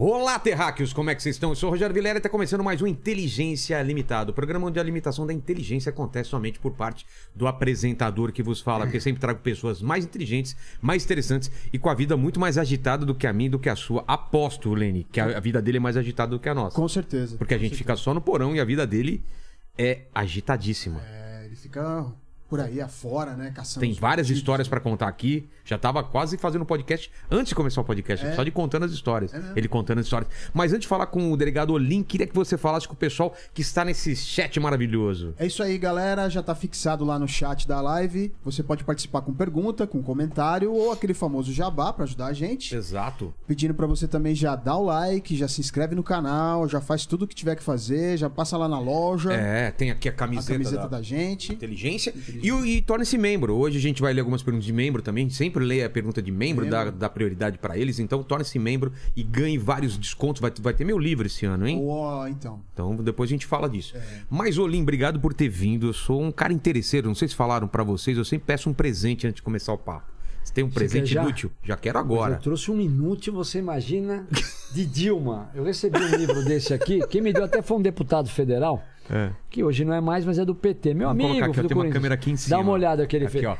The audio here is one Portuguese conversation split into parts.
Olá, terráqueos, como é que vocês estão? Eu sou o Rogério Vilela e está começando mais um Inteligência Limitada, o programa onde a limitação da inteligência acontece somente por parte do apresentador que vos fala, porque sempre trago pessoas mais inteligentes, mais interessantes e com a vida muito mais agitada do que a minha do que a sua. Aposto, Lene, que a a vida dele é mais agitada do que a nossa. Com certeza. Porque a gente fica só no porão e a vida dele é agitadíssima. É, ele fica por aí afora, né? Caçando Tem várias bandidos. histórias pra contar aqui. Já tava quase fazendo podcast antes de começar o podcast, É. só de contando as histórias. É. Ele contando as histórias. Mas antes de falar com o delegado Olim, queria que você falasse com o pessoal que está nesse chat maravilhoso. É isso aí, galera. Já tá fixado lá no chat da live. Você pode participar com pergunta, com comentário ou aquele famoso jabá pra ajudar a gente. Exato. Pedindo pra você também já dar o like, já se inscreve no canal, já faz tudo o que tiver que fazer, já passa lá na loja, É, tem aqui a a camiseta, camiseta da... da gente. Inteligência. E, o- e torne-se membro. Hoje a gente vai ler algumas perguntas de membro também. Gente sempre lê a pergunta de membro, Membro. dá, dá prioridade pra eles. Então torne-se membro e ganhe vários descontos. Vai, vai ter meu livro esse ano, hein? Então. Então depois a gente fala disso. É. Mas, Olim, obrigado por ter vindo. Eu sou um cara interesseiro. Não sei se falaram pra vocês. Eu sempre peço um presente antes de começar o papo. Você tem um presente já? inútil? Já quero Mas agora. Eu trouxe um inútil, você imagina, de Dilma. Eu recebi um livro desse aqui. Quem me deu até foi um deputado federal, É. que hoje não é mais, mas é do PT. Meu Vamos amigo, colocar aqui, do tem uma Corinthians. câmera aqui em cima. Dá uma olhada que ele Aqui, fez. ó.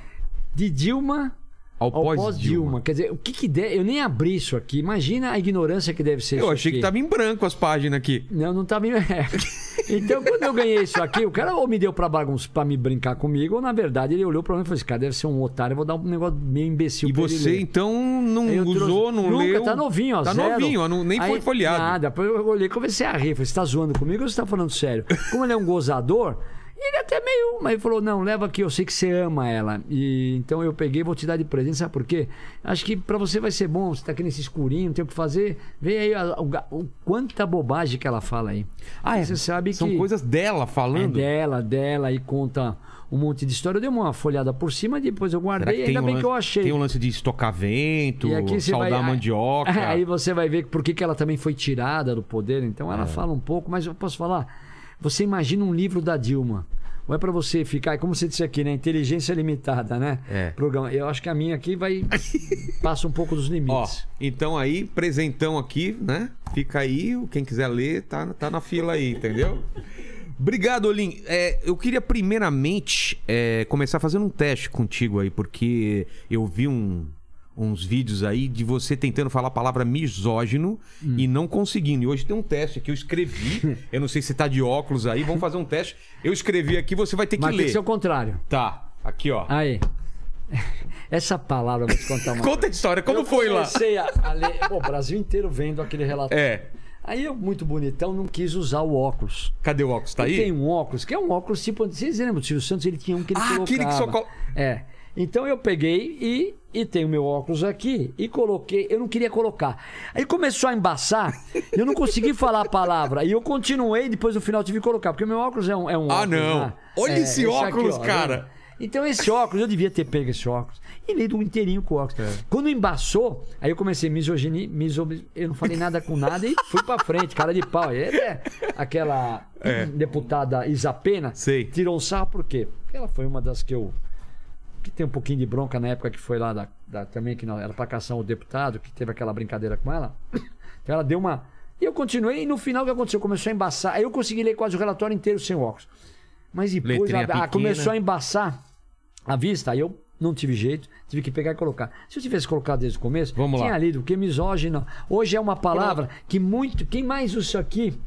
De Dilma Ao ao pós-Dilma. pós-Dilma. Quer dizer, o que que der? Eu nem abri isso aqui. Imagina a ignorância que deve ser Eu achei que aqui. tava em branco as páginas aqui. Não, não tava. É. Então, quando eu ganhei isso aqui, o cara ou me deu pra bagunça, pra me brincar comigo, ou na verdade ele olhou pra mim e falou: esse cara deve ser um otário, eu vou dar um negócio meio imbecil E pra ele você, ler." então, não eu usou, trouxe- não Nunca, leu? tá novinho, ó. Tá zero. novinho, ó, não- nem foi Aí, folheado. Nada, depois eu olhei e comecei a rir. Falei, você tá zoando comigo ou você tá falando sério? Como ele é um gozador, ele até meio. Mas ele falou: não, leva aqui, eu sei que você ama ela. E então eu peguei e vou te dar de presente, sabe por quê? Acho que pra você vai ser bom, você tá aqui nesse escurinho, não tem o que fazer. Vê aí a- o, quanta bobagem que ela fala aí. Ah, é? Você sabe São que. coisas dela É falando? dela, dela, e conta um monte de história. Eu dei uma folhada por cima, depois eu guardei, ainda um bem lance, que eu achei. Tem um lance de estocar vento, saudar vai- a mandioca. Aí você vai ver por que, ela também foi tirada do poder. Então É. ela fala um pouco, mas eu posso falar. Você imagina um livro da Dilma. Ou é pra você ficar, como você disse aqui, né? Inteligência limitada, né? É. Programa. Eu acho que a minha aqui vai. passa um pouco dos Ó, limites. então aí, presentão aqui, né? Fica aí, quem quiser ler, tá, tá na fila aí, entendeu? Obrigado, Olim. É, eu queria primeiramente é, começar fazendo um teste contigo aí, porque eu vi um- uns vídeos aí de você tentando falar a palavra misógino Hum. e não conseguindo. E hoje tem um teste que eu escrevi. eu não sei se tá de óculos aí, vamos fazer um teste. Eu escrevi aqui, você vai ter que Mas ler. que ser o contrário. Tá, aqui ó. Aí. Essa palavra, vou te contar uma Conta a história, como eu foi lá? comecei a, a ler. Pô, o Brasil inteiro vendo aquele relatório. É. Aí eu, muito bonitão, não quis usar o óculos. Cadê o óculos? Tá aí? tem um óculos, que é um óculos tipo. Vocês lembram do Silvio Santos? Ele tinha um que ele Ah, colocava. aquele que só É. Então eu peguei e, e tenho meu óculos aqui e coloquei. Eu não queria colocar. Aí começou a embaçar, eu não consegui falar a palavra. E eu continuei, depois no final tive que colocar, porque o meu óculos é um, é um Ah, óculos. não. né? Olha É, esse aqui, óculos, ó, cara. vendo? Então esse óculos, eu devia ter pego esse óculos. E lido um inteirinho com o óculos. É. Quando embaçou, aí eu comecei misoginia, miso, eu não falei nada com nada e fui pra frente, cara de pau. E é aquela deputada Isapena É. Sei. tirou um sarro por quê? Porque ela foi uma das que eu que tem um pouquinho de bronca na época que foi lá da, da- também que não, era pra caçar o deputado, que teve aquela brincadeira com ela. Então ela deu uma e eu continuei e no final o que aconteceu? Começou a embaçar. Aí eu consegui ler quase o relatório inteiro sem óculos. Mas depois a- a- começou a embaçar a vista, aí eu não tive jeito, tive que pegar e colocar. Se eu tivesse colocado desde o começo, Vamos lá. tinha lido, porque misógino. Hoje é uma palavra que muito. Quem mais usa isso aqui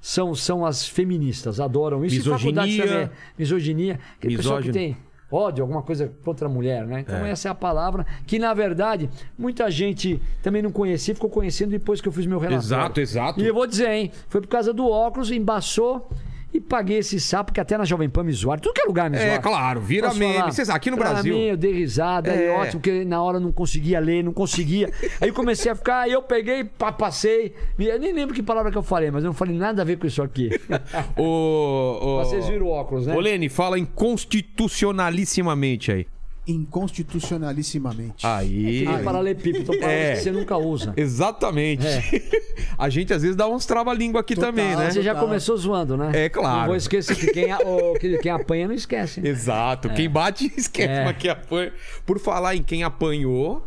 são, são as feministas, adoram isso. E faculdade Misoginia. também. Misoginia. Aquele pessoal que tem ódio, alguma coisa contra a mulher, né? Então É. essa é a palavra que, na verdade, muita gente também não conhecia, ficou conhecendo depois que eu fiz meu relatório. Exato, exato. E eu vou dizer, hein? Foi por causa do óculos, embaçou e paguei esse sapo, que até na Jovem Pan me zoaram. Tudo que é lugar me É, zoaram. claro, vira Posso meme. Vocês- aqui no Pra Brasil. Mim, eu dei risada, É. é ótimo, porque na hora eu não conseguia ler, não conseguia. Aí eu comecei a ficar, aí eu peguei, passei. Eu nem lembro que palavra que eu falei, mas eu não falei nada a ver com isso aqui. Ô, ô, Vocês viram o óculos, né? Ô, Lene, fala em constitucionalissimamente aí. Inconstitucionalissimamente. Aí. Aquele paralelepípedo, É. que você nunca usa. Exatamente. É. a gente às vezes dá uns trava-língua aqui Total. também, né? Você já Total. começou zoando, né? É, claro. Não vou esquecer que quem, a- o- que quem apanha não esquece. Exato. Quem bate, esquece, É. mas quem apanha. Por falar em quem apanhou,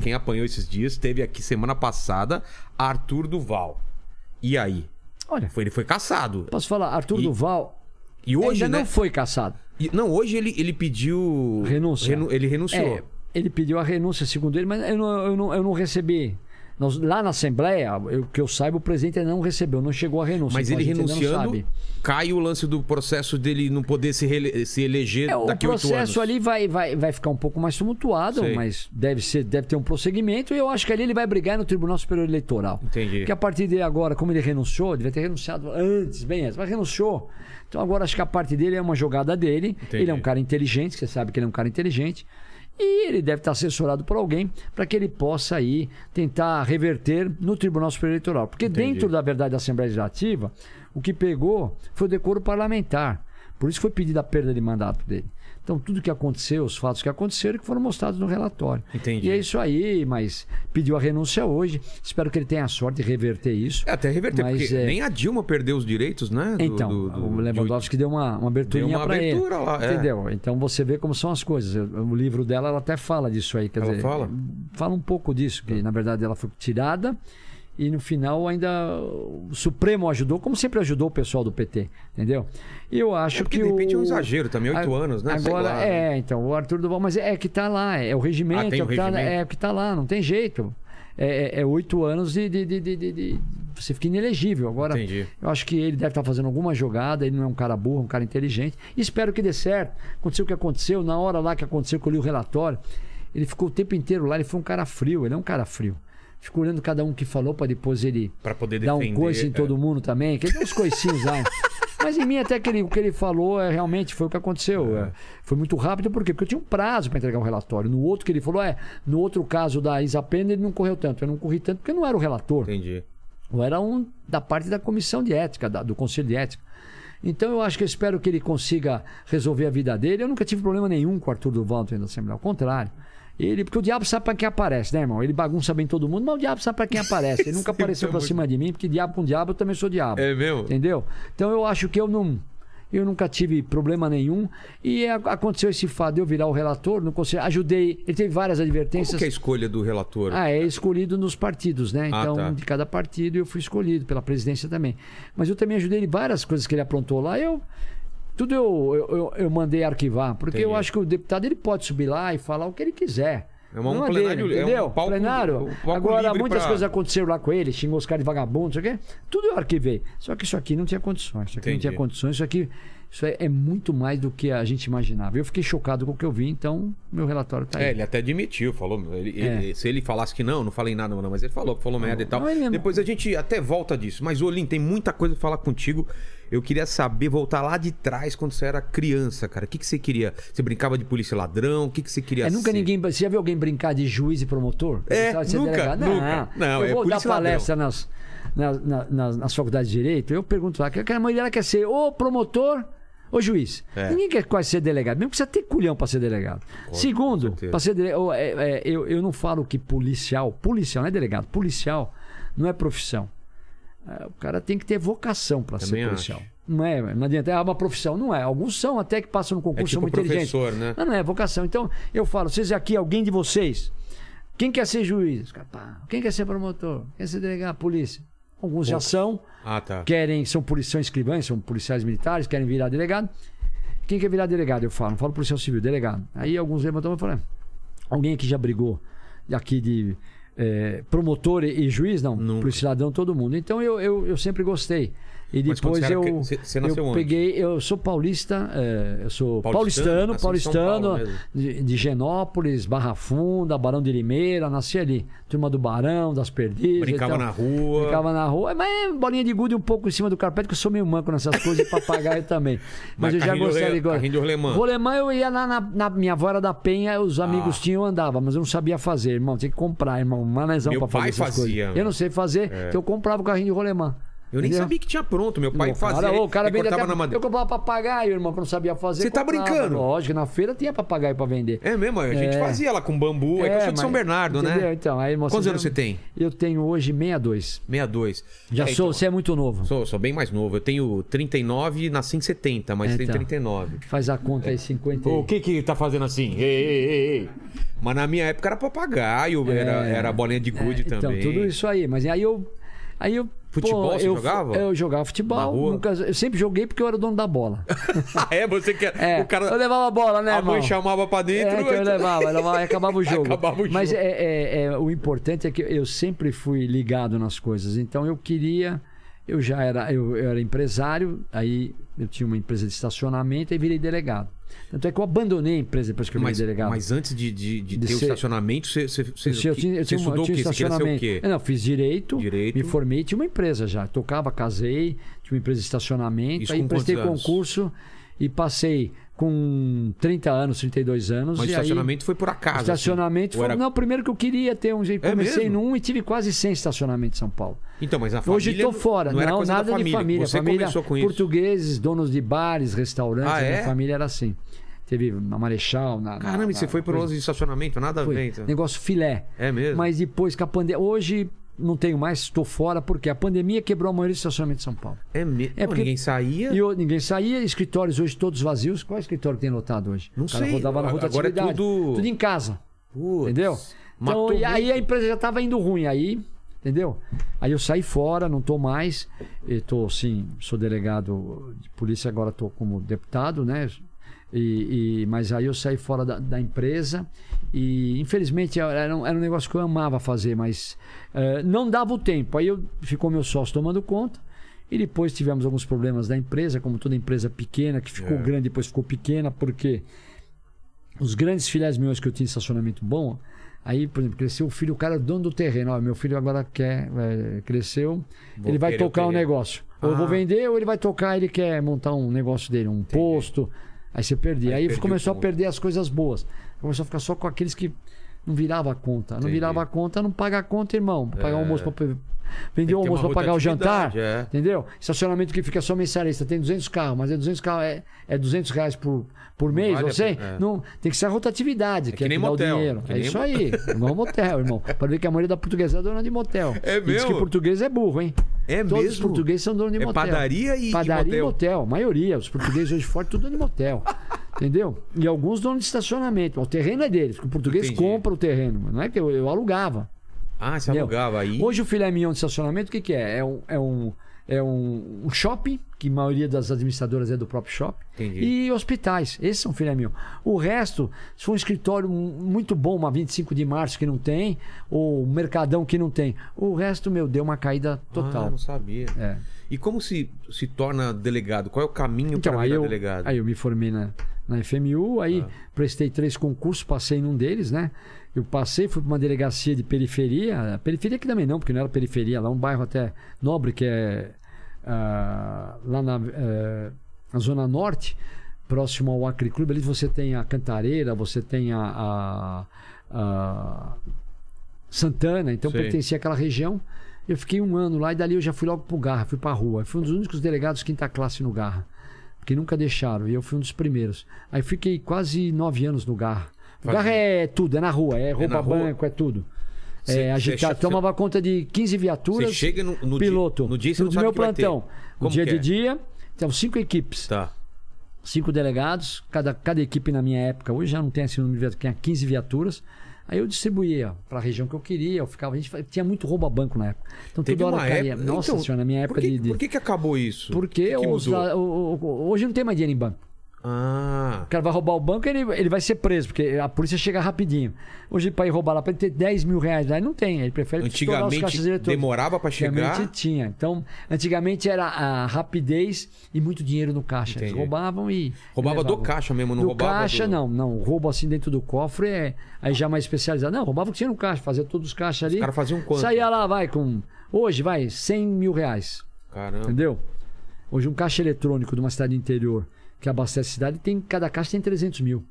quem apanhou esses dias, teve aqui semana passada Arthur Duval. E aí? Olha, Foi, ele foi caçado. posso falar, Arthur E- Duval E hoje, ainda né? não foi caçado. Não, hoje ele, ele pediu. Renúncia. Renu- ele renunciou. É, ele pediu a renúncia, segundo ele, mas eu não, eu não, eu não recebi. Nós- lá na Assembleia, eu, que eu saiba, o presidente não recebeu, não chegou a renúncia. Mas então ele renunciando, sabe. cai o lance do processo dele não poder se, rele- se eleger É, o daqui a oito anos. processo ali vai, vai, vai ficar um pouco mais tumultuado, Sei. mas deve, ser, deve ter um prosseguimento e eu acho que ali ele vai brigar no Tribunal Superior Eleitoral. Entendi. Porque a partir de agora, como ele renunciou, devia ter renunciado antes, bem antes, mas renunciou. Então agora acho que a parte dele é uma jogada dele. Entendi. Ele é um cara inteligente, você sabe que ele é um cara inteligente. E ele deve estar assessorado por alguém para que ele possa aí tentar reverter no Tribunal Superior Eleitoral. Porque Entendi. dentro da verdade da Assembleia Legislativa, o que pegou foi o decoro parlamentar. Por isso foi pedida a perda de mandato dele. Então, tudo que aconteceu, os fatos que aconteceram, que foram mostrados no relatório. Entendi. E é isso aí, mas pediu a renúncia hoje. Espero que ele tenha a sorte de reverter isso. É, até reverter, Mas, porque é- nem a Dilma perdeu os direitos, né? do- Então, do- do- o Lewandowski deu uma, uma aberturinha para ele. abertura lá, é. Entendeu? Então você vê como são as coisas. O livro dela, ela até fala disso aí. Quer Ela dizer, fala? Fala um pouco disso, que na verdade ela foi tirada e no final ainda o Supremo ajudou, como sempre ajudou o pessoal do PT, entendeu? E eu acho É que de repente, é um o- exagero também, oito A- anos, né? Agora, lá. é, então, o Arthur Duval, mas é, que tá lá, é o regimento, Ah, é, o o que tá, regimento? é o que tá lá, não tem jeito. É, é- é oito anos de, de, de, de- Você fica inelegível. Agora, Entendi. eu acho que ele deve estar fazendo alguma jogada, ele não é um cara burro, é um cara inteligente. E espero que dê certo. Aconteceu o que aconteceu, na hora lá que aconteceu, que eu li o relatório, ele ficou o tempo inteiro lá, ele foi um cara frio, ele é um cara frio. Ficou olhando cada um que falou para depois ele Pra poder dar defender. um coice em é. todo mundo também, que ele deu uns coicinhos lá. Mas em mim, até que ele, o que ele falou é, realmente foi o que aconteceu. É, foi muito rápido, por quê? Porque eu tinha um prazo para entregar o relatório. No outro que ele falou, é, no outro caso da Isa Pena, ele não correu tanto. Eu não corri tanto porque não era o relator. Entendi. Eu era um da parte da comissão de ética, da- do conselho de ética. Então eu acho que eu espero que ele consiga resolver a vida dele. Eu nunca tive problema nenhum com o Arthur Duval da Assembleia, ao contrário. Ele, porque o diabo sabe para quem aparece, né, irmão? Ele bagunça bem todo mundo, mas o diabo sabe para quem aparece. Ele nunca apareceu é pra muito- cima de mim, porque diabo com diabo eu também sou diabo. É mesmo? Entendeu? Então eu acho que eu não. Eu nunca tive problema nenhum. E a- aconteceu esse fato de eu virar o relator, não consegui, ajudei. Ele teve várias Como advertências. que é a escolha do relator? Ah, é escolhido nos partidos, né? Ah, Então, tá. de cada partido eu fui escolhido pela presidência também. Mas eu também ajudei ele em várias coisas que ele aprontou lá. Eu tudo eu, eu, eu, eu mandei arquivar, porque eu Entendi. acho que o deputado ele pode subir lá e falar o que ele quiser. É uma- um Não plenário- dele, é um entendeu? palco- plenário. um palco Agora, muitas pra- coisas aconteceram lá com ele, xingou os caras de vagabundo, não sei o quê. Tudo eu arquivei. Só que isso aqui não tinha condições. Isso aqui não Entendi. tinha condições. Isso aqui isso é, é muito mais do que a gente imaginava. Eu fiquei chocado com o que eu vi, então meu relatório está aí. É, ele até admitiu, falou. ele- É. ele- se ele falasse que não, não falei nada, não, mas ele falou que falou merda e tal. Não, Depois a gente até volta disso. Mas, Olim, tem muita coisa pra falar contigo. Eu queria saber, voltar lá de trás, quando você era criança, cara. O que, que você queria? Você brincava de polícia ladrão? O que, que você queria É, nunca ser? ninguém. Você já viu alguém brincar de juiz e promotor? É, nunca, nunca. Não, eu é vou dar palestra nas, nas, na- nas, nas faculdades de Direito, eu pergunto lá, que a mãe dela quer ser ou promotor ou juiz. É. Ninguém quer quase ser delegado, mesmo precisa ter culhão para ser delegado. Segundo, para ser delegado, eu, eu não falo que policial, policial não é delegado, policial não é profissão. É, O cara tem que ter vocação para ser policial. acho. Não é, não adianta, é uma profissão, não é. Alguns são até que passam no É concurso, são tipo muito inteligentes. professor, né? Mas não é vocação. Então, eu falo, vocês aqui, alguém de vocês, quem quer ser juiz? Quem quer ser promotor? Quem quer ser delegado? Polícia. Alguns já são, Ah, tá. querem, são policiais escrivães, são policiais militares, querem virar delegado. Quem quer virar delegado? Eu falo, não falo policial civil, delegado. Aí alguns levantam e falam, alguém aqui já brigou aqui de eh, promotor e, e juiz? Não, Nunca. polícia ladrão, todo mundo. Então eu, eu, eu sempre gostei. E depois eu, nasceu eu peguei, eu sou paulista, eh, eu sou Paulistano? paulistano, paulistano, de, de Genópolis, Barra Funda, Barão de Limeira, nasci ali. Turma do Barão, das Perdizes. Brincava na rua. Brincava na rua. Mas é bolinha de gude um pouco em cima do carpete, que eu sou meio manco nessas coisas, e papagaio também. Mas, Mas eu já gostei de carrinho de rolemã. Rolemã eu ia na, na, na minha avó era da Penha, os amigos Ah. tinham, andava, mas eu não sabia fazer, irmão. Tinha que comprar, irmão. Um manezão Meu pra fazer essas fazia, coisas. mano. Eu não sei fazer, É. então eu comprava o carrinho de rolemã. Eu nem Entendeu? sabia que tinha pronto. Meu pai fazia. cara, o cara vende cortava até, na madeira. Eu comprava papagaio, irmão, que eu não sabia fazer. Você tá comprava. brincando? Lógico, na feira tinha papagaio pra vender. É mesmo, a gente É. fazia lá com bambu. É, que eu sou de São mas- Bernardo, entendeu? né? Então, aí, irmão, Quantos anos você tem? Eu tenho hoje 62. 62. Já É, sou, então, você é muito novo. Sou, sou bem mais novo. Eu tenho 39 e nasci em 70, mas É, tenho então. 39. Faz a conta aí, 50. O que que tá fazendo assim? Ei, ei, ei, ei. Mas na minha época era papagaio, era, era bolinha de gude É, também. Então, tudo isso aí. Mas aí eu. Aí eu. Futebol pô, você eu, jogava? Eu jogava futebol. Nunca, eu sempre joguei porque eu era o dono da bola. Ah, é? Você quer. É, o cara. eu levava a bola, né, a irmão? mãe chamava pra dentro. É, então eu levava, eu levava, acabava o jogo. Acabava o Mas jogo. é, é- é- o importante é que eu sempre fui ligado nas coisas. Então eu queria, eu já era, eu, eu era empresário, aí eu tinha uma empresa de estacionamento e virei delegado. Tanto é que eu abandonei a empresa depois que eu Mas, delegado. mas antes de, de, de De ter o ser- estacionamento, você, você, você, Eu tinha- eu que- tinha- eu você tinha estudou eu o tinha quê? Você queria ser o estacionamento. quê? Eu Não, fiz direito, Direito. me formei, tinha uma empresa já. Tocava, casei, tinha uma empresa de estacionamento, Isso aí prestei concurso e passei com 30 anos, 32 anos. Mas o e aí- estacionamento foi por acaso. Estacionamento assim? Foi. era- Não, primeiro que eu queria ter um jeito. É Comecei mesmo? num e tive quase 100 estacionamentos em São Paulo. Então, mas a família. Hoje estou fora. Não, Não, nada família. de família. Você família começou com isso. portugueses, donos de bares, restaurantes. Ah, a minha é? família era assim. Teve na Marechal. Na, Caramba, na, e você na- foi coisa- lance de estacionamento? Nada a foi. ver. então. Negócio filé. É mesmo? Mas depois que a pandemia. Hoje não tenho mais, estou fora, porque a pandemia quebrou a maioria dos estacionamentos de São Paulo. É mesmo. É porque- Ninguém saía. E eu- ninguém saía, escritórios hoje todos vazios. Qual escritório que tem lotado hoje? Não o cara sei. rodava na Agora é tudo- Tudo em casa. Putz, Entendeu? Então, e aí a empresa já estava indo ruim. Aí, entendeu? Aí eu saí fora, não tô mais. Tô, sim, sou delegado de polícia, agora tô como deputado, né? E, e- mas aí eu saí fora da, da empresa e infelizmente era um, era um negócio que eu amava fazer, mas eh, não dava o tempo. Aí eu, ficou meu sócio tomando conta. E depois tivemos alguns problemas da empresa, como toda empresa pequena, que ficou É. grande, depois ficou pequena, porque os grandes filhos meus que eu tinha estacionamento bom, aí, por exemplo, cresceu o filho, o cara é dono do terreno. Ó, meu filho agora quer, é, cresceu, Vou ele vai querer o tocar um negócio. Ou eu vou Ah. vender, ou ele vai tocar, ele quer montar um negócio dele, um posto. Aí você perdia. Aí Aí, começou a perder as coisas boas. Começou a ficar só com aqueles que não virava a conta. Não Entendi. virava a conta, não paga a conta, irmão. Pagar É. almoço, pra vender o almoço uma pra pagar o jantar. é. Entendeu? Estacionamento que fica só mensalista. Tem 200 carros, mas é 200 carros, é, é 200 reais por, por mês, vale você? é. Não, tem que ser a rotatividade, que, que é nem que motel, o dinheiro. que É isso aí. Igual motel, irmão. Para ver que a maioria da portuguesa é dona de motel. É E Diz que mesmo? português é burro, hein? É Todos os mesmo? portugueses são donos de É motel. padaria e- Padaria e motel. A maioria. Os portugueses hoje fortes, tudo dono de motel. Entendeu? E alguns donos de estacionamento. O terreno é deles, porque o português Entendi. compra o terreno. Não é que eu, eu alugava. Ah, você alugava aí. Hoje o filé mignon de estacionamento, o que, que é? É um, é um, é um, um shopping, que a maioria das administradoras é do próprio shopping, Entendi. e hospitais. Esses são filé mignon. O resto, se for um escritório muito bom, uma 25 de março que não tem, ou um mercadão que não tem, o resto, meu, deu uma caída Ah, total. não sabia. É. E como se, se torna delegado? Qual é o caminho Então, para virar eu, delegado? aí eu me formei na, na FMU, aí Ah. prestei três concursos, passei num deles, né? Eu passei, fui para uma delegacia de periferia, periferia que também não, porque não era periferia, lá um bairro até nobre, que é ah, lá na, eh, na Zona Norte, próximo ao Acre Clube, ali você tem a Cantareira, você tem a, a- a Santana, então Sei. pertencia àquela região. Eu fiquei um ano lá e dali eu já fui logo pro Garra, fui pra rua. Eu fui um dos únicos delegados quinta classe no Garra. Porque nunca deixaram, e eu fui um dos primeiros. Aí fiquei quase nove anos no Garra. O Garra é tudo, é na rua, é rouba rua? banco, é tudo. Cê- é cê agitado. cha- Tomava conta de 15 viaturas. Você chega no, no piloto. Dia, no dia você não do sabe meu plantão. No dia de é? dia, então cinco equipes Tá. cinco delegados, cada, cada equipe na minha época, hoje já não tem assim número de viaturas, tinha 15 viaturas. Aí eu distribuía para a região que eu queria, eu ficava, a gente tinha muito roubo a banco na época. Então Teve toda hora caía. época... Nossa então, senhora, na minha época por que, de, de- Por que, que acabou isso? Porque que que os da- o- o- hoje não tem mais dinheiro em banco. Ah, O cara vai roubar o banco, ele, ele vai ser preso, porque a polícia chega rapidinho. Hoje, para ir roubar lá, para ele ter 10 mil reais lá, ele não tem. Ele prefere antigamente demorava para chegar. Antigamente tinha. Então, antigamente era a rapidez e muito dinheiro no caixa. Eles Entendi. roubavam e. Roubava do caixa mesmo, não do roubava caixa, do- não. Não, roubo assim dentro do cofre é aí já mais especializado. Não, roubava o que tinha no caixa, fazia todos os caixas ali. Os caras faziam quanto? Saía lá, vai, com. Hoje, vai, 100 mil reais. Caramba. Entendeu? Hoje, um caixa eletrônico de uma cidade interior que abastece a cidade, tem, cada caixa tem 300 mil.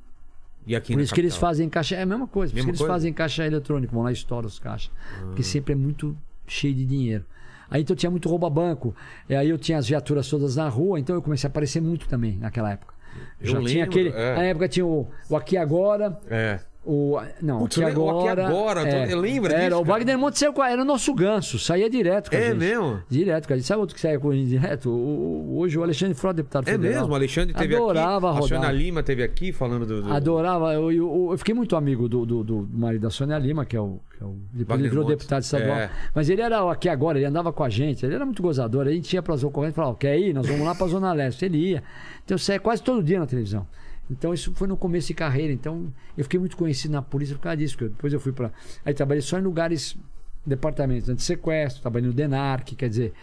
E aqui Por isso que eles fazem caixa. É a mesma coisa. Por isso que eles coisa? fazem caixa eletrônico, vão lá e estouram os caixas. Porque sempre é muito cheio de dinheiro. Aí então tinha muito rouba-banco. E aí eu tinha as viaturas todas na rua, então eu comecei a aparecer muito também naquela época. Eu Já tinha lembro, aquele. é. Na época tinha o, o Aqui Agora. É. O, não, Putz, aqui agora. Agora, é, eu lembro Era, disso, o cara. Wagner Monte saiu com a- era o nosso ganso, saía direto com a É gente. mesmo? Direto, cara. Sabe outro que saia com a gente direto? O- hoje o Alexandre Frota, deputado É federal. mesmo, o Alexandre teve Adorava aqui. A rodar. Sônia Lima teve aqui falando do. do- Adorava. Eu, eu- eu fiquei muito amigo do, do, do marido da Sônia Lima, que é o. Que é o depois ele virou Montes. deputado estadual. É. Mas ele era aqui agora, ele andava com a gente, ele era muito gozador. A gente ia para as ocorrências e falava: "Ó, quer ir? Nós vamos lá para a Zona Leste. Ele ia. Então eu saía quase todo dia na televisão. Então isso foi no começo de carreira. Então eu fiquei muito conhecido na polícia por causa disso. porque depois eu fui para. Aí trabalhei só em lugares. Departamentos de sequestro, trabalhei no DENARC, quer dizer,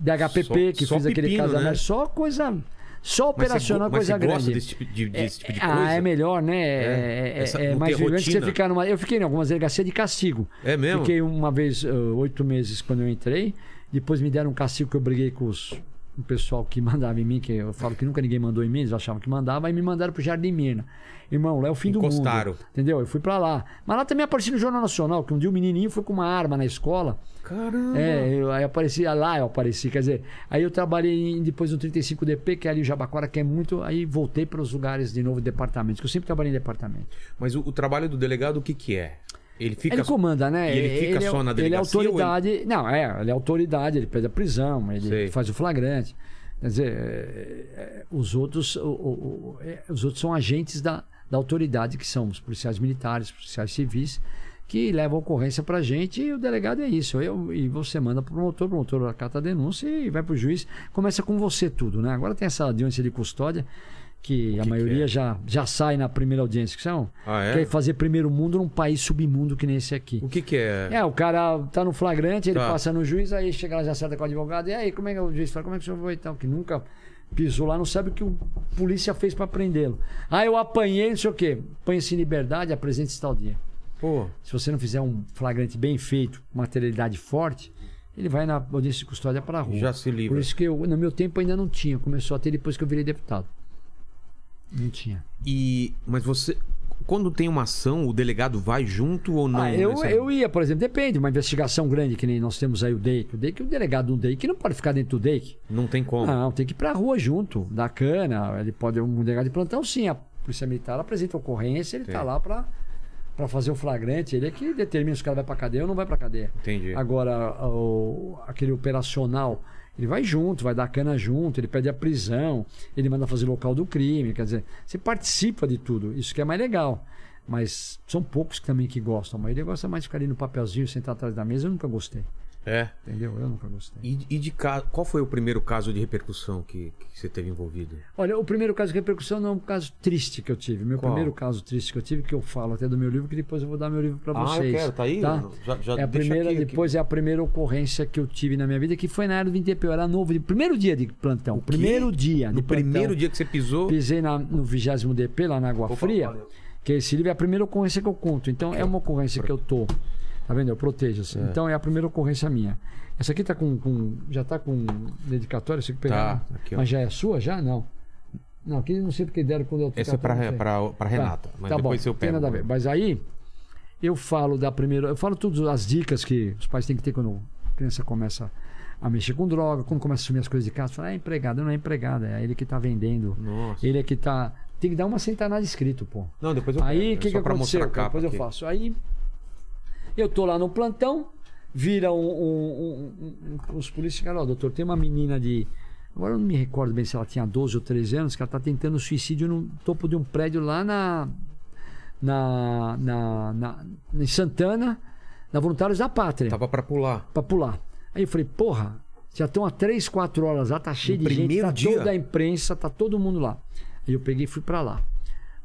DHPP, Só- que só aquele pepino, casamento, né? só coisa. Só Mas você operacional, mas coisa você grande. gosta desse tipo de, desse tipo de É, coisa? Ah, é melhor, né? É, é- Essa- é mais você ficar numa. Eu fiquei em algumas delegacias de castigo. É mesmo? Fiquei uma vez, eh, oito meses quando eu entrei. Depois me deram um castigo que eu briguei com os, o pessoal que mandava em mim, que eu falo que nunca ninguém mandou em mim, eles achavam que mandava, aí me mandaram pro Jardim Mirna. Irmão, lá é o fim Encostaram. do mundo. Entendeu? Eu fui pra lá. Mas lá também apareci no Jornal Nacional, que um dia o menininho foi com uma arma na escola. Caramba. É, eu, aí aparecia lá, eu apareci, quer dizer, aí eu trabalhei em- depois no 35DP, que é ali o Jabaquara, que é muito, aí voltei para os lugares de novo, departamentos, que eu sempre trabalhei em departamento. Mas o, o trabalho do delegado, o que que é? Ele fica... ele comanda, né? E ele fica é, só na Ele é delegacia ou ele- autoridade, não, é, ele é autoridade, ele pede a prisão, ele Sei. faz o flagrante. Quer dizer, é, é, os outros, o- o- o- é, os outros são agentes da, da autoridade, que são os policiais militares, policiais civis, que levam a ocorrência pra gente e o delegado é isso. Eu, e você manda pro promotor, o promotor acata a denúncia e vai pro juiz. Começa com você tudo, né? Agora tem essa audiência de custódia, que, a que maioria é? já, já sai na primeira audiência, que são. Ah, é? Quer fazer primeiro mundo num país submundo que nem esse aqui. O que que é? É, o cara tá no flagrante, ele Tá. passa no juiz, aí chega lá, já acerta com o advogado, e aí, como é que o juiz fala, como é que o senhor foi e tal? Que nunca pisou lá, não sabe o que o polícia fez pra prendê-lo. Ah, eu apanhei, não sei o quê. Põe-se em liberdade, apresente-se tal dia. Pô, Se você não fizer um flagrante bem feito, materialidade forte, ele vai na audiência de custódia pra rua. já se livra. Por isso que eu, no meu tempo ainda não tinha, começou a ter depois que eu virei deputado. Não tinha. E... Mas você... Quando tem uma ação, o delegado vai junto ou não? Ah, eu, nessa- eu ia, por exemplo, depende, uma investigação grande, que nem nós temos aí o DEIC. O DEIC, o delegado do DEIC não pode ficar dentro do DEIC. Não tem como. Não, tem que ir pra rua junto, da cana. Ele pode, um delegado de plantão, sim. A Polícia Militar apresenta a ocorrência, ele Sim. tá lá pra, pra fazer o flagrante. Ele é que determina se o cara vai pra cadeia ou não vai pra cadeia. Entendi. Agora, o- aquele operacional, ele vai junto, vai dar cana junto, ele pede a prisão, ele manda fazer local do crime. Quer dizer, você participa de tudo. Isso que é mais legal. Mas são poucos também que gostam. A maioria gosta mais de ficar ali no papelzinho, sentar atrás da mesa. Eu nunca gostei. É. Entendeu? Eu nunca gostei. E, e de ca... qual foi o primeiro caso de repercussão que, que você teve envolvido? Olha, o primeiro caso de repercussão não é um caso triste que eu tive. Meu Qual? primeiro caso triste que eu tive, que eu falo até do meu livro, que depois eu vou dar meu livro para vocês. tá aí? Tá? Já, já É a primeira, aqui, aqui. depois é a primeira ocorrência que eu tive na minha vida, que foi na área do INTP. Eu era novo, de primeiro dia de plantão. quê? Primeiro dia. No plantão. primeiro dia que você pisou... Pisei na- no 20 DP, lá na Água Opa, Fria. valeu. Que esse livro é a primeira ocorrência que eu conto. Então é uma ocorrência que eu tô. Tá vendo? Eu protejo. assim. Então é a primeira ocorrência minha. Essa aqui tá com. com- já tá com dedicatória, você que pegar. Tá, aqui, ó. Mas já é sua? Já? Não. Não, aqui não sei porque deram quando eu Essa é pra, pra Renata. Mas tá depois bom, eu tem pego. nada a ver. Mas aí, eu falo da primeira. Eu falo todas as dicas que os pais têm que ter quando a criança começa a mexer com droga, quando começa a assumir as coisas de casa. Fala, é empregado, não é empregada, é ele que tá vendendo. Nossa. Ele é que tá. Tem que dar uma centanada escrito, pô. Não, depois eu Aí o que, só que aconteceu? Depois eu aqui. faço. Aí eu tô lá no plantão, vira um, um- um- os falaram, ó, doutor, tem uma menina de. Agora eu não me recordo bem se ela tinha 12 ou 13 anos, que ela tá tentando suicídio no topo de um prédio lá na. na, na, na em Santana, na Voluntários da Pátria Tava pra pular. pra pular. Aí eu falei, porra, já estão há 3, 4 horas lá, tá cheio No de gente, tá dia? toda a imprensa, tá todo mundo lá. Aí eu peguei e fui pra lá.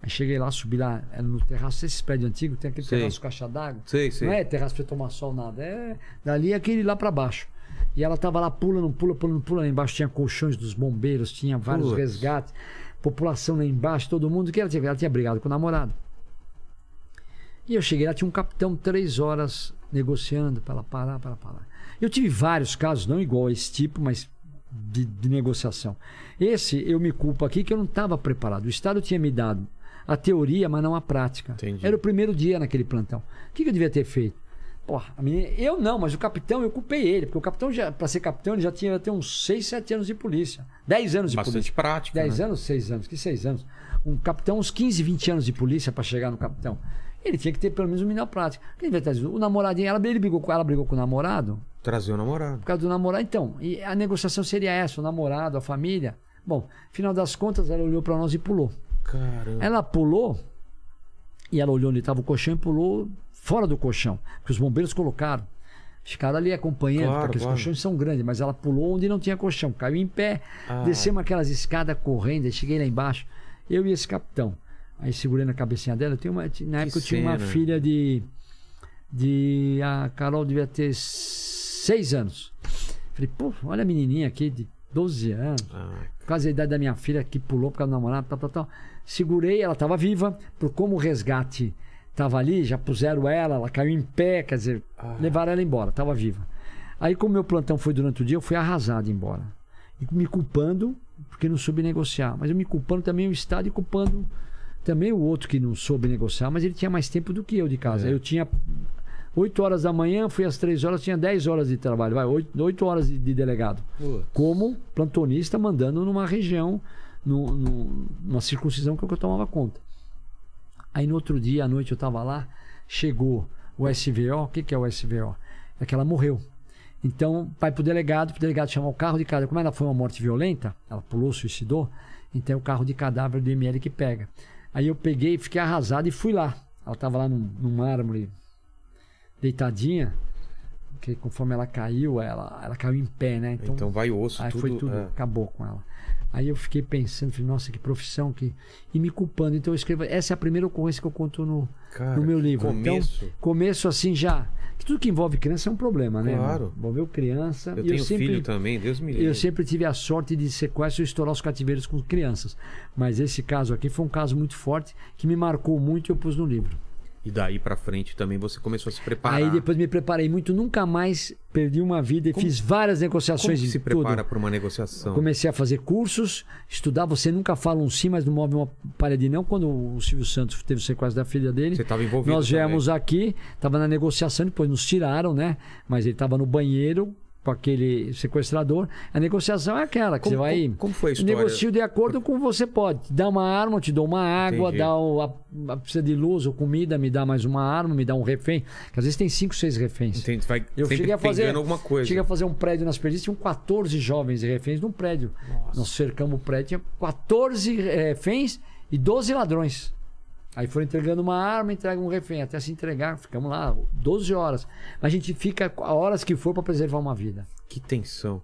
Aí cheguei lá, subi lá, era no terraço, esses prédios antigos, tem aquele Sei. terraço caixa d'água. Sei, sei. Não é terraço pra tomar sol, nada. É dali é aquele lá pra baixo. E ela tava lá pulando, pula, pulando, pula. Lá embaixo tinha colchões dos bombeiros, tinha vários resgates, população lá embaixo, todo mundo. Que ela tinha? Ela tinha brigado com o namorado. E eu cheguei lá, tinha um capitão três horas negociando para ela parar, para ela parar. Eu tive vários casos, não igual a esse tipo, mas de, de negociação. Esse eu me culpo aqui que eu não estava preparado. O Estado tinha me dado a teoria, mas não a prática. Entendi. Era o primeiro dia naquele plantão. O que, que eu devia ter feito? porra, menina, eu não, mas o capitão, eu culpei ele, porque o capitão, já, pra ser capitão, ele já tinha até uns 6, 7 anos de polícia. 10 anos de Bastante polícia. prática. 10 né? anos, 6 anos, que 6 anos. Um capitão, uns 15, 20 anos de polícia pra chegar no capitão. Ele tinha que ter pelo menos um mínimo prática. O namoradinho, ela, ele brigou com, ela brigou com o namorado, Trazer o namorado. por causa do namorado. Então, e a negociação seria essa, o namorado, a família. Bom, final das contas, ela olhou pra nós e pulou. Caramba. Ela pulou e ela olhou onde estava o colchão e pulou fora do colchão. Porque os bombeiros colocaram. Ficaram ali acompanhando, Claro, porque os claro. colchões são grandes, mas ela pulou onde não tinha colchão. Caiu em pé, Ah. descemos aquelas escadas correndo, cheguei lá embaixo. Eu e esse capitão. Aí segurei na cabecinha dela. Eu tenho uma, na época eu tinha uma filha de. de. A Carol devia ter seis anos. Falei, pô, olha a menininha aqui de 12 anos Ah, causa da idade da minha filha que pulou por causa do namorado, tal, tal, tal. Segurei, ela estava viva, por como o resgate estava ali, já puseram ela, ela caiu em pé, quer dizer, levaram ela embora, estava viva. Aí, como meu plantão foi durante o dia, eu fui arrasado embora. E me culpando, porque não soube negociar. Mas eu me culpando também o Estado e culpando também o outro que não soube negociar, mas ele tinha mais tempo do que eu de casa. É. Eu tinha 8 horas da manhã, fui às 3 horas, tinha 10 horas de trabalho, vai, 8, 8 horas de, de delegado pô. como plantonista mandando numa região, no, no- numa circuncisão que eu tomava conta. Aí no outro dia, à noite, eu estava lá, chegou o SVO. O que, que é o SVO? É que ela morreu. Então, vai pro delegado, pro delegado chamar o carro de cadáver. Como ela foi uma morte violenta, ela pulou, suicidou, então é o carro de cadáver do ML que pega. Aí eu peguei, fiquei arrasado e fui lá. Ela estava lá num, num mármore, deitadinha, porque conforme ela caiu, ela, ela caiu em pé, né? Então, vai osso, Aí tudo. foi tudo, é. acabou com ela. Aí eu fiquei pensando, falei, nossa, que profissão que. E me culpando. Então eu escrevo. Essa é a primeira ocorrência que eu conto no, Cara, no meu livro. Começo. Então, começo assim já. Que tudo que envolve criança é um problema, né? Claro. Envolveu criança. eu tenho sempre, filho também, Deus me livre. Eu sempre tive a sorte de sequestro e estourar os cativeiros com crianças. Mas esse caso aqui foi um caso muito forte que me marcou muito e eu pus no livro. E daí pra frente também você começou a se preparar. Aí depois me preparei muito, nunca mais perdi uma vida e Como- fiz várias Como negociações de se prepara para uma negociação? Comecei a fazer cursos, estudar. Você nunca fala um sim, mas não move uma palha de não. Quando o Silvio Santos teve o sequestro da filha dele, Você estava envolvido nós viemos aqui, estava na negociação, depois nos tiraram, né? Mas ele estava no banheiro com aquele sequestrador. A negociação é aquela que Como- você vai. como- como foi a história? Negocio de acordo com você pode. Te dá uma arma, eu te dou uma água, Entendi. dá o, a, a- precisa de luz ou comida, me dá mais uma arma, me dá um refém. Que às vezes tem cinco, seis reféns. Entende? Vai Eu cheguei a fazer, alguma coisa. cheguei a fazer um prédio nas perdizes, tinham 14 jovens reféns num prédio. Nós cercamos o prédio, tinha 14 reféns e 12 ladrões. Aí foram entregando uma arma, entrega um refém. Até se entregar, ficamos lá 12 horas. Mas a gente fica a horas que for para preservar uma vida. Que tensão.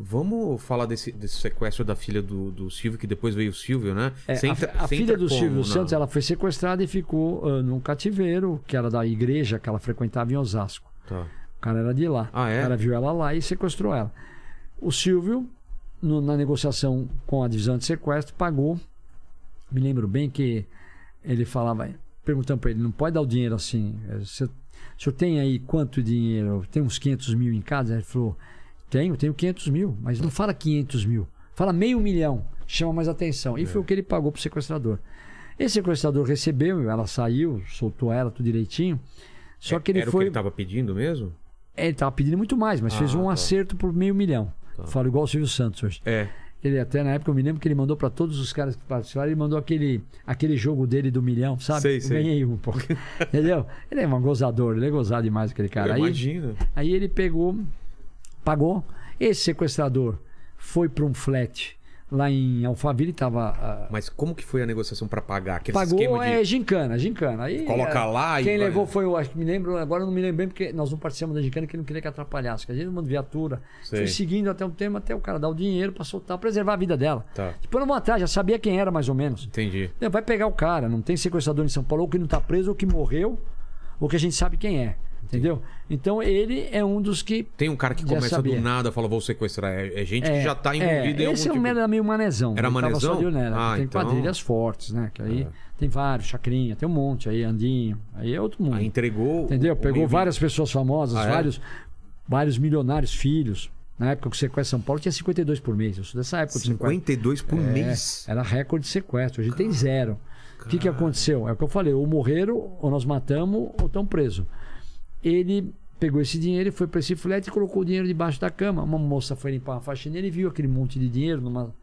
Vamos falar desse, desse sequestro da filha do, do Silvio, que depois veio o Silvio, né? É, a- entra- a, você filha do como Silvio na- Santos, ela foi sequestrada e ficou ah, num cativeiro, que era da igreja que ela frequentava em Osasco. Tá. O cara era de lá. Ah, é? O cara viu ela lá e sequestrou ela. O Silvio, no- na negociação com a divisão de sequestro, pagou. Me lembro bem que ele falava, perguntando para ele, não pode dar o dinheiro assim. Se, o senhor tem aí quanto dinheiro? Tem uns 500 mil em casa? Ele falou, tenho, tenho 500 mil. Mas não fala 500 mil. Fala meio milhão. Chama mais atenção. E É. foi o que ele pagou pro sequestrador. Esse sequestrador recebeu, ela saiu, soltou ela tudo direitinho. Só que ele É, Era o foi. que ele estava pedindo mesmo? É, Ele tava pedindo muito mais, mas Ah, fez um tá. acerto por meio milhão. Falo igual o Silvio Santos hoje. É. Ele até na época eu me lembro que ele mandou para todos os caras que participaram, ele mandou aquele, aquele jogo dele do milhão, sabe? Sei, sei. Ganhei um pouco. Entendeu? Ele é um gozador, ele é gozado demais aquele cara. Aí, imagino. aí ele pegou, pagou. Esse sequestrador foi para um flat lá em Alphaville, tava ah, Mas como que foi a negociação para pagar? Aquele Pagou, de... é gincana, gincana. Aí, Coloca é, lá e Quem levou foi o. Acho que me lembro, agora não me lembro bem, porque nós não participamos da gincana que não queria que atrapalhasse. Que a gente manda viatura. Sei. Fui seguindo até um tempo, até o cara dar o dinheiro pra soltar, preservar a vida dela. Tá. Depois eu vou atrás, já sabia quem era mais ou menos. Entendi. Não, Vai pegar o cara, não tem sequestrador em São Paulo, ou que não tá preso, ou que morreu, ou que a gente sabe quem é. Entendeu? Então ele é um dos que. Tem um cara que começa sabia. do nada, fala, vou sequestrar. É, é gente que É, já tá é, envolvido em algum Esse é um tipo... era meio manezão. Era tava manezão? só de olhar, né? Ah, tem então- quadrilhas fortes, né? Que aí É. tem vários, chacrinha, tem um monte aí, andinho. Aí é outro mundo. Aí entregou... Entendeu? Pegou meio- várias pessoas famosas, Ah, é? vários, vários milionários filhos. Na época que o sequestro São Paulo tinha 52 por mês. Eu sou dessa época do sequestro. 52 por É, mês. Era recorde de sequestro. Hoje tem zero. O que, que aconteceu? É o que eu falei: ou morreram, ou nós matamos, ou estão presos. Ele pegou esse dinheiro e foi para esse flete e colocou o dinheiro debaixo da cama. Uma moça foi limpar uma faxineira e viu aquele monte de dinheiro numa,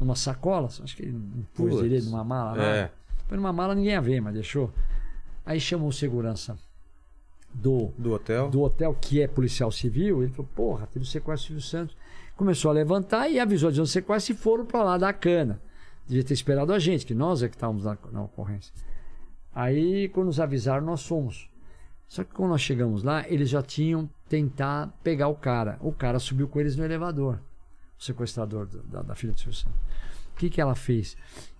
numa sacola. Acho que ele não pôs Putz. direito numa mala. É. Foi numa mala, ninguém ia ver, mas deixou. Aí chamou o segurança do, Do hotel? do hotel, que é policial civil. Ele falou: Porra, teve o sequestro do Silvio Santos. Começou a levantar e avisou de um sequestro e foram para lá da cana. Devia ter esperado a gente, que nós é que estávamos na, na ocorrência. Aí, quando nos avisaram, nós fomos. Só que quando nós chegamos lá, eles já tinham tentar pegar o cara. O cara subiu com eles no elevador, o sequestrador do- da, da filha do Silvio Santos. O que, que ela fez?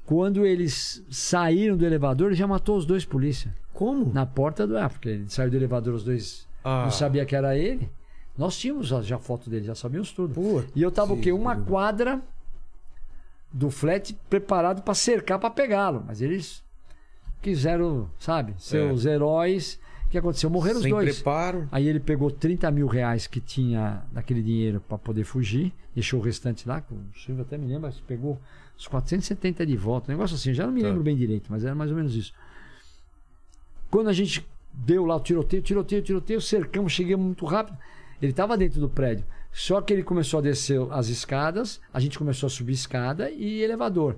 Quando eles saíram do elevador, ele já matou os dois polícia. Como? Na porta do. Ah, porque ele saiu do elevador, os dois Ah. não sabia que era ele. Nós tínhamos já, já foto dele, já sabíamos tudo. Putz. E eu tava o quê? Uma quadra do flat preparado para cercar para pegá-lo. Mas eles quiseram, sabe, ser É. os heróis. O que aconteceu? Morreram Sem os dois. preparo. Aí ele pegou 30 mil reais que tinha daquele dinheiro para poder fugir, deixou o restante lá, que o Silvio até me lembra, pegou os 470 de volta, um negócio assim, já não me Tá. lembro bem direito, mas era mais ou menos isso. Quando a gente deu lá o tiroteio, tiroteio, tiroteio, cercamos, chegamos muito rápido. Ele estava dentro do prédio. Só que ele começou a descer as escadas, a gente começou a subir escada e elevador.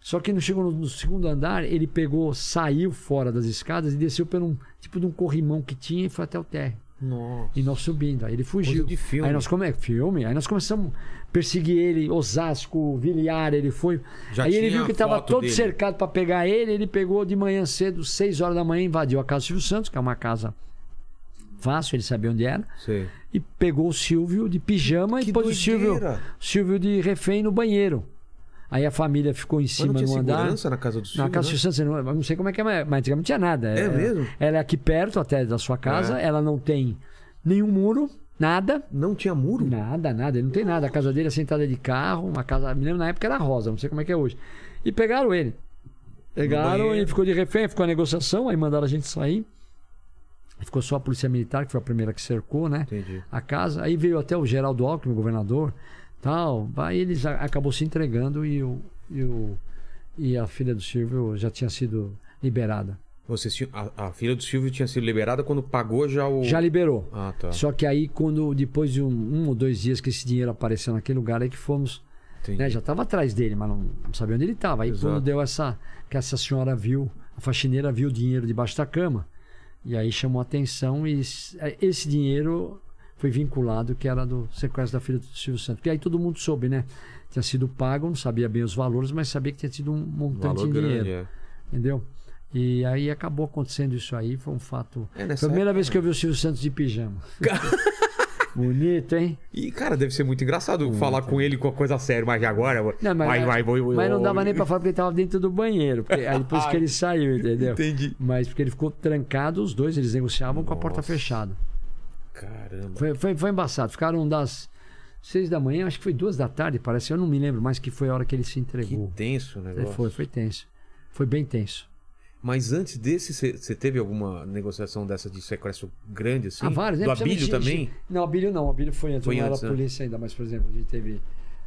Só que não chegou no, no segundo andar, ele pegou, saiu fora das escadas e desceu por um tipo de um corrimão que tinha e foi até o térreo. Nossa. E nós subindo. Aí ele fugiu. Coisa de filme. Aí nós come... filme. Aí nós começamos a perseguir ele, Osasco, Viliar, ele foi. Já aí ele viu que estava todo dele. cercado para pegar ele, ele pegou de manhã cedo, 6 horas da manhã, invadiu a casa do Silvio Santos, que é uma casa fácil, ele sabia onde era, Sei. e pegou o Silvio de pijama Que e pôs o Silvio, doideira. Silvio de refém no banheiro. Aí a família ficou em Mas cima não tinha no andar. segurança na casa do Silvio, Na casa do né? Santos, eu não, não sei como é que é, mas mas antigamente não tinha nada. É mesmo? Ela é aqui perto até da sua casa, É. ela não tem nenhum muro, nada. Não tinha muro? Nada, nada, ele não tem nada. A casa dele é sentada de carro, uma casa, me lembro na época era rosa, não sei como é que é hoje. E pegaram ele. Pegaram, ele ficou de refém, ficou a negociação, aí mandaram a gente sair. Ficou só a polícia militar, que foi a primeira que cercou, né? Entendi. A casa. Aí veio até o Geraldo Alckmin, o governador, tal. Aí eles acabou se entregando e o, e o e a filha do Silvio já tinha sido liberada. Vocês tinham, a, a filha do Silvio tinha sido liberada quando pagou já o. Já liberou. Ah, tá. Só que aí, quando depois de um, um ou dois dias que esse dinheiro apareceu naquele lugar, aí que fomos. Né, já estava atrás dele, mas não, não sabia onde ele estava. Aí Exato. quando deu essa. Que essa senhora viu, a faxineira viu o dinheiro debaixo da cama. E aí chamou a atenção e é, esse dinheiro foi vinculado que era do sequestro da filha do Silvio Santos. Porque aí todo mundo soube, né? Tinha sido pago, não sabia bem os valores, mas sabia que tinha sido um montante Valor em grande, dinheiro. é. Entendeu? E aí acabou acontecendo isso aí, foi um fato. É, primeira época- vez que eu vi o Silvio Santos de pijama. Bonito, hein? E, cara, deve ser muito engraçado falar com ele com a coisa séria, mas agora. Não, mas, vai, vai, vai, mas não dava nem pra falar porque ele tava dentro do banheiro. Porque, aí depois que ele saiu, entendeu? Entendi. Mas porque ele ficou trancado, os dois, eles negociavam com a porta Nossa. fechada. Caramba. Foi, foi, foi embaçado. Ficaram das seis da manhã, acho que foi duas da tarde, parece. Eu não me lembro mais que foi a hora que ele se Que entregou. tenso o É, negócio. foi, foi tenso. Foi bem tenso. Mas antes desse, você teve alguma negociação dessa de sequestro grande, assim? Há vários, né? Do Abílio também? Não, Abílio não. Abílio foi antes. Foi não antes, era né? polícia ainda, mas, por exemplo, a gente teve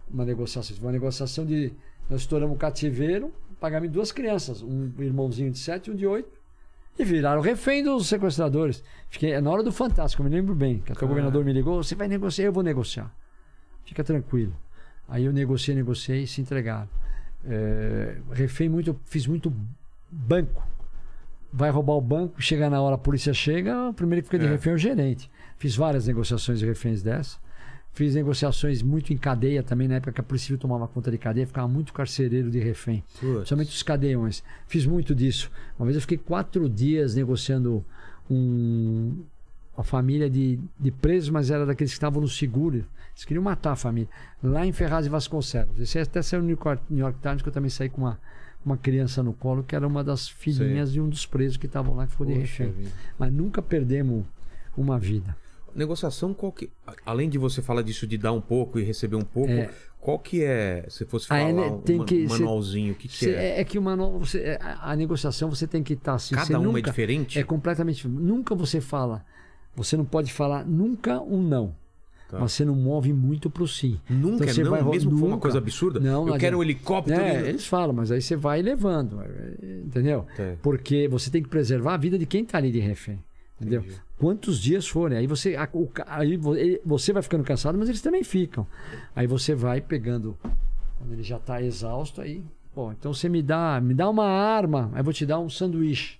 uma negociação. Uma negociação de. Nós estouramos o cativeiro, pagamos duas crianças, um irmãozinho de 7 e um de 8, e viraram refém dos sequestradores. Fiquei é na hora do Fantástico, eu me lembro bem. Que até o governador me ligou: você vai negociar? Eu vou negociar. Fica tranquilo. Aí eu negociei, negociei e se entregaram. É, refém muito, fiz muito banco. Vai roubar o banco, chega na hora, a polícia chega, o primeiro que fica de É. refém é o gerente. Fiz várias negociações de reféns dessa. Fiz negociações muito em cadeia também, na época que a Polícia Civil tomava conta de cadeia, ficava muito carcereiro de refém. Putz. Somente os cadeiões. Fiz muito disso. Uma vez eu fiquei quatro dias negociando um, uma família de, de presos, mas era daqueles que estavam no seguro. Eles queriam matar a família. Lá em Ferraz e Vasconcelos. Esse até saiu no New York, New York Times, que eu também saí com uma, uma criança no colo, que era uma das filhinhas de um dos presos que estavam lá, que ficou de refém. vida. Mas nunca perdemos uma vida. Negociação, qual que. Além de você falar disso de dar um pouco e receber um pouco, É. qual que é. Se fosse falar né, um tem que- cê- manualzinho, o que, que Cê- é? é? é que o manual, você, é, a, a negociação você tem que estar assim. você Cada uma nunca, é diferente? É completamente. Nunca você fala. Você não pode falar nunca um não. Tá. Mas você não move muito pro sim. Nunca Então você não, vai mesmo que for uma nunca. coisa absurda? Não, eu não quero um helicóptero. É, e- eles falam, mas aí você vai levando. é, Entendeu? Tá. Porque você tem que preservar a vida de quem tá ali de refém. Entendeu? Entendi. Quantos dias forem. Aí você, aí você vai ficando cansado, mas eles também ficam. Aí você vai pegando. Quando ele já está exausto, aí. Pô, então você me dá, me dá uma arma, aí eu vou te dar um sanduíche.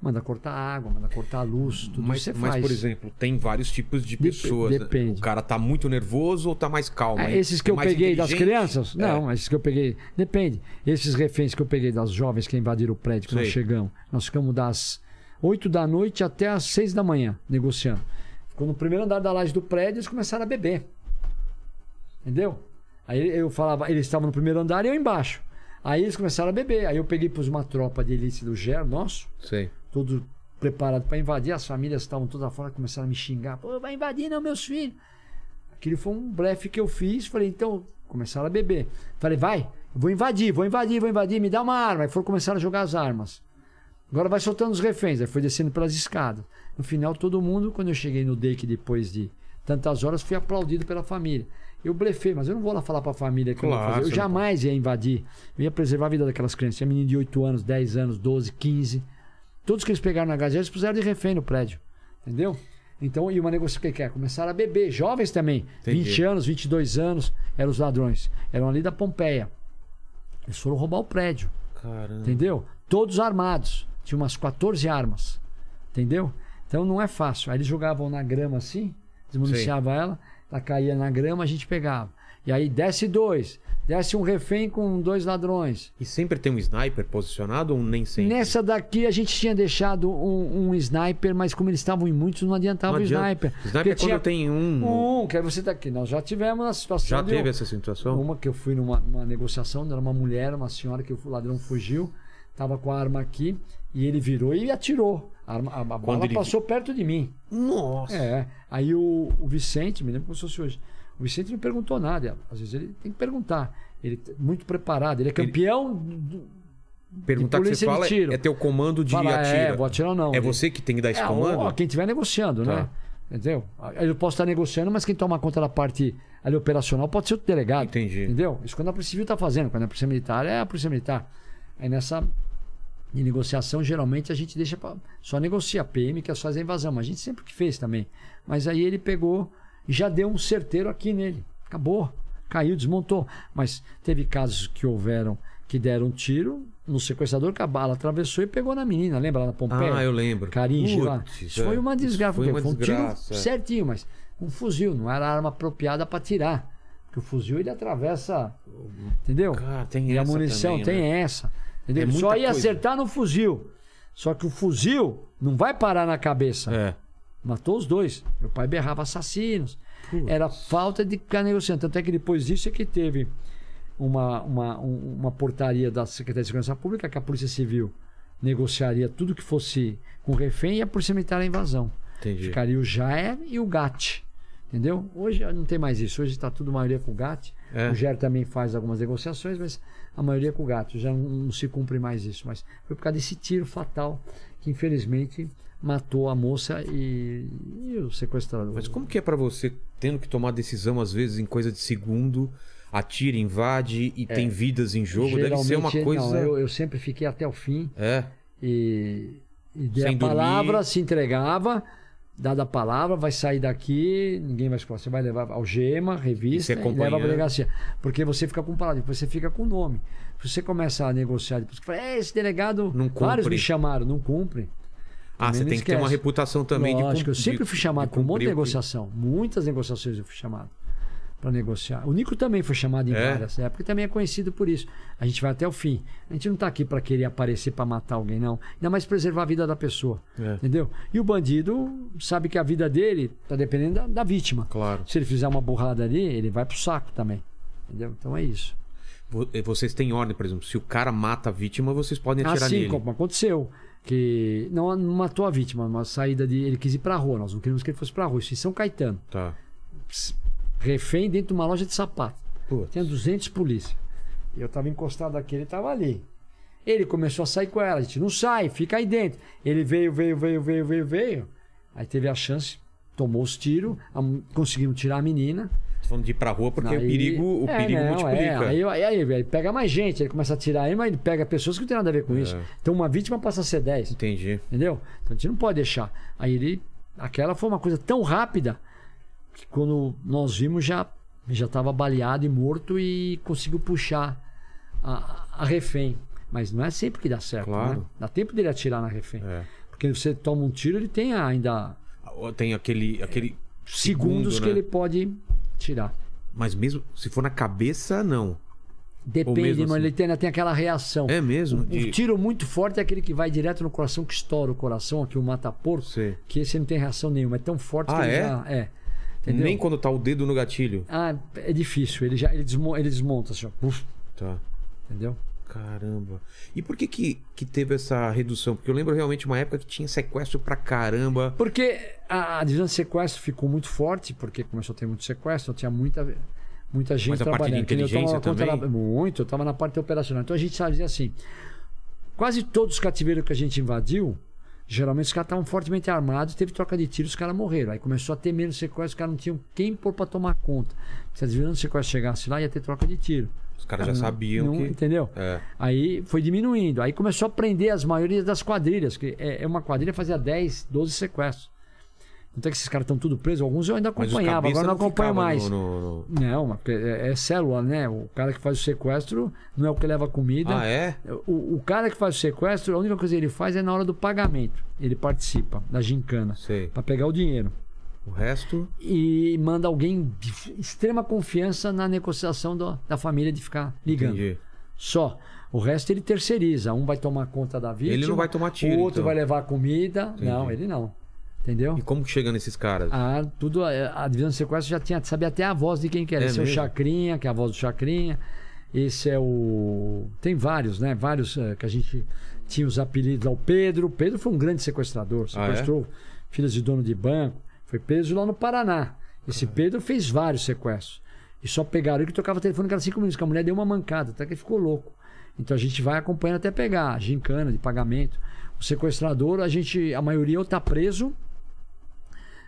Manda cortar água, manda cortar a luz, tudo Mas, isso você mas, faz. por exemplo, tem vários tipos de pessoas. né? depende. O cara tá muito nervoso ou tá mais calmo? É, esses que É eu peguei das crianças? É. Não, esses que eu peguei. Depende. Esses reféns que eu peguei das jovens que invadiram o prédio, que nós Sei. chegamos. Nós ficamos das 8 da noite até as 6 da manhã negociando. Ficou no primeiro andar da laje do prédio eles começaram a beber. Entendeu? Aí eu falava, eles estavam no primeiro andar e eu embaixo. Aí eles começaram a beber. Aí eu peguei pus uma tropa de elite do GER, nosso, Sei. todo preparado para invadir. As famílias estavam todas fora, começaram a me xingar. Pô, vai invadir não, meus filhos. Aquilo foi um blefe que eu fiz. Falei, então, começaram a beber. Falei, vai, vou invadir, vou invadir, vou invadir, me dá uma arma. Aí foram começar a jogar as armas. Agora vai soltando os reféns. Aí foi descendo pelas escadas. No final, todo mundo, quando eu cheguei no DEIC depois de tantas horas, fui aplaudido pela família. Eu blefei, mas eu não vou lá falar pra família que eu Claro, vou fazer. Eu jamais ia invadir. Eu ia preservar a vida daquelas crianças. Tinha menino de 8 anos, 10 anos, 12, 15. Todos que eles pegaram na gazeta, eles puseram de refém no prédio. Entendeu? Então, e uma negociação que que é? Começaram a beber. Jovens também. Entendi. 20 anos, 22 anos, eram os ladrões. Eram ali da Pompeia. Eles foram roubar o prédio. Caramba. Entendeu? Todos armados. Tinha umas 14 armas. Entendeu? Então não é fácil. Aí eles jogavam na grama assim, desmuniciava ela, ela caía na grama, a gente pegava. E aí desce dois, desce um refém com dois ladrões. E sempre tem um sniper posicionado ou nem sempre? Nessa daqui a gente tinha deixado um, um sniper, mas como eles estavam em muitos, não adiantava Não o sniper. Sniper Porque é quando tinha tem um. um, que aí você tá aqui. Nós já tivemos na situação. Já teve eu- essa situação? uma que eu fui numa, numa negociação, era uma mulher, uma senhora que o ladrão fugiu, tava com a arma aqui e ele virou e atirou. A, arma, a, a bala ele- passou perto de mim. Nossa. É. Aí o, o Vicente, me lembro como se fosse hoje. O Vicente não perguntou nada. Às vezes ele tem que perguntar. Ele é muito preparado. Ele é campeão. do- Perguntar que você fala é- tiro. é teu comando de Fala, atira. é, vou atirar ou não. É Ele- você que tem que dar esse é, comando? ó, quem estiver negociando, Tá. né? Entendeu? Eu posso estar negociando, mas quem toma conta da parte ali operacional pode ser o delegado. Entendi. Entendeu? Isso quando a Polícia Civil está fazendo. Quando a Polícia Militar é a Polícia Militar. Aí nessa negociação, geralmente a gente deixa pra, só negocia a PM, que é só fazer a invasão. Mas a gente sempre que fez também. Mas aí ele pegou e já deu um certeiro aqui nele. Acabou. Caiu, desmontou. Mas teve casos que houveram que deram um tiro no sequestrador, que a bala atravessou e pegou na menina. Lembra lá na Pompeia? Ah, eu lembro. Caringe lá. Isso é. foi uma desgraça. Foi uma foi um desgraça. tiro certinho, mas um fuzil. Não era a arma apropriada para tirar. Porque o fuzil ele atravessa. Entendeu? Cara, tem E a munição também, tem né? essa. É Só ia coisa. acertar no fuzil. Só que o fuzil não vai parar na cabeça. É. Matou os dois. Meu pai berrava assassinos. Era falta de ficar negociando. Tanto é que depois disso é que teve uma, uma, um- uma portaria da Secretaria de Segurança Pública que a Polícia Civil negociaria tudo que fosse com refém e a Polícia Militar a invasão. Entendi. Ficaria o JAE e o GAT. Entendeu? Hoje não tem mais isso. Hoje está tudo maioria com o GAT. É. O GER também faz algumas negociações, mas a maioria com o GAT. Já não, não se cumpre mais isso. Mas foi por causa desse tiro fatal que infelizmente matou a moça e, e o sequestrador. Mas como que é pra você, tendo que tomar decisão, às vezes, em coisa de segundo, atira, invade e tem vidas em jogo? Deve ser uma É. Coisa. Não, eu, eu sempre fiquei até o fim É. e, e a palavra, se entregava. Dada a palavra, vai sair daqui, ninguém vai escolher. Você vai levar algema, E revista se e, leva acompanhando. pra delegacia. Porque você fica com palavra, depois você fica com o nome. Se você começa a negociar, depois você fala, é, esse delegado, Não vários me chamaram, não cumpre. Ah, você tem que ter uma esquece. reputação também de Lógico, eu sempre fui chamado para um monte de que- negociação. Muitas negociações eu fui chamado para negociar. O Nico também foi chamado em É? várias épocas, também é conhecido por isso. A gente vai até o fim. A gente não está aqui para querer aparecer para matar alguém, não. Ainda mais preservar a vida da pessoa. É. Entendeu? E o bandido sabe que a vida dele está dependendo da, da vítima. Claro. Se ele fizer uma burrada ali, ele vai pro saco também. Entendeu? Então é isso. Eh, Vocês têm ordem, por exemplo, se o cara mata a vítima, vocês podem atirar Assim nele. como aconteceu. Que não, matou a vítima, uma saída de. Ele quis ir pra rua. Nós não queríamos que ele fosse pra rua. Isso em São Caetano. Tá. Refém dentro de uma loja de sapato. Putz. Tinha 200 polícia. E eu tava encostado aqui, ele tava ali. Ele começou a sair com ela. A gente não sai, fica aí dentro. Ele veio, veio, veio, veio, veio, veio. Aí teve a chance, tomou os tiros, conseguimos tirar a menina. Falando de ir pra rua porque o Aí- perigo, o é, perigo não, multiplica. É, aí, aí, aí, ele pega mais gente, ele começa a atirar aí, mas ele pega pessoas que não tem nada a ver com isso. Então uma vítima passa a ser 10. Entendi. Entendeu? Então a gente não pode deixar. Aí ele. Aquela foi uma coisa tão rápida que quando nós vimos já já estava baleado e morto e conseguiu puxar a, a refém. Mas não é sempre que dá certo, Claro. né? Dá tempo dele atirar na refém. É. Porque você toma um tiro, ele tem ainda Tem aquele, aquele segundos segundo, que né? ele pode tirar. Mas mesmo se for na cabeça, não. Depende, mas assim? ele tem, ainda tem aquela reação. É mesmo? Um tiro muito forte é aquele que vai direto no coração, que estoura o coração, aqui o mata-porco, Sei. que esse não tem reação nenhuma. É tão forte Ah, que ele é? já. É. Entendeu? Nem quando tá o dedo no gatilho. Ah, é difícil. Ele já ele, desmo- ele desmonta assim, ó. Puf, Tá. entendeu? Caramba. E por que, que que teve essa redução? Porque eu lembro realmente uma época que tinha sequestro pra caramba. Porque a, a divisão de sequestro ficou muito forte, porque começou a ter muito sequestro, tinha muita, muita gente Mas a parte de trabalhando. Eu tomava inteligência também? muito, eu estava na parte operacional. Então a gente sabia assim: quase todos os cativeiros que a gente invadiu, geralmente os caras estavam fortemente armados, teve troca de tiros, os caras morreram. Aí começou a ter menos sequestro, os caras não tinham quem pôr para tomar conta. Se a divisão de sequestro chegasse lá, ia ter troca de tiro. Os caras já sabiam Não- que. Entendeu? É. Aí foi diminuindo. Aí começou a prender as maiorias das quadrilhas, que é é uma quadrilha fazia 10, 12 sequestros. Então é que esses caras estão tudo presos. Alguns eu ainda acompanhava, agora não acompanho ficava mais. no- no- Não, é, é célula, né? O cara que faz o sequestro não é o que leva comida. Ah, é? O, o cara que faz o sequestro, a única coisa que ele faz é na hora do pagamento. Ele participa da gincana para pegar o dinheiro. O resto. E manda alguém de extrema confiança na negociação do- da família de ficar ligando. Entendi. Só. O resto ele terceiriza. Um vai tomar conta da vítima. Ele não vai tomar tiro, O outro então. vai levar comida. Não, ele não. Entendeu? E como que chega nesses caras? Ah, tudo. A a divisão de sequestro já tinha, sabia até a voz de quem que era. É Esse é o mesmo? Chacrinha, que é a voz do Chacrinha. Esse é o. Tem vários, né? Vários eh, que a gente tinha os apelidos lá. O Pedro. O Pedro foi um grande sequestrador. Ah, é? Sequestrou filhas de dono de banco. Foi preso lá no Paraná. Esse Pedro fez vários sequestros. E só pegaram ele que tocava telefone cada cinco minutos, que a mulher deu uma mancada, até que ele ficou louco. Então a gente vai acompanhando até pegar, gincana de pagamento. O sequestrador, a gente, a maioria ou tá preso,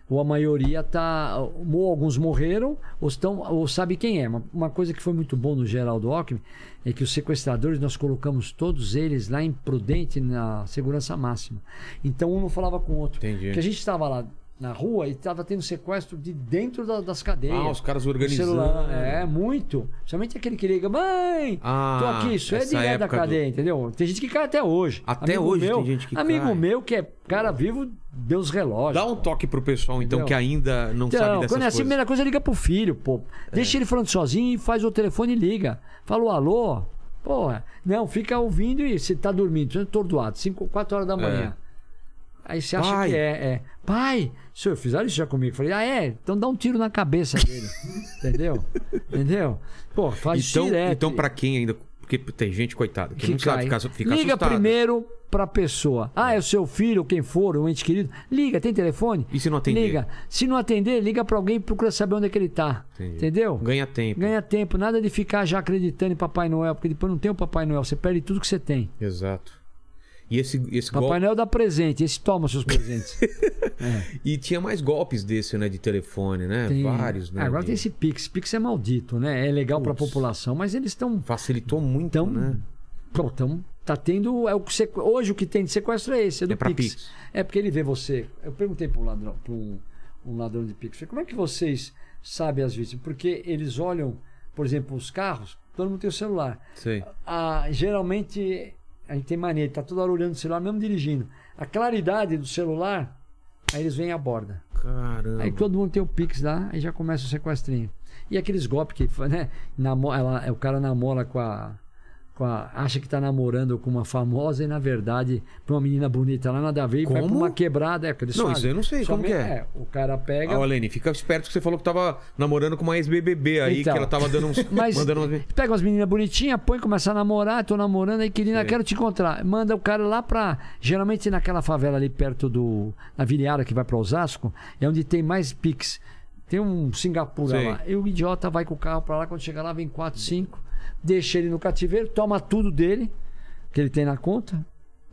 ou a maioria tá. Ou alguns morreram, ou, estão, ou sabe quem é. Uma, uma coisa que foi muito bom no Geraldo Alckmin é que os sequestradores nós colocamos todos eles lá em Prudente na segurança máxima. Então um não falava com o outro. Entendi. Porque a gente estava lá na rua e estava tendo sequestro de dentro da- das cadeias. Ah, os caras Do organizando. celular. É, muito. Principalmente aquele que liga, mãe, Ah, tô aqui. Isso é direto da época do- cadeia, entendeu? Tem gente que cai até hoje. Até Amigo hoje meu, tem gente que Amigo cai. meu que é cara vivo, Deus relógio. Dá um toque pro pessoal, então, Entendeu? que ainda não Então, sabe dessas quando é assim, a coisas. É. primeira coisa, liga pro filho, pô. Deixa ele falando sozinho e faz o telefone e liga. Fala o alô. Porra. Não, fica ouvindo e você tá dormindo, atordoado, 5, 4 horas da manhã. Aí você acha Pai. que é, é. Pai, senhor, fizeram isso já comigo. Falei, ah, é? Então dá um tiro na cabeça dele. Entendeu? Entendeu? Pô, faz Então, direto. então para quem ainda. Porque tem gente, coitada, que, que não sabe cai. ficar, ficar Liga assustada. primeiro pra pessoa. Ah, é o seu filho, quem for, um ente querido. Liga, tem telefone? E se não atender? Liga. Se não atender, liga pra alguém e procura saber onde é que ele tá. Entendi. Entendeu? Ganha tempo. Ganha tempo, nada de ficar já acreditando em Papai Noel, porque depois não tem o Papai Noel, você perde tudo que você tem. Exato. E esse, esse Papai golpe. Noel dá presente, esse toma seus presentes. E tinha mais golpes desse, né? De telefone, né? Tem- Vários, né? Ah, Agora de- tem esse Pix. Pix é maldito, né? É legal pra Putz. população, mas eles estão. Facilitou muito, Tão, né? Pô, tão, tá tendo. É o que sequ- Hoje o que tem de sequestro é esse, é do É Pix. Pix. É porque ele vê você. Eu perguntei para um ladrão, para um, um ladrão de Pix, como é que vocês sabem as vítimas? Porque eles olham, por exemplo, os carros, todo mundo tem o celular. Sei. Ah, geralmente a gente tem mania, tá toda hora olhando o celular, mesmo dirigindo. A claridade do celular, aí eles vêm à borda. Caramba. Aí todo mundo tem o Pix lá, aí já começa o sequestrinho. E aqueles golpes que, né? Namo, ela, o cara namora com a, a. Acha que tá namorando com uma famosa e, na verdade, pra uma menina bonita lá, nada a ver, e vai pra Como? uma quebrada. É, que eles Não, fazem. isso eu não sei, como que é? É, o cara pega. Ah, Lene, fica esperto que você falou que tava namorando com uma ex-BBB aí, Então. que ela tava dando uns. Mas mandando umas... pega umas meninas bonitinhas, põe, começa a namorar, tô namorando, aí querida, quero te encontrar. Manda o cara lá pra. Geralmente naquela favela ali perto do. Na Viriara que vai pra Osasco, é onde tem mais Pix. Tem um Singapura Sei. lá. E o idiota vai com o carro pra lá, quando chega lá, vem 4, 5, deixa ele no cativeiro, toma tudo dele, que ele tem na conta,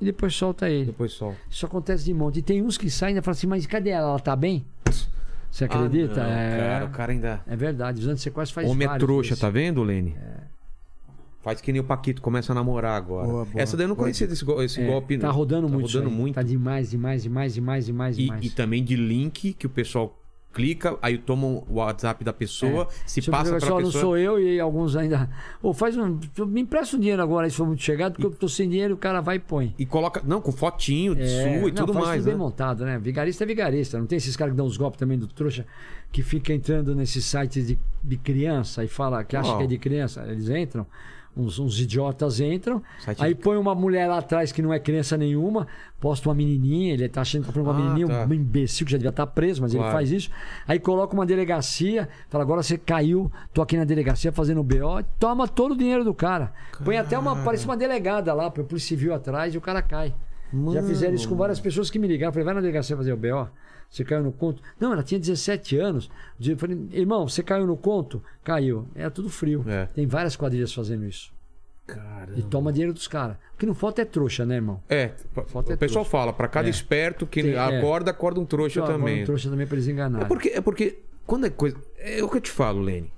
e depois solta ele. Depois só. Isso acontece de monte. E tem uns que saem e falam assim, mas cadê ela? Ela tá bem? Você acredita? Ah, não, é, cara, o cara ainda. é verdade. Visando sequestro faz Homem é trouxa, desses. tá vendo, Lene? Faz que nem o Paquito, começa a namorar agora. Boa, boa. Essa daí eu não conhecia desse, esse É, golpe. tá rodando muito. isso rodando aí. muito. Tá demais, demais, demais, demais, demais, E, demais. e também de link que o pessoal clica, aí tomam o WhatsApp da pessoa, se Tipo, passa pessoal, não pessoa. sou eu e alguns ainda. Ô, faz um. Me empresta um dinheiro agora, se for muito chegado, porque eu tô sem dinheiro, o cara vai e põe. E coloca. Não, com fotinho de É, sua e não, tudo faz mais. tudo bem né? montado, né? Vigarista é vigarista. Não tem esses caras que dão os golpes também do trouxa que fica entrando nesses sites de, de criança e fala que acha Qual? que é de criança. Eles entram, uns, uns idiotas entram, Site aí de- põe uma mulher lá atrás que não é criança nenhuma, posta uma menininha, ele tá achando que tá falando uma Ah, menininha, tá. um imbecil que já devia estar preso, mas Claro. ele faz isso. Aí coloca uma delegacia, fala, agora você caiu, tô aqui na delegacia fazendo BO, toma todo o dinheiro do cara. Põe até uma, parece uma delegada lá, põe a polícia civil atrás e o cara cai. Já fizeram isso com várias pessoas que me ligaram. Falei, vai na delegacia fazer o BO. Você caiu no conto? Não, ela tinha 17 anos. Eu falei, irmão, você caiu no conto? Caiu. É tudo frio. É. Tem várias quadrilhas fazendo isso. Caramba. E toma dinheiro dos caras. O que não falta é trouxa, né, irmão? É, Falta é o pessoal trouxa. fala, pra cada É. esperto que Tem- é. acorda, acorda um trouxa Então, também. um trouxa também pra eles É enganarem. porque, é porque quando é coisa. É o que eu te falo, Lene.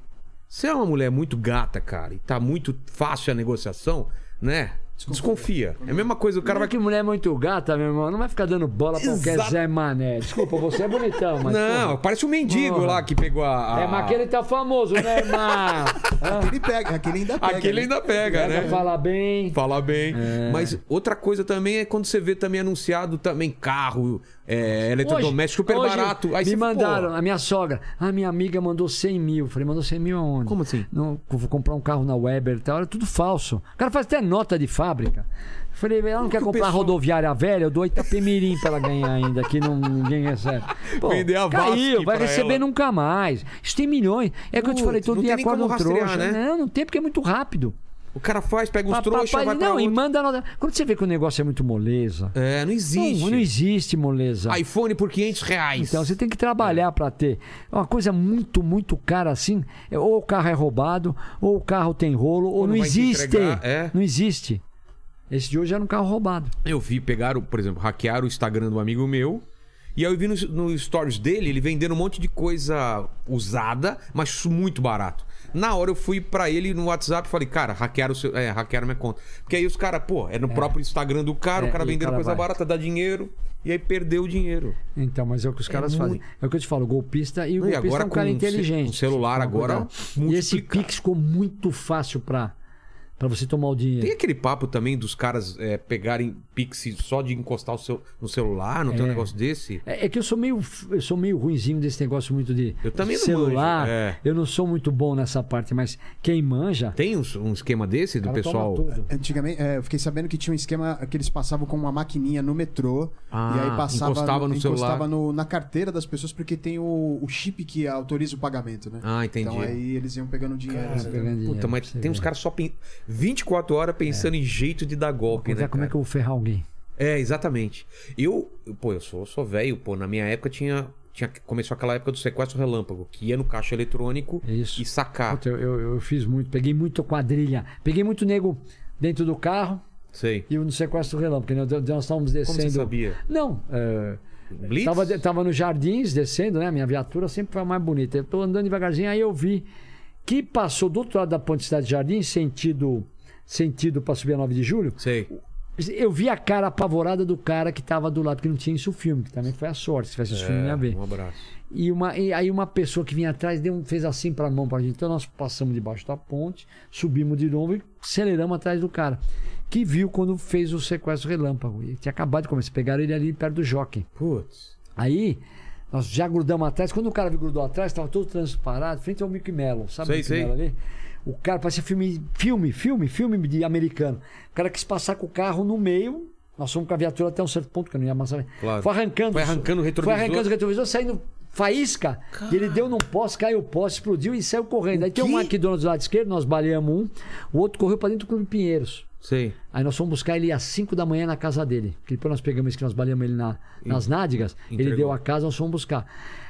Se é uma mulher muito gata, cara, e tá muito fácil a negociação, né? Desconfia. É a mesma coisa, o cara vai. que mulher muito gata, meu irmão. Não vai ficar dando bola pra qualquer Exato. Zé Mané. Desculpa, você é bonitão, mas. Não, porra. parece um mendigo Porra. lá que pegou a. a- É, mas aquele tá famoso, né, irmão? Aquele pega, aquele ainda pega. Aquele né? ainda pega, Pega, né? Fala bem. Fala bem. É. Mas outra coisa também é quando você vê também anunciado também carro, é, eletrodoméstico super Hoje, barato. Aí me mandaram, pô, a minha sogra, a minha amiga mandou 100 mil. Falei, mandou 100 mil aonde? Como assim? Não, vou comprar um carro na Weber e tal. Era tudo falso. O cara faz até nota de fábrica. Falei, ela não quer que comprar pessoal- rodoviária velha? Eu dou Itapemirim pra ela ganhar ainda, que não, ninguém recebe. Pô, Vender a caiu, vai receber ela. nunca mais. Isso tem milhões. É que eu te falei, todo dia acorda um como trouxa. né? Não, não tem porque é muito rápido. O cara faz, pega Pa- trouxas, vai pra não, e outro. manda nota. Quando você vê que o negócio é muito moleza. É, não existe. Não, não existe moleza. iPhone por 500 reais. Então você tem que trabalhar pra ter. É uma coisa muito, muito cara assim. é, Ou o carro é roubado, ou o carro tem rolo, ou Ou não, não existe. é. Não existe. Esse de hoje era um carro roubado. Eu vi, pegaram, por exemplo, hackearam o Instagram do amigo meu. E aí eu vi no, no stories dele, ele vendendo um monte de coisa usada, mas muito barato. Na hora eu fui pra ele no WhatsApp e falei, cara, hackearam, o seu, é, hackearam minha conta. Porque aí os caras, pô, é no próprio Instagram do cara, É, o cara vendendo coisa vai. barata, dá dinheiro. E aí perdeu o dinheiro. Então, mas é o que os caras muito- fazem. É o que eu te falo, o golpista e o Não, e golpista agora é um cara com inteligente. um celular agora, E esse. Pix ficou muito fácil pra, pra você tomar o dinheiro. Tem aquele papo também dos caras é, pegarem Pix só de encostar o seu, no celular, não tem um É. negócio desse? É, é que eu sou meio eu sou meio ruinzinho desse negócio muito de Eu também não celular. manjo, é. Eu não sou muito bom nessa parte, mas quem manja, Tem um, um esquema desse do pessoal? Antigamente, é, eu fiquei sabendo que tinha um esquema que eles passavam com uma maquininha no metrô Ah, e aí passava, encostava no encostava celular. no- na carteira das pessoas porque tem o, o chip que autoriza o pagamento, né? Ah, entendi. Então aí eles iam pegando dinheiro. Cara, né? pegando dinheiro, Puta, mas tem uns caras só. 24 horas pensando em jeito de dar golpe, Como né? é- como é cara? que eu vou ferrar alguém? É, exatamente. Eu, pô, eu sou, sou velho, pô. Na minha época tinha, tinha. Começou aquela época do sequestro relâmpago, que ia no caixa eletrônico Isso. e sacar. Puta, eu, eu, eu fiz muito, peguei muito quadrilha. Peguei muito nego dentro do carro Sei. e no sequestro relâmpago. Nós, nós estávamos Como descendo. você sabia? Não, é, Blitz? tava, tava no Jardins descendo, né? Minha viatura sempre foi a mais bonita. Eu tô andando devagarzinho, aí eu vi que passou do outro lado da ponte Cidade Jardim, sentido sentido para subir a 9 de julho. Sei. Eu vi a cara apavorada do cara que tava do lado, porque não tinha isso o filme, que também foi a sorte. Se tivesse esse filme, não ia ver. Um abraço. E, uma, e aí uma pessoa que vinha atrás deu, fez assim para a mão pra gente. Então nós passamos debaixo da ponte, subimos de novo e aceleramos atrás do cara. Que viu quando fez o sequestro relâmpago. E tinha acabado de começar. Pegaram ele ali perto do jockey. Putz. Aí nós já grudamos atrás. Quando o cara grudou atrás, estava todo o trânsito parado, frente ao Mickey Mello. Sabe Sei, o sei. Mello ali? O cara parecia filme, filme, filme, filme de americano. O cara quis passar com o carro no meio. Nós fomos com a viatura até um certo ponto, que eu não ia mais saber. Claro. Foi arrancando. Foi arrancando o retrovisor. Foi arrancando o retrovisor, saindo faísca. E ele deu num poste, caiu o poste, explodiu e saiu correndo. Aí tem um? McDonald's do lado esquerdo, nós baleamos um. O outro correu para dentro do Clube Pinheiros. Sei. Aí nós fomos buscar ele às 5 da manhã na casa dele. Porque depois nós pegamos que nós baleamos ele na- nas nádegas. Ele entregou. deu a casa, nós fomos buscar.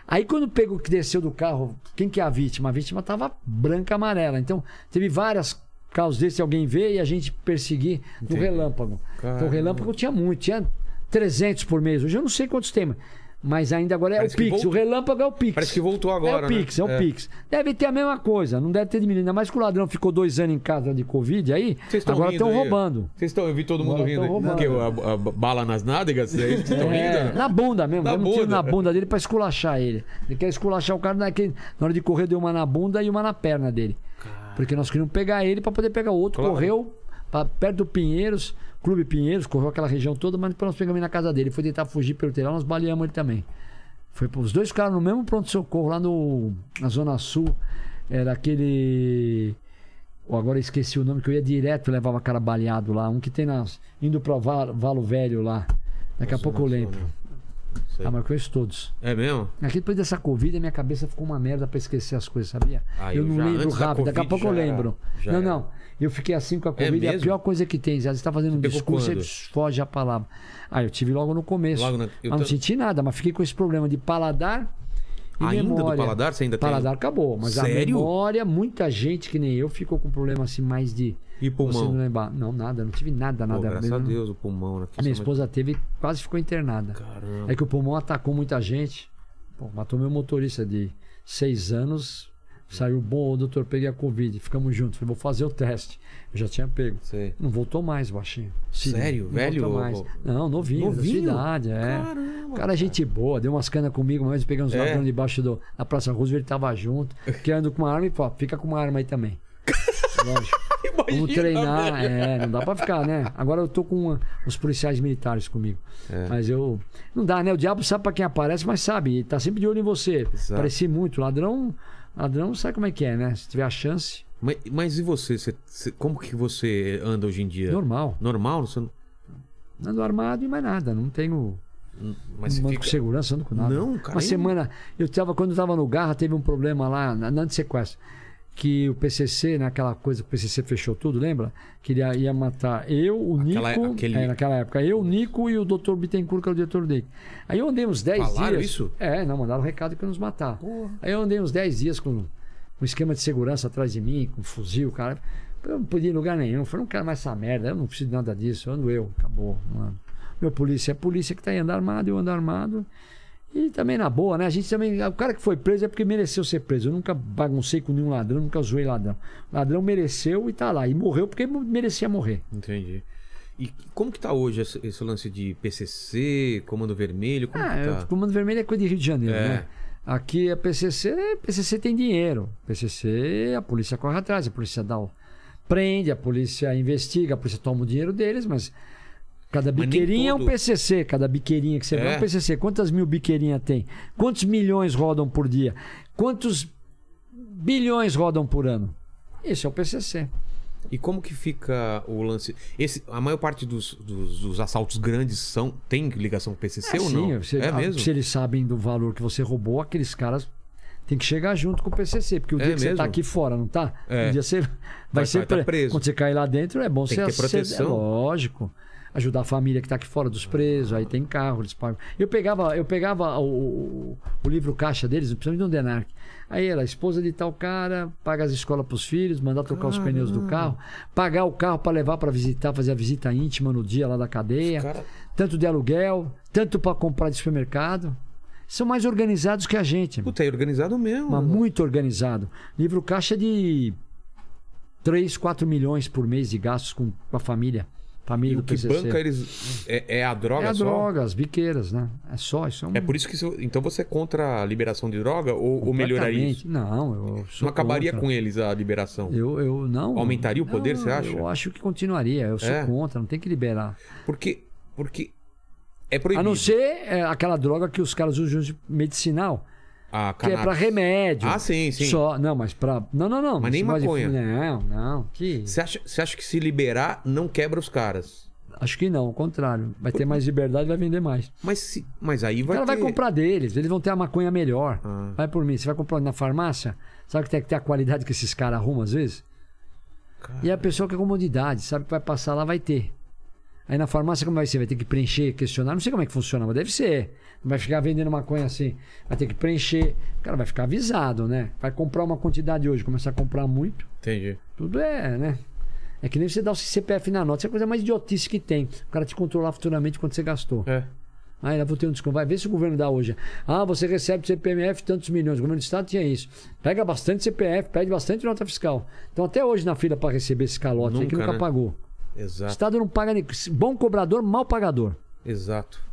Aí quando pegou que desceu do carro, quem que é a vítima? A vítima tava branca amarela. Então teve várias casos desses, alguém ver e a gente perseguir no Entendi. relâmpago. Então o Caramba. relâmpago tinha muito, tinha 300 por mês. Hoje eu não sei quantos tem, mas Mas ainda agora é Parece o que Pix. O relâmpago é o Pix. Parece que voltou agora, É o né? Pix, é o É. Pix. Deve ter a mesma coisa, não deve ter diminuído. Ainda mais que o ladrão ficou dois anos em casa de Covid aí, Vocês estão agora rindo estão aí? roubando. Vocês estão, eu vi todo mundo Agora rindo. tão. Porque a, a bala nas nádegas, é isso que vocês estão É, rindo? na bunda mesmo. Na Deu um tiro bunda. na bunda dele pra esculachar ele. Ele quer esculachar o cara naquele, na hora de correr, deu uma na bunda e uma na perna dele. Porque nós queríamos pegar ele pra poder pegar o outro. Claro. Correu pra, perto do Pinheiros, Clube Pinheiros, correu aquela região toda, mas depois nós pegamos ele na casa dele. Foi tentar fugir pelo telhado, nós baleamos ele também. Foi, os dois ficaram no mesmo pronto-socorro lá no, na Zona Sul. Era aquele. ou agora eu esqueci o nome, que eu ia direto levava cara baleado lá. Um que tem nas, indo pra Val- Valo Velho lá. Daqui a pouco eu lembro. Sei. Ah, mas eu conheço todos. É mesmo? Aqui depois dessa Covid, a minha cabeça ficou uma merda pra esquecer as coisas, sabia? Ah, eu eu não já- lembro rápido, daqui a pouco eu era- lembro. já não, era. não. Eu fiquei assim com a Covid, é, a pior coisa que tem. Você tá fazendo um pegou discurso quando? e foge a palavra. Ah, eu tive logo no começo. Logo na- eu mas não senti nada, mas fiquei com esse problema de paladar e Ainda do memória. paladar? Você ainda tem? Paladar acabou, mas Sério? a memória, muita gente que nem eu ficou com problema assim mais de E você pulmão? não lembrar. Não, nada, não tive nada, Pô, nada. graças a Deus, o pulmão. Né? A minha esposa teve, quase ficou internada. Caramba. É que o pulmão atacou muita gente. Pô, matou meu motorista de seis anos. Saiu bom, o doutor, peguei a Covid. Ficamos juntos. Falei, vou fazer o teste. Eu já tinha pego. Sei. Não voltou mais, baixinho. Sério? Não Velho, voltou mais. ô- Não, novinho, Novinho? idade, é. Caramba, Cara, gente boa, deu umas canas comigo, vez eu peguei uns É? ladrões debaixo do, da Praça Roosevelt, ele tava junto, que ando com uma arma e pô, fica com uma arma aí também. Lógico. Vamos Imagina, treinar, velho. é, não dá pra ficar, né? Agora eu tô com uma- os policiais militares comigo. É. Mas eu. Não dá, né? O diabo sabe pra quem aparece, mas sabe, tá sempre de olho em você. Exato. Pareci muito. Ladrão, ladrão sabe como é que é, né? Se tiver a chance, Mas, mas e você? Você- você- Como que você anda hoje em dia? normal. Normal? Você não... Ando armado e mais nada. Não tenho. Mas você Não ando fica... com segurança, ando com nada. Não, cara, Uma semana, eu tava, quando eu tava no Garra, teve um problema lá, na, na sequestro. Que o PCC, naquela coisa que o PCC fechou tudo, lembra? Que ele ia, matar eu, o Aquela- Nico. aquele- É, naquela época. Eu, o Nico e o Dr. Bittencourt, que era o diretor dele. Aí eu andei uns 10 Falaram dias. isso? É, não, mandaram um recado que nos matar. Aí eu andei uns 10 dias com um esquema de segurança atrás de mim, com um fuzil, cara. Eu não podia ir em lugar nenhum. Eu falei, não quero mais essa merda, eu não preciso de nada disso, eu ando eu, acabou, mano. Meu polícia é polícia que tá aí, anda armado, eu ando armado. E também na boa, né? A gente também. O cara que foi preso é porque mereceu ser preso. Eu nunca baguncei com nenhum ladrão, nunca zoei ladrão. Ladrão mereceu e tá lá. E morreu porque merecia morrer. Entendi. E como que tá hoje esse, esse lance de PCC, Comando Vermelho? Como Ah, tá? Comando Vermelho é coisa de Rio de Janeiro, É. né? Aqui a PCC, PCC tem dinheiro. PCC, a polícia corre atrás, a polícia dá o, prende, a polícia investiga, a polícia toma o dinheiro deles, mas cada biqueirinha é um. PCC, cada biqueirinha que você vê é É. um PCC. Quantas mil biqueirinhas tem? Quantos milhões rodam por dia? Quantos bilhões rodam por ano? Esse é o PCC. E como que fica o lance? Esse, a maior parte dos, dos, dos assaltos grandes são tem ligação com o PCC É, ou sim, não? você- é a- mesmo? Se eles sabem do valor que você roubou, aqueles caras têm que chegar junto com o PCC. Porque o É dia que você mesmo? tá aqui fora, não tá? É. Um dia você vai, Vai- ser vai tá pre- preso. Quando você cair lá dentro, é bom Tem você que ter ser- proteção. É lógico. Ajudar a família que tá aqui fora dos presos, aí tem carro, eles pagam. Eu pegava, eu pegava o, o, o livro caixa deles, principalmente do Denarc. Aí era a esposa de tal cara, paga as escolas pros filhos, mandar trocar os pneus do carro, pagar o carro para levar para visitar, fazer a visita íntima no dia lá da cadeia Cara, tanto de aluguel, tanto para comprar de supermercado. São mais organizados que a gente, puta, é organizado mesmo. mas muito organizado. Livro caixa de 3, 4 milhões por mês de gastos com, com a família. E Família o do que PCC. banca eles é, é a droga é a só? droga, as biqueiras, né? É só, isso é um... É por isso que isso- então você é contra a liberação de droga ou, ou melhoraria isso? Não, eu sou Não acabaria contra. com eles a liberação? Eu, eu não. Aumentaria o poder, Não, você acha? Eu acho que continuaria. Eu sou É? contra, não tem que liberar. Porque porque é proibido. A não ser é, aquela droga que os caras usam de medicinal. Que é pra remédio. Ah, sim, sim. Só, não, mas pra. Não, não, não. Mas nem de- maconha. Não, não. Que... Você acha, você acha que se liberar não quebra os caras? Acho que não, ao contrário. Vai ter mais liberdade e vai vender mais. Mas, se, mas aí O vai cara ter... vai comprar deles, eles vão ter a maconha melhor. Ah. Vai por mim. Você vai comprar na farmácia, sabe que tem que ter a qualidade que esses caras arrumam às vezes? Cara, E a pessoa quer comodidade, sabe que vai passar lá, vai ter. Aí na farmácia, como vai ser? Vai ter que preencher, questionar. Não sei como é que funciona, mas deve ser. Vai ficar vendendo maconha assim. Vai ter que preencher. O cara vai ficar avisado, né? Vai comprar uma quantidade hoje, começar a comprar muito. Entendi. Tudo é, né? É que nem você dar o CPF na nota. Isso é a coisa mais idiotice que tem. O cara te controlar futuramente quanto você gastou. É. Ah, ela vou ter um desconto. Vai ver se o governo dá hoje. Ah, você recebe do CPMF tantos milhões. O governo do Estado tinha isso. Pega bastante CPF, pede bastante nota fiscal. Então, até hoje na fila para receber esse calote aí que Nunca, nunca né? pagou. O Exato. Estado não paga nem. Bom cobrador, mal pagador. Exato.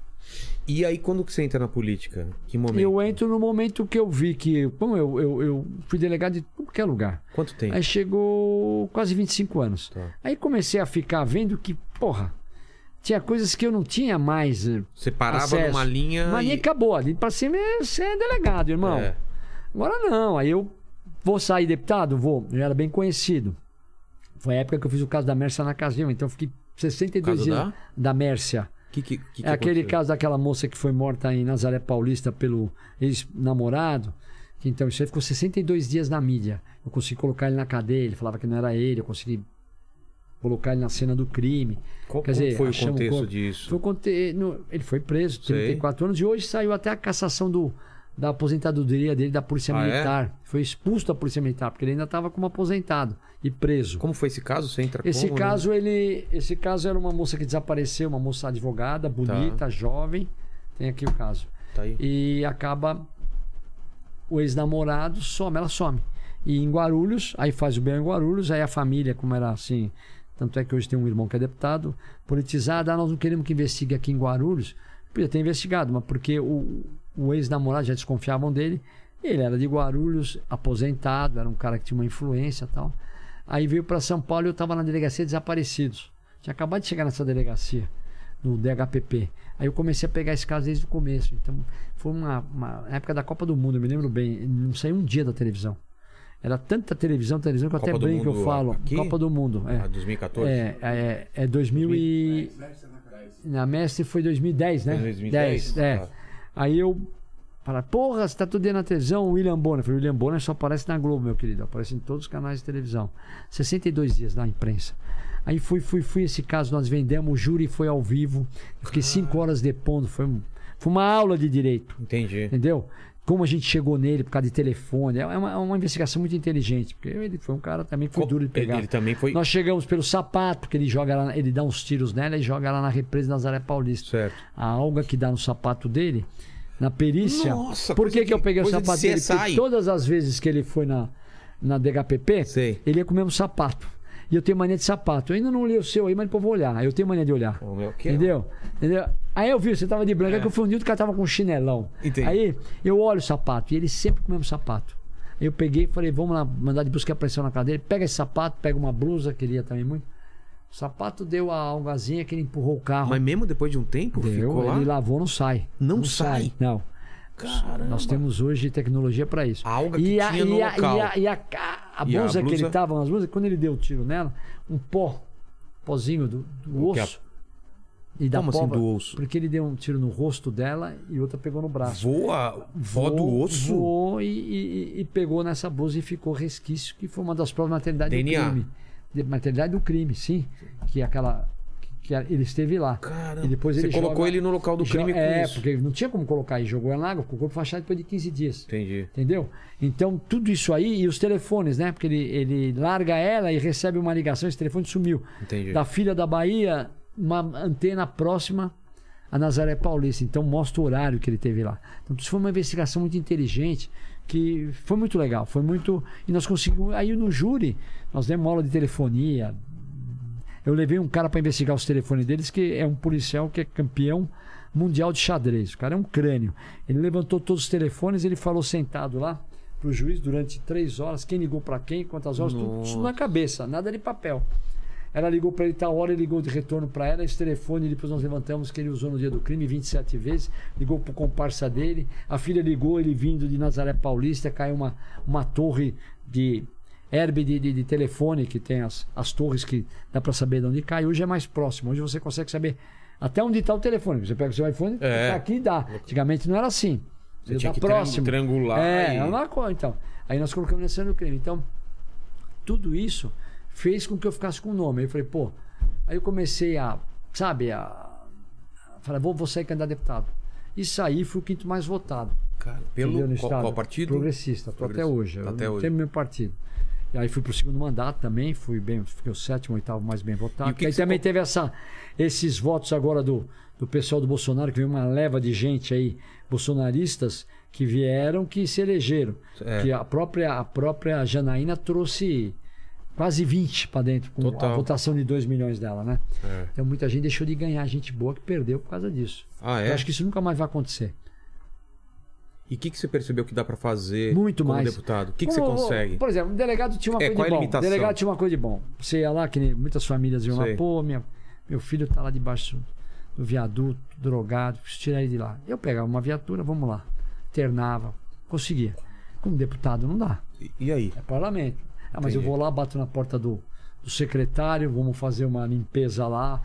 E aí, quando que você entra na política? Que momento? Eu entro no momento que eu vi que. Bom, eu, eu, eu fui delegado de qualquer lugar. Quanto tempo? Aí chegou quase 25 anos. Tá. Aí comecei a ficar vendo que, porra, tinha coisas que eu não tinha mais. eh, Você parava acesso. numa linha. Uma linha e... acabou. Ali pra cima é- você é delegado, irmão. É. Agora não. Aí eu vou sair deputado? Vou. Eu era bem conhecido. Foi a época que eu fiz o caso da Mércia na Casinha. Então eu fiquei 62 Caso dias da? da Mércia. Que, que, que É aquele aconteceu? caso daquela moça que foi morta em Nazaré Paulista pelo ex-namorado. que Então, isso aí ficou 62 dias na mídia. Eu consegui colocar ele na cadeia, ele falava que não era ele, eu consegui colocar ele na cena do crime. Qual, Quer dizer, foi o contexto disso? Foi conte- no- ele foi preso, Sei. 34 anos, e hoje saiu até a cassação do, da aposentadoria dele da Polícia Ah, é? Militar. Foi expulso da Polícia Militar, porque ele ainda estava como aposentado e preso. Como foi esse caso? Você entra Esse como, né? caso, ele. Esse caso era uma moça que desapareceu, uma moça advogada, bonita, jovem. Tem aqui o caso. Tá. E acaba. O ex-namorado some, ela some. E em Guarulhos, aí faz o bem em Guarulhos, aí a família, como era assim. Tanto é que hoje tem um irmão que é deputado, politizado. Ah, nós não queremos que investigue aqui em Guarulhos. Podia ter investigado, mas porque o, o ex-namorado já desconfiavam dele. Ele era de Guarulhos, aposentado, era um cara que tinha uma influência e tal. Aí veio para São Paulo e eu estava na delegacia desaparecidos. Tinha acabado de chegar nessa delegacia, no DHPP. Aí eu comecei a pegar esse caso desde o começo. Então, foi uma, uma época da Copa do Mundo, eu me lembro bem. Não saiu um dia da televisão. Era tanta televisão, televisão que eu Copa até do brinco, eu Mundo falo. aqui? Copa do Mundo. É. Ah, 2014? É, é, é 2000 e... Na Mestre foi 2010, né? 2010? é. Tá. Aí eu... Fala, porra, você tá tudo aí na televisão, o William Bonner. Eu falei, William Bonner só aparece na Globo, meu querido. Aparece em todos os canais de televisão. 62 dias na imprensa. Aí fui, fui, fui esse caso, nós vendemos, o júri foi ao vivo. Eu fiquei cinco horas depondo. Foi, foi uma aula de direito. Entendi. Entendeu? Como a gente chegou nele por causa de telefone. É uma, é uma investigação muito inteligente. Porque ele foi um cara também que foi duro de pegar. Ele, ele também foi. Nós chegamos pelo sapato, que ele joga lá, ele dá uns tiros nela e joga lá na represa Nazaré Paulista. Certo. A alga que dá no sapato dele, na perícia. Nossa, Por que, que eu peguei o coisa de sapato dele? Porque todas as vezes que ele foi na, na DHPP, Sei. ele ia com o mesmo sapato. E eu tenho mania de sapato. Eu ainda não li o seu aí, mas depois eu vou olhar. Eu tenho mania de olhar. O meu que é- Entendeu? Entendeu? Aí eu vi, você tava de branco, É. é. que eu fui um dia, o cara tava com um chinelão. Entendi. Aí eu olho o sapato, e ele sempre com o mesmo sapato. Aí eu peguei e falei, vamos lá, mandar de buscar a pressão na cadeira. Pega esse sapato, pega uma blusa, queria também muito. O sapato deu a algazinha que ele empurrou o carro. Mas mesmo depois de um tempo, deu, ficou lá? ele lavou, não sai. Não sai? Não. Caramba. Nós temos hoje tecnologia para isso. A alga que e a, tinha e no a, local. E a, e a, a E blusa que ele tava, nas blusas, quando ele deu o tiro nela, um pó, pozinho do, do osso. E da Como assim do osso? Porque ele deu um tiro no rosto dela e outra pegou no braço. Voa vó do osso? Voou e, e- e pegou nessa blusa e ficou resquício, que foi uma das provas de maternidade DNA. do crime. De maternidade do crime, sim. Que é aquela. Que, que ele esteve lá. Caramba. E depois Você ele colocou joga- ele no local do crime com É, isso. porque não tinha como colocar aí. Jogou ela na água, ficou o corpo fachado depois de 15 dias. Entendi. Entendeu? Então, tudo isso aí, e os telefones, né? Porque ele, ele larga ela e recebe uma ligação, esse telefone sumiu. Entendi. Da filha da Bahia, uma antena próxima a Nazaré Paulista. Então, mostra o horário que ele teve lá. Então, isso foi uma investigação muito inteligente, que foi muito legal. Foi muito. E nós conseguimos. Aí no júri, nós demos aula de telefonia. Eu levei um cara para investigar os telefones deles, que é um policial que é campeão mundial de xadrez. O cara é um crânio. Ele levantou todos os telefones, ele falou sentado lá pro juiz durante três horas, quem ligou para quem, quantas horas, tudo, na cabeça, nada de papel. Ela ligou para ele tal hora, ele ligou de retorno para ela, esse telefone depois nós levantamos que ele usou no dia do crime 27 vezes, ligou pro comparsa dele, a filha ligou, ele vindo de Nazaré Paulista, caiu uma, uma torre de herbe de, de, de telefone, que tem as, as torres que dá para saber de onde cai, hoje é mais próximo, hoje você consegue saber até onde está o telefone, você pega o seu iPhone, É. tá aqui e dá, antigamente não era assim, Você tinha tá que triang- triangular É, e- é uma coisa, então, aí nós colocamos nesse ano do crime, então tudo isso fez com que eu ficasse com o nome. Aí eu falei, pô. Aí eu comecei a, sabe, a. Falei, vou, vou sair candidato a deputado. E saí, fui o quinto mais votado. Cara, pelo qual, qual partido? Progressista, tô até hoje. Tá eu até não hoje. tenho meu partido. E aí fui pro segundo mandato também, fui bem, fiquei o sétimo, oitavo mais bem votado. E o que aí que você também co- teve essa, esses votos agora do, do pessoal do Bolsonaro, que veio uma leva de gente aí, bolsonaristas, que vieram, que se elegeram. É. Que a própria, a própria Janaína trouxe quase 20 para dentro, com Total. a votação de 2 milhões dela, né? É. Então muita gente deixou de ganhar, gente boa que perdeu por causa disso. Ah, é? Eu acho que isso nunca mais vai acontecer. E o que, que você percebeu que dá pra fazer Muito como mais. deputado? O que, que você consegue? Por exemplo, o delegado tinha uma É, coisa qual é de bom. Limitação? delegado tinha uma coisa de bom. Você ia lá, que nem muitas famílias iam Sei. lá, pô, minha, meu filho tá lá debaixo do viaduto, drogado, preciso tirar ele de lá. Eu pegava uma viatura, vamos lá. Internava, conseguia. Como deputado não dá. E- E aí? É parlamento. Ah, mas Entendi. eu vou lá, bato na porta do, do secretário, vamos fazer uma limpeza lá.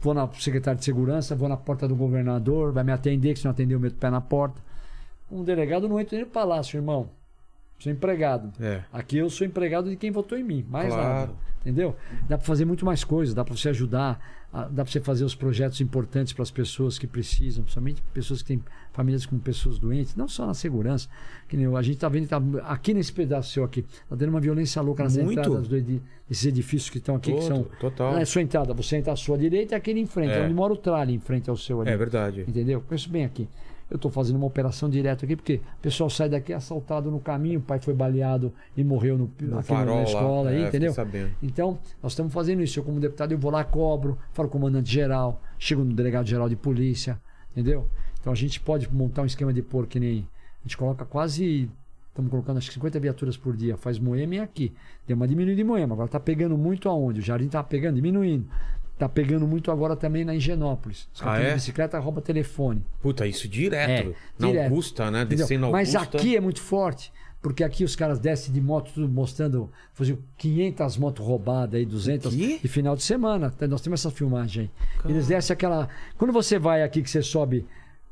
Vou na secretária de segurança, vou na porta do governador, vai me atender, que se não atender eu meto o pé na porta. Um delegado não entra nem no palácio, irmão. Sou empregado. É. Aqui eu sou empregado de quem votou em mim, mais Claro. nada. Entendeu? Dá para fazer muito mais coisas, dá para você ajudar, dá para você fazer os projetos importantes para as pessoas que precisam, principalmente pessoas que têm famílias com pessoas doentes, não só na segurança. Que nem eu- a gente tá vendo tá, aqui nesse pedaço seu aqui, tá tendo uma violência louca nas Muito. entradas do edi- desses edifícios que estão aqui, que são. Todo- total. É sua entrada, você entra à sua direita e aquele em frente, É. é onde mora o tralho em frente ao seu ali. É verdade. Entendeu? Conheço bem aqui. Eu estou fazendo uma operação direto aqui, porque o pessoal sai daqui assaltado no caminho, o pai foi baleado e morreu no, No aqui farol na lá. escola, aí, É, entendeu? Então, nós estamos fazendo isso. Eu, como deputado, eu vou lá, cobro, falo com o comandante geral, chego no delegado geral de polícia, entendeu? Então a gente pode montar um esquema de pôr que nem. A gente coloca quase. Estamos colocando acho que 50 viaturas por dia. Faz Moema e aqui. Deu uma diminuída em Moema. Agora está pegando muito aonde? O Jardim está pegando, diminuindo. Está pegando muito agora também na Higienópolis. Os Ah, é? bicicleta rouba telefone. Puta, isso direto. É, na direto. Augusta, né? Descendo a Mas Augusta. aqui é muito forte, porque aqui os caras descem de moto, tudo mostrando, faziam 500 motos roubadas aí, 200 quê? de final de semana. Tá, Nós temos essa filmagem aí. Eles descem aquela. Quando você vai aqui, que você sobe,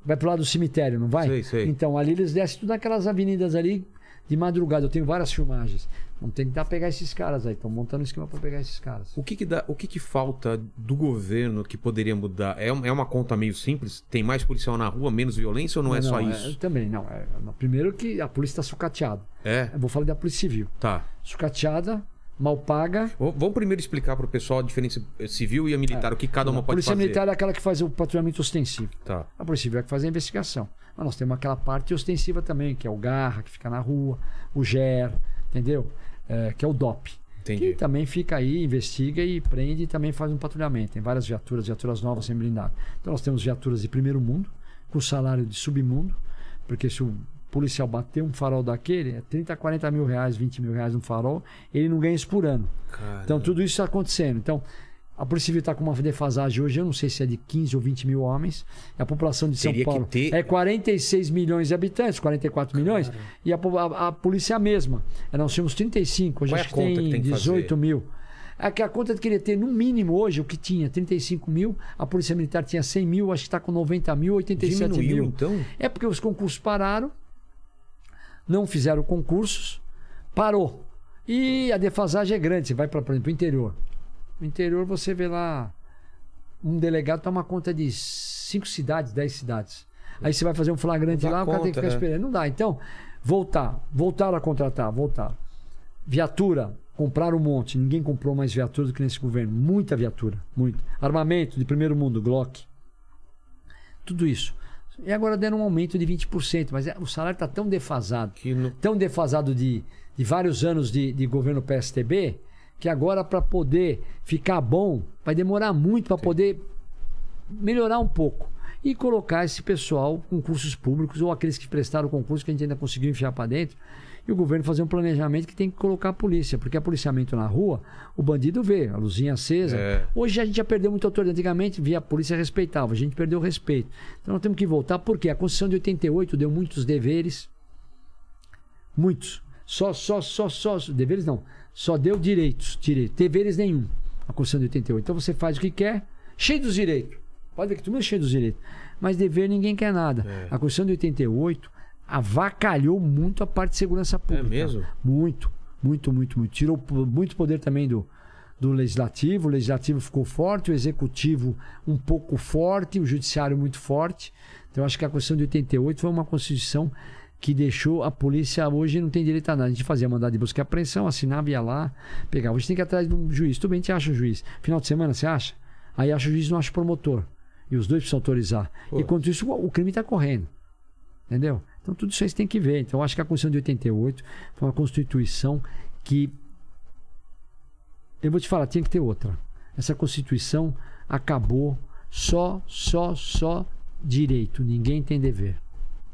vai pro lado do cemitério, não vai? Sei, sei. Então ali eles descem tudo naquelas avenidas ali de madrugada. Eu tenho várias filmagens. Vamos tentar pegar esses caras aí. Estão montando um esquema para pegar esses caras. O que que, dá, o que que falta do governo que poderia mudar? É, é uma conta meio simples? Tem mais policial na rua, menos violência ou não, é só isso? também, não. É, primeiro que a polícia está sucateada. É? Eu vou falar da polícia civil. Tá. Sucateada, mal paga. Vamos primeiro explicar pro pessoal a diferença civil e a militar, o que cada uma a pode polícia fazer. militar é aquela que faz o patrulhamento ostensivo. Tá. A polícia civil é que faz a investigação. Mas nós temos aquela parte ostensiva também, que é o garra, que fica na rua, o GER, entendeu? É, que é o DOP. Entendi. Que também fica aí, investiga e prende e também faz um patrulhamento. Tem várias viaturas, viaturas novas sem blindado. Então nós temos viaturas de primeiro mundo, com salário de submundo, porque se o policial bater um farol daquele, é 30, 40 mil reais, 20 mil reais um farol, ele não ganha isso por ano. Cara, Então tudo isso está acontecendo. Então a Polícia Civil está com uma defasagem hoje, eu não sei se é de 15 ou 20 mil homens. A população de São Teria Paulo ter- é 46 milhões de habitantes, 44 milhões, e a, a- a polícia é a mesma. É, Nós tínhamos 35, hoje Qual é a tem, que tem que 18 fazer? mil. É que a conta queria ter, no mínimo, hoje, o que tinha, 35 mil, a Polícia Militar tinha 100 mil, acho que está com 90 mil, 87 Diminuiu, mil. então? É porque os concursos pararam, não fizeram concursos, parou. E a defasagem é grande. Você vai para, por exemplo, o interior. No interior você vê lá um delegado toma conta de cinco cidades, dez cidades. Aí você vai fazer um flagrante lá, o cara tem que conta, ficar né? esperando. Não dá. Então, voltar, voltar a contratar, voltar. Viatura, comprar um monte. Ninguém comprou mais viatura do que nesse governo. Muita viatura, muito. Armamento de primeiro mundo, Glock. Tudo isso. E agora deram um aumento de 20%, mas é- o salário está tão defasado, Que no- tão defasado de, de vários anos de, de governo PSTB, que agora para poder ficar bom, vai demorar muito para poder melhorar um pouco. E colocar esse pessoal com cursos públicos ou aqueles que prestaram concurso que a gente ainda conseguiu enfiar para dentro. E o governo fazer um planejamento que tem que colocar a polícia, porque a policiamento na rua, o bandido vê, a luzinha acesa. É. Hoje a gente já perdeu muita autoridade. Antigamente via a polícia respeitava, a gente perdeu o respeito. Então nós temos que voltar, porque a Constituição de 88 deu muitos deveres. Muitos. Só, só, só, só. Deveres não. Só deu direitos. direitos. Deveres nenhum. A Constituição de 88. Então você faz o que quer, cheio dos direitos. Pode ver que mundo é cheio dos direitos. Mas dever ninguém quer nada. É. A Constituição de 88 avacalhou muito a parte de segurança pública. mesmo? Muito, muito, muito, muito. Tirou muito poder também do, do legislativo. O legislativo ficou forte, o executivo um pouco forte, o judiciário muito forte. Então, eu acho que a Constituição de 88 foi uma Constituição que deixou a polícia hoje não tem direito a nada. A gente fazia mandado de busca e apreensão, assinava, ia lá, pegava. Hoje tem que ir atrás de um juiz. Tudo bem, a gente acha o juiz. Final de semana, você acha? Aí acha o juiz não acha o promotor. E os dois precisam autorizar. Pô. Enquanto isso, o crime está correndo. Entendeu? Então tudo isso aí você tem que ver. Então eu acho que a Constituição de 88 foi uma Constituição que. Eu vou te falar, tinha que ter outra. Essa Constituição acabou só, só, só direito. Ninguém tem dever.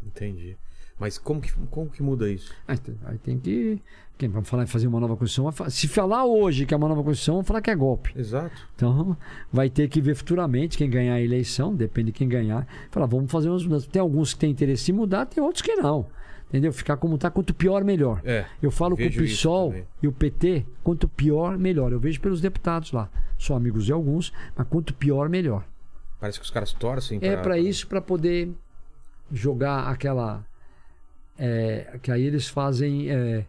Entendi. Mas como que, como que muda isso? Aí, tem- aí tem que. Quem vamos falar em fazer uma nova Constituição? vai Se falar hoje que é uma nova Constituição, vamos falar que é golpe. Exato. Então, vai ter que ver futuramente quem ganhar a eleição, depende de quem ganhar. Falar, vamos fazer umas mudanças. Tem alguns que têm interesse em mudar, tem outros que não. Entendeu? Ficar como tá, quanto pior, melhor. É. Eu falo com o PSOL e o PT, quanto pior, melhor. Eu vejo pelos deputados lá. Sou amigos de alguns, mas quanto pior, melhor. Parece que os caras torcem É para isso, para poder jogar aquela. É, que aí eles fazem. é,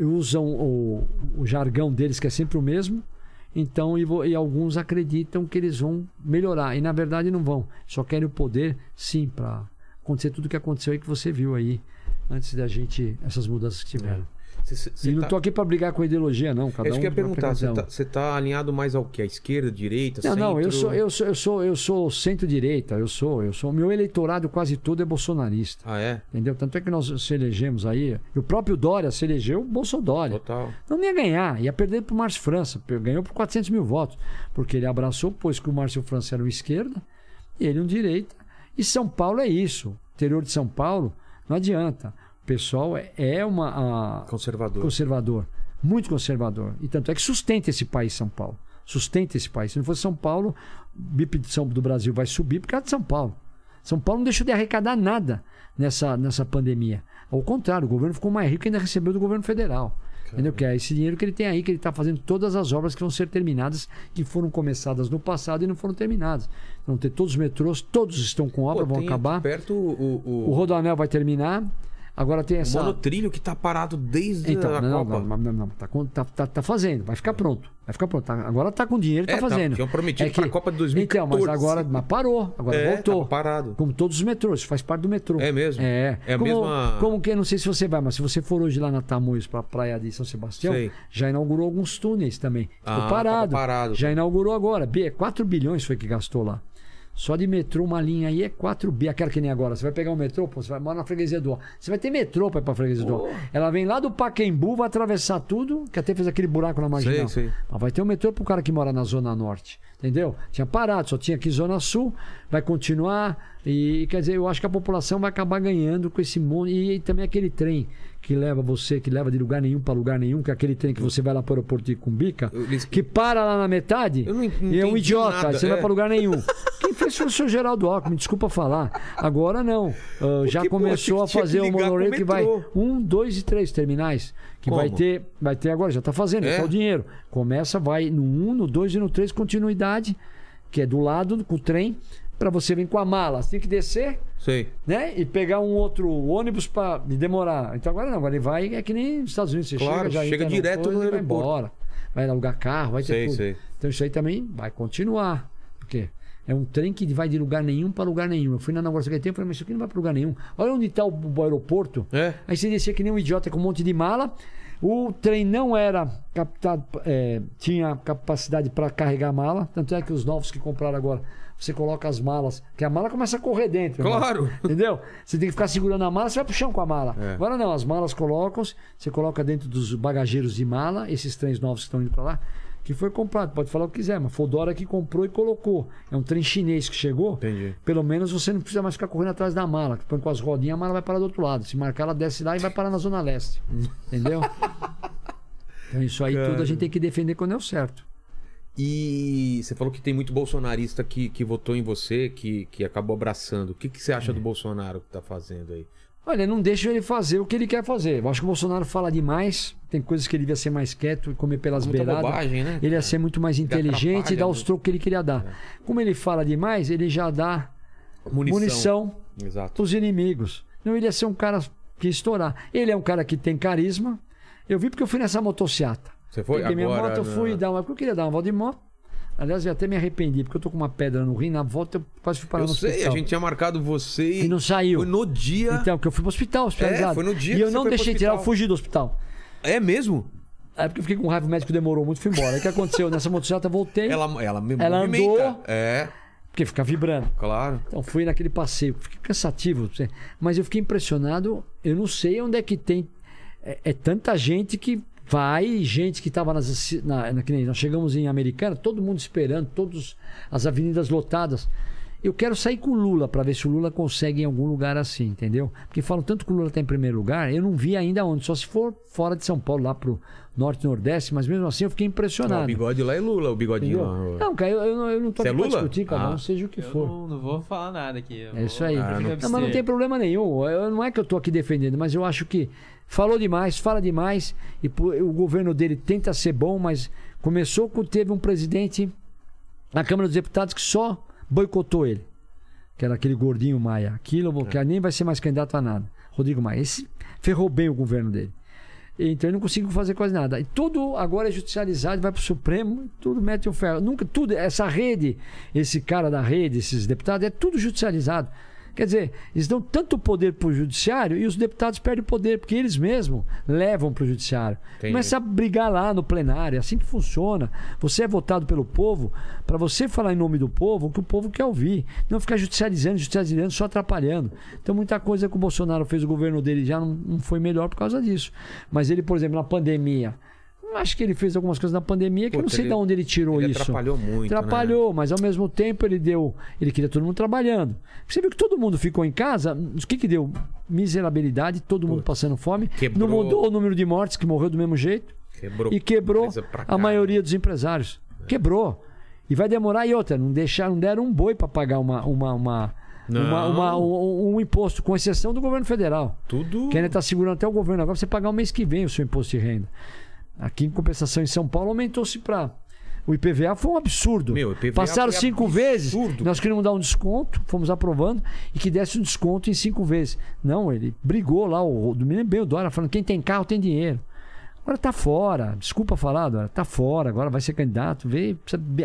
usam o, o jargão deles, que é sempre o mesmo. Então, e, e alguns acreditam que eles vão melhorar. E na verdade não vão. Só querem o poder, sim, para acontecer tudo o que aconteceu aí que você viu aí. Antes da gente. Essas mudanças que tiveram. Cê, cê- cê e não tá- tô aqui para brigar com ideologia, não. Cada É isso um que eu ia perguntar. Você tá, você tá alinhado mais ao que? À esquerda, direita, Não, não, eu centro? sou, eu sou, eu sou, eu sou centro-direita, eu sou, eu sou. Meu eleitorado quase todo é bolsonarista. Ah, é? Entendeu? Tanto é que nós se elegemos aí. E o próprio Dória se elegeu Bolsonaro. Total. Não ia ganhar, ia perder para o Márcio França. Ganhou por 400 mil votos. Porque ele abraçou, pois que o Márcio França era um esquerda e ele um direita. E São Paulo é isso. O interior de São Paulo, não adianta. Pessoal é, é uma. a- Conservador. conservador, muito conservador. E tanto é que sustenta esse país, São Paulo. Sustenta esse país. Se não fosse São Paulo, o BIP de São- do Brasil vai subir por causa de São Paulo. São Paulo não deixou de arrecadar nada nessa, nessa pandemia. Ao contrário, o governo ficou mais rico e ainda recebeu do governo federal. Entendeu? Que é esse dinheiro que ele tem aí, que ele está fazendo todas as obras que vão ser terminadas, que foram começadas no passado e não foram terminadas. Vão ter todos os metrôs, todos estão com obra, Pô, vão acabar. perto o, o, O Rodoanel vai terminar. Agora tem o essa. monotrilho que tá parado desde Então, a não, Copa. não, não, não, tá, tá, tá, tá fazendo, vai ficar pronto. Vai ficar pronto. Tá- agora tá com dinheiro, tá É, tá, fazendo. tinham prometido pra Copa de Então, 2014. mas agora mas parou, agora É, voltou. tava parado. Como todos os metrôs, faz parte do metrô. É mesmo? É. É a como, mesma- Como que, não sei se você vai, mas se você for hoje lá na Tamoios pra praia de São Sebastião, Sei. já inaugurou alguns túneis também. Ficou Ah, parado. parado. Já inaugurou agora. B, 4 bilhões foi que gastou lá. Só de metrô, uma linha aí é 4 bi. Aquela que nem agora. Você vai pegar um metrô, pô, você vai morar na freguesia do Ó. Você vai ter metrô pra ir pra freguesia do Ó. Ela vem lá do Paquembu, vai atravessar tudo, que até fez aquele buraco na marginal. Sei, sei. Mas vai ter um metrô pro cara que mora na Zona Norte. Entendeu? Tinha parado, só tinha aqui Zona Sul, vai continuar. E quer dizer, eu acho que a população vai acabar ganhando com esse mundo. E, também aquele trem que leva você, que leva de lugar nenhum para lugar nenhum, que é aquele trem que você vai lá para o aeroporto de Cumbica, que para lá na metade Eu não e é um idiota, nada, você não é. vai para lugar nenhum. Quem fez foi o senhor Geraldo Alckmin, desculpa falar. Agora não. Ah, já pô, começou tinha a fazer o monorail que vai um, dois e três terminais. Que vai Como? ter, vai ter agora, já está fazendo, É? já tá o dinheiro. Começa, vai no 1, no 2 e no 3, continuidade, que é do lado com o trem, para você vir com a mala. Você tem que descer, Sei. né? E pegar um outro ônibus para demorar. Então agora não, agora ele vai, é que nem nos Estados Unidos. Você Claro, chega, já chega direto coisa no e vai aeroporto. embora. Vai alugar carro, vai ter Sei, tudo. sei. Então isso aí também vai continuar. Porque é um trem que vai de lugar nenhum para lugar nenhum. Eu fui na inauguração que tempo e falei, mas isso aqui não vai para lugar nenhum. Olha onde está o, o aeroporto. É? Aí você descia que nem um idiota com um monte de mala. O trem não era captado, é, tinha capacidade para carregar mala. Tanto é que os novos que compraram agora, você coloca as malas, que a mala começa a correr dentro. Claro. Entendeu? Você tem que ficar segurando a mala, você vai pro chão com a mala. É. Agora não, as malas colocam, você coloca dentro dos bagageiros de mala, esses trens novos que estão indo para lá, que foi comprado, pode falar o que quiser, mas foi o Dora que comprou e colocou. É um trem chinês que chegou. Entendi. Pelo menos você não precisa mais ficar correndo atrás da mala. Põe com as rodinhas, a mala vai parar do outro lado. Se marcar, ela desce lá e vai parar na Zona Leste. Entendeu? Então isso aí tudo a gente tem que defender quando é o certo. E você falou que tem muito bolsonarista que, que votou em você, que, que acabou abraçando. O que, que você É. acha do Bolsonaro que tá fazendo aí? Olha, não deixa ele fazer o que ele quer fazer. Eu acho que o Bolsonaro fala demais. Tem coisas que ele devia ser mais quieto e comer pelas Muita beiradas. bobagem, né? Ele ia ser muito mais inteligente e dar os trocos que ele queria dar. Como ele fala demais, ele já dá Munição. munição os inimigos. Não, ele ia ser um cara que ia estourar. Ele é um cara que tem carisma. Eu vi porque eu fui nessa motociata. Você foi Peguei minha agora? moto, na- fui dar uma. porque Eu queria dar uma volta de moto. Aliás, eu até me arrependi, porque eu tô com uma pedra no rim, na volta eu quase fui parar Eu no sei, hospital. a gente tinha marcado você e. E não saiu. Foi no dia. Então, porque eu fui pro hospital, hospitalizado. É, foi no dia E eu não deixei tirar, eu fugi do hospital. É mesmo? Aí porque eu fiquei com raiva, o médico demorou muito, fui embora. O que aconteceu? Nessa motocicleta eu voltei, Ela, ela, me Ela movimenta. andou. É, porque fica vibrando. claro. Então fui naquele passeio, fiquei cansativo, mas eu fiquei impressionado. Eu não sei onde é que tem. É, é tanta gente que vai, gente que estava nas. Na, na, nós chegamos em Americana, todo mundo esperando, todas as avenidas lotadas. Eu quero sair com o Lula para ver se o Lula consegue em algum lugar assim, entendeu? Porque falam tanto que o Lula está em primeiro lugar, eu não vi ainda onde, só se for fora de São Paulo, lá pro norte e nordeste, mas mesmo assim eu fiquei impressionado. o bigode lá é Lula, o bigodinho entendeu? lá. Não, cara, eu, eu não, eu não tô aqui é pra Lula? discutir, cada Ah. um seja o que Eu for. não, não vou falar nada aqui. eu É isso vou- aí. Ah, não- Não, mas não tem problema nenhum. Eu- não é que eu tô aqui defendendo, mas eu acho que falou demais, fala demais. E o governo dele tenta ser bom, mas começou com teve um presidente na Câmara dos Deputados que só boicotou ele. Que era aquele gordinho Maia. Aquilo que nem vai ser mais candidato a nada. Rodrigo Maia. Esse ferrou bem o governo dele. Então ele não conseguiu fazer quase nada. E tudo agora é judicializado, vai para o Supremo, tudo mete o ferro. Nunca, tudo, essa rede, esse cara da rede, esses deputados, é tudo judicializado. Quer dizer, eles dão tanto poder para o judiciário e os deputados perdem poder, porque eles mesmos levam para o judiciário. Entendi. Começa a brigar lá no plenário, é assim que funciona. Você é votado pelo povo para você falar em nome do povo o que o povo quer ouvir. Não ficar judicializando, judicializando, só atrapalhando. Então, muita coisa que o Bolsonaro fez, o governo dele já não, não foi melhor por causa disso. Mas ele, por exemplo, na pandemia. Acho que ele fez algumas coisas na pandemia que eu não sei ele- de onde ele tirou Ele isso. atrapalhou muito. né? Atrapalhou, mas ao mesmo tempo ele deu. Ele queria todo mundo trabalhando. Você viu que todo mundo ficou em casa? O que que deu? Miserabilidade, todo mundo passando fome. Quebrou. Não mudou o número de mortes, que morreu do mesmo jeito. Quebrou. E quebrou a maioria dos empresários. Quebrou. E vai demorar. E outra, não, deixaram, não deram um boi para pagar uma, uma, uma, uma- uma- um, um imposto, com exceção do governo federal. Tudo. Que ainda está segurando até o governo agora você pagar o mês que vem o seu imposto de renda. Aqui, em compensação, em São Paulo, aumentou-se para. O IPVA foi um absurdo. Meu, o IPVA Passaram foi cinco absurdo. vezes. Nós queríamos dar um desconto, fomos aprovando, e que desse um desconto em cinco vezes. Não, ele brigou lá, o domingo bem o Dória, falando: quem tem carro tem dinheiro. Agora tá fora. Desculpa falar, Dória. Tá fora. Agora vai ser candidato. Vê,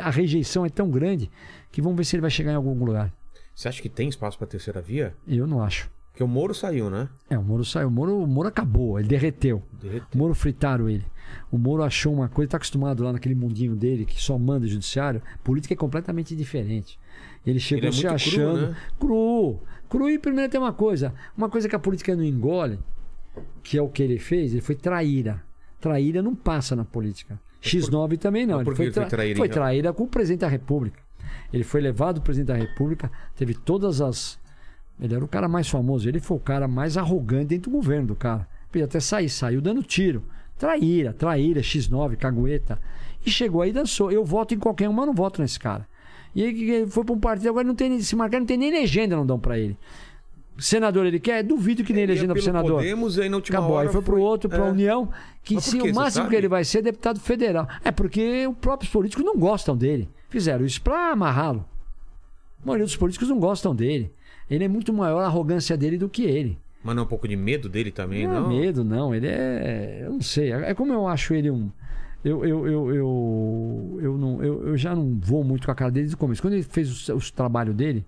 a rejeição é tão grande que vamos ver se ele vai chegar em algum lugar. Você acha que tem espaço pra terceira via? Eu não acho. Porque o Moro saiu, né? É, o Moro saiu. O Moro, o Moro acabou, ele derreteu. Derreteu. O Moro fritaram ele. O Moro achou uma coisa, está acostumado lá naquele mundinho dele que só manda judiciário. Política é completamente diferente. Ele chegou Ele é se muito cru, achando. né? Cru. Cru e primeiro tem uma coisa. Uma coisa que a política não engole, que é o que ele fez, ele foi traíra. Traíra não passa na política. X9 também não. Mas Ele foi, ele foi tra- traíra, foi então? traíra com o presidente da República. Ele foi levado o presidente da República, teve todas as. Ele era o cara mais famoso, ele foi o cara mais arrogante dentro do governo do cara. Podia até sair, saiu dando tiro. Traíra, traíra, X9, cagueta. E chegou aí e dançou. Eu voto em qualquer um, mas não voto nesse cara. E aí ele foi para um partido, agora não tem, se marcar, não tem nem legenda, não dão para ele. Senador ele quer? Duvido que nem Ele legenda pro senador. Podemos, aí na última Acabou, hora aí foi pro outro, pra é. União, que se quê, o máximo que ele vai ser é deputado federal. É porque os próprios políticos não gostam dele. Fizeram isso pra amarrá-lo. A maioria dos políticos não gostam dele. Ele é muito maior a arrogância dele do que ele. Mas não é um pouco de medo dele também, não, não? é medo, não. Ele é. Eu não sei. É como eu acho ele um. Eu, eu, eu, eu, eu, não, eu, eu já não vou muito com a cara dele desde o começo. Quando ele fez o, o trabalho dele,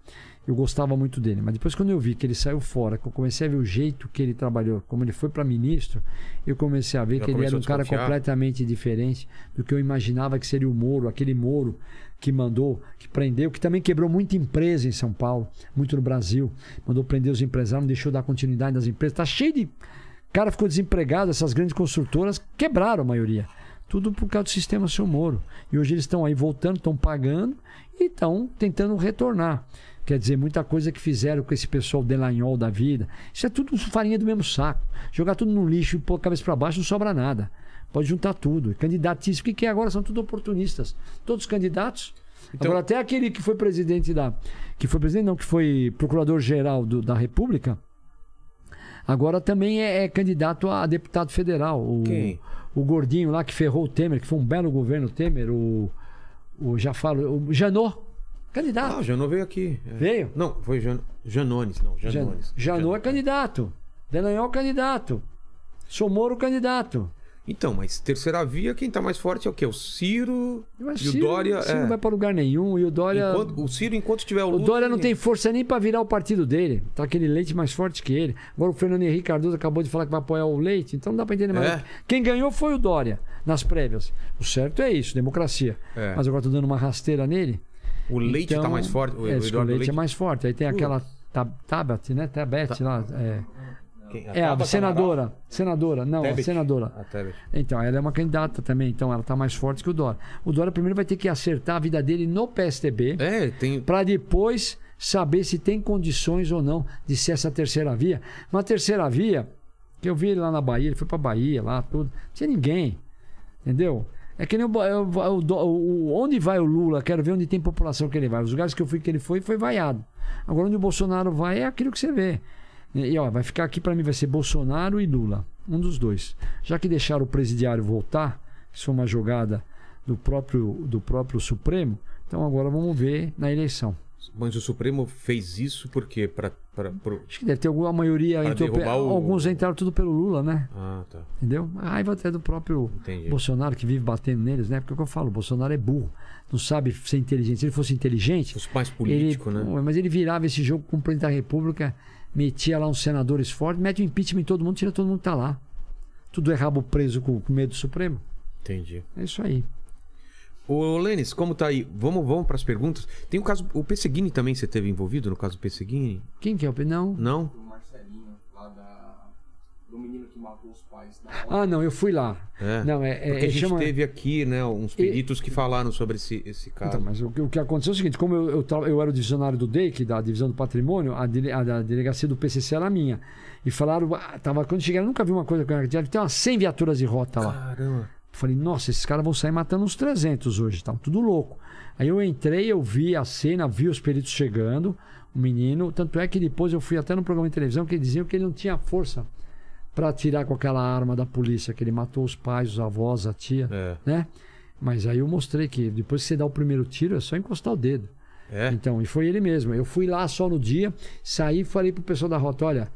eu gostava muito dele. Mas depois, quando eu vi que ele saiu fora, que eu comecei a ver o jeito que ele trabalhou, como ele foi para ministro, eu comecei a ver Já que ele era um cara completamente diferente do que eu imaginava que seria o Moro, aquele Moro que mandou, que prendeu, que também quebrou muita empresa em São Paulo, muito no Brasil. Mandou prender os empresários, não deixou dar continuidade nas empresas. Tá cheio de. cara ficou desempregado, essas grandes construtoras quebraram a maioria. Tudo por causa do sistema seu Moro. E hoje eles estão aí voltando, estão pagando e estão tentando retornar. Quer dizer, muita coisa que fizeram com esse pessoal Delanhol da vida. Isso é tudo farinha do mesmo saco. Jogar tudo no lixo e pôr a cabeça para baixo não sobra nada. Pode juntar tudo. Candidatíssimo. O que que é agora? São tudo oportunistas. Todos os candidatos. Então- Agora, até aquele que foi presidente da. Que foi presidente, não, que foi procurador-geral do- da República. Agora também é, é candidato a deputado federal. O, Quem? o gordinho lá que ferrou o Temer, que foi um belo governo Temer, o. o já falo, o Janot. Candidato. Ah, o Janot veio aqui. É. Veio? Não, foi Jan... Janones, não. Jan- Janones. Janot é candidato. Delanhol candidato. Somoro candidato. Então, mas terceira via, quem tá mais forte é o quê? O Ciro Mas e o Ciro- Dória. Ciro é. não vai pra lugar nenhum. E o Dória. Enquanto- o Ciro, enquanto tiver o O Lula. Dória não tem força nem pra virar o partido dele. Tá aquele leite mais forte que ele. Agora o Fernando Henrique Cardoso acabou de falar que vai apoiar o leite, então não dá pra entender mais. É. Quem ganhou foi o Dória nas prévias. O certo é isso, democracia. É. Mas agora tô dando uma rasteira nele. O leite então, tá mais forte. O é, o Eduardo leite, Leite é mais forte. Aí tem aquela Tab- Tabet, né? Tabet lá. É, Quem? é a Tabata senadora. Senadora, não, a Tebet. senadora. Amaral? A Tebet. Então, ela é uma candidata também, então ela tá mais forte que o Dória. O Dória primeiro vai ter que acertar a vida dele no PSTB É, tem. para depois saber se tem condições ou não de ser essa terceira via. Uma terceira via, que eu vi ele lá na Bahia, ele foi pra Bahia, lá, tudo. Não tinha ninguém. Entendeu? É que nem o, é o, o- o- onde vai o Lula, quero ver onde tem população que ele vai. Os lugares que eu fui que ele foi, foi vaiado. Agora onde o Bolsonaro vai é aquilo que você vê. E, ó, vai ficar aqui pra mim vai ser Bolsonaro e Lula, um dos dois. Já que deixaram o presidiário voltar, isso foi uma jogada do próprio do próprio Supremo, então agora vamos ver na eleição. Mas o Supremo fez isso por quê? Pra, pra, pro- Acho que deve ter alguma maioria. Entrou o- Alguns entraram tudo pelo Lula, né? Ah, tá. Entendeu? A raiva até do próprio Entendi. Bolsonaro que vive batendo neles, né? Porque é o que eu falo, o Bolsonaro é burro. Não sabe ser inteligente. Se ele fosse inteligente, Fosse mais político, ele, né? Mas ele virava esse jogo com o presidente da República, metia lá uns senadores fortes, mete o impeachment em todo mundo, tira todo mundo que tá lá. Tudo é rabo preso com, medo do Supremo. Entendi. É isso aí. Ô, Lênis, como tá aí? Vamos, vamos pras perguntas. Tem o caso. O Pesseguini também você teve envolvido no caso do Pesseguini? Quem que é o. Não? Não? Do menino que matou os pais. Na hora. Ah, não, eu fui lá. É. Não, é. é- Porque a gente chama- teve aqui, né, uns peritos que falaram sobre esse, esse caso. Então, mas o, que- o que aconteceu é o seguinte: como eu, eu, tra- eu era o divisionário do DEIC, da divisão do patrimônio, a, dele- a da delegacia do PCC era minha. E falaram, ah, tava, quando chegaram, eu nunca vi uma coisa, deve ter umas 100 viaturas de rota lá. Caramba. Falei, nossa, esses caras vão sair matando uns 300 hoje, tá tudo louco. Aí eu entrei, eu vi a cena, vi os peritos chegando, o menino. Tanto é que depois eu fui até no programa de televisão que diziam que ele não tinha força para atirar com aquela arma da polícia, que ele matou os pais, os avós, a tia, É. né? Mas aí eu mostrei que depois que você dá o primeiro tiro é só encostar o dedo. É? Então, e foi ele mesmo. Eu fui lá só no dia, saí e falei pro pessoal da rota: olha,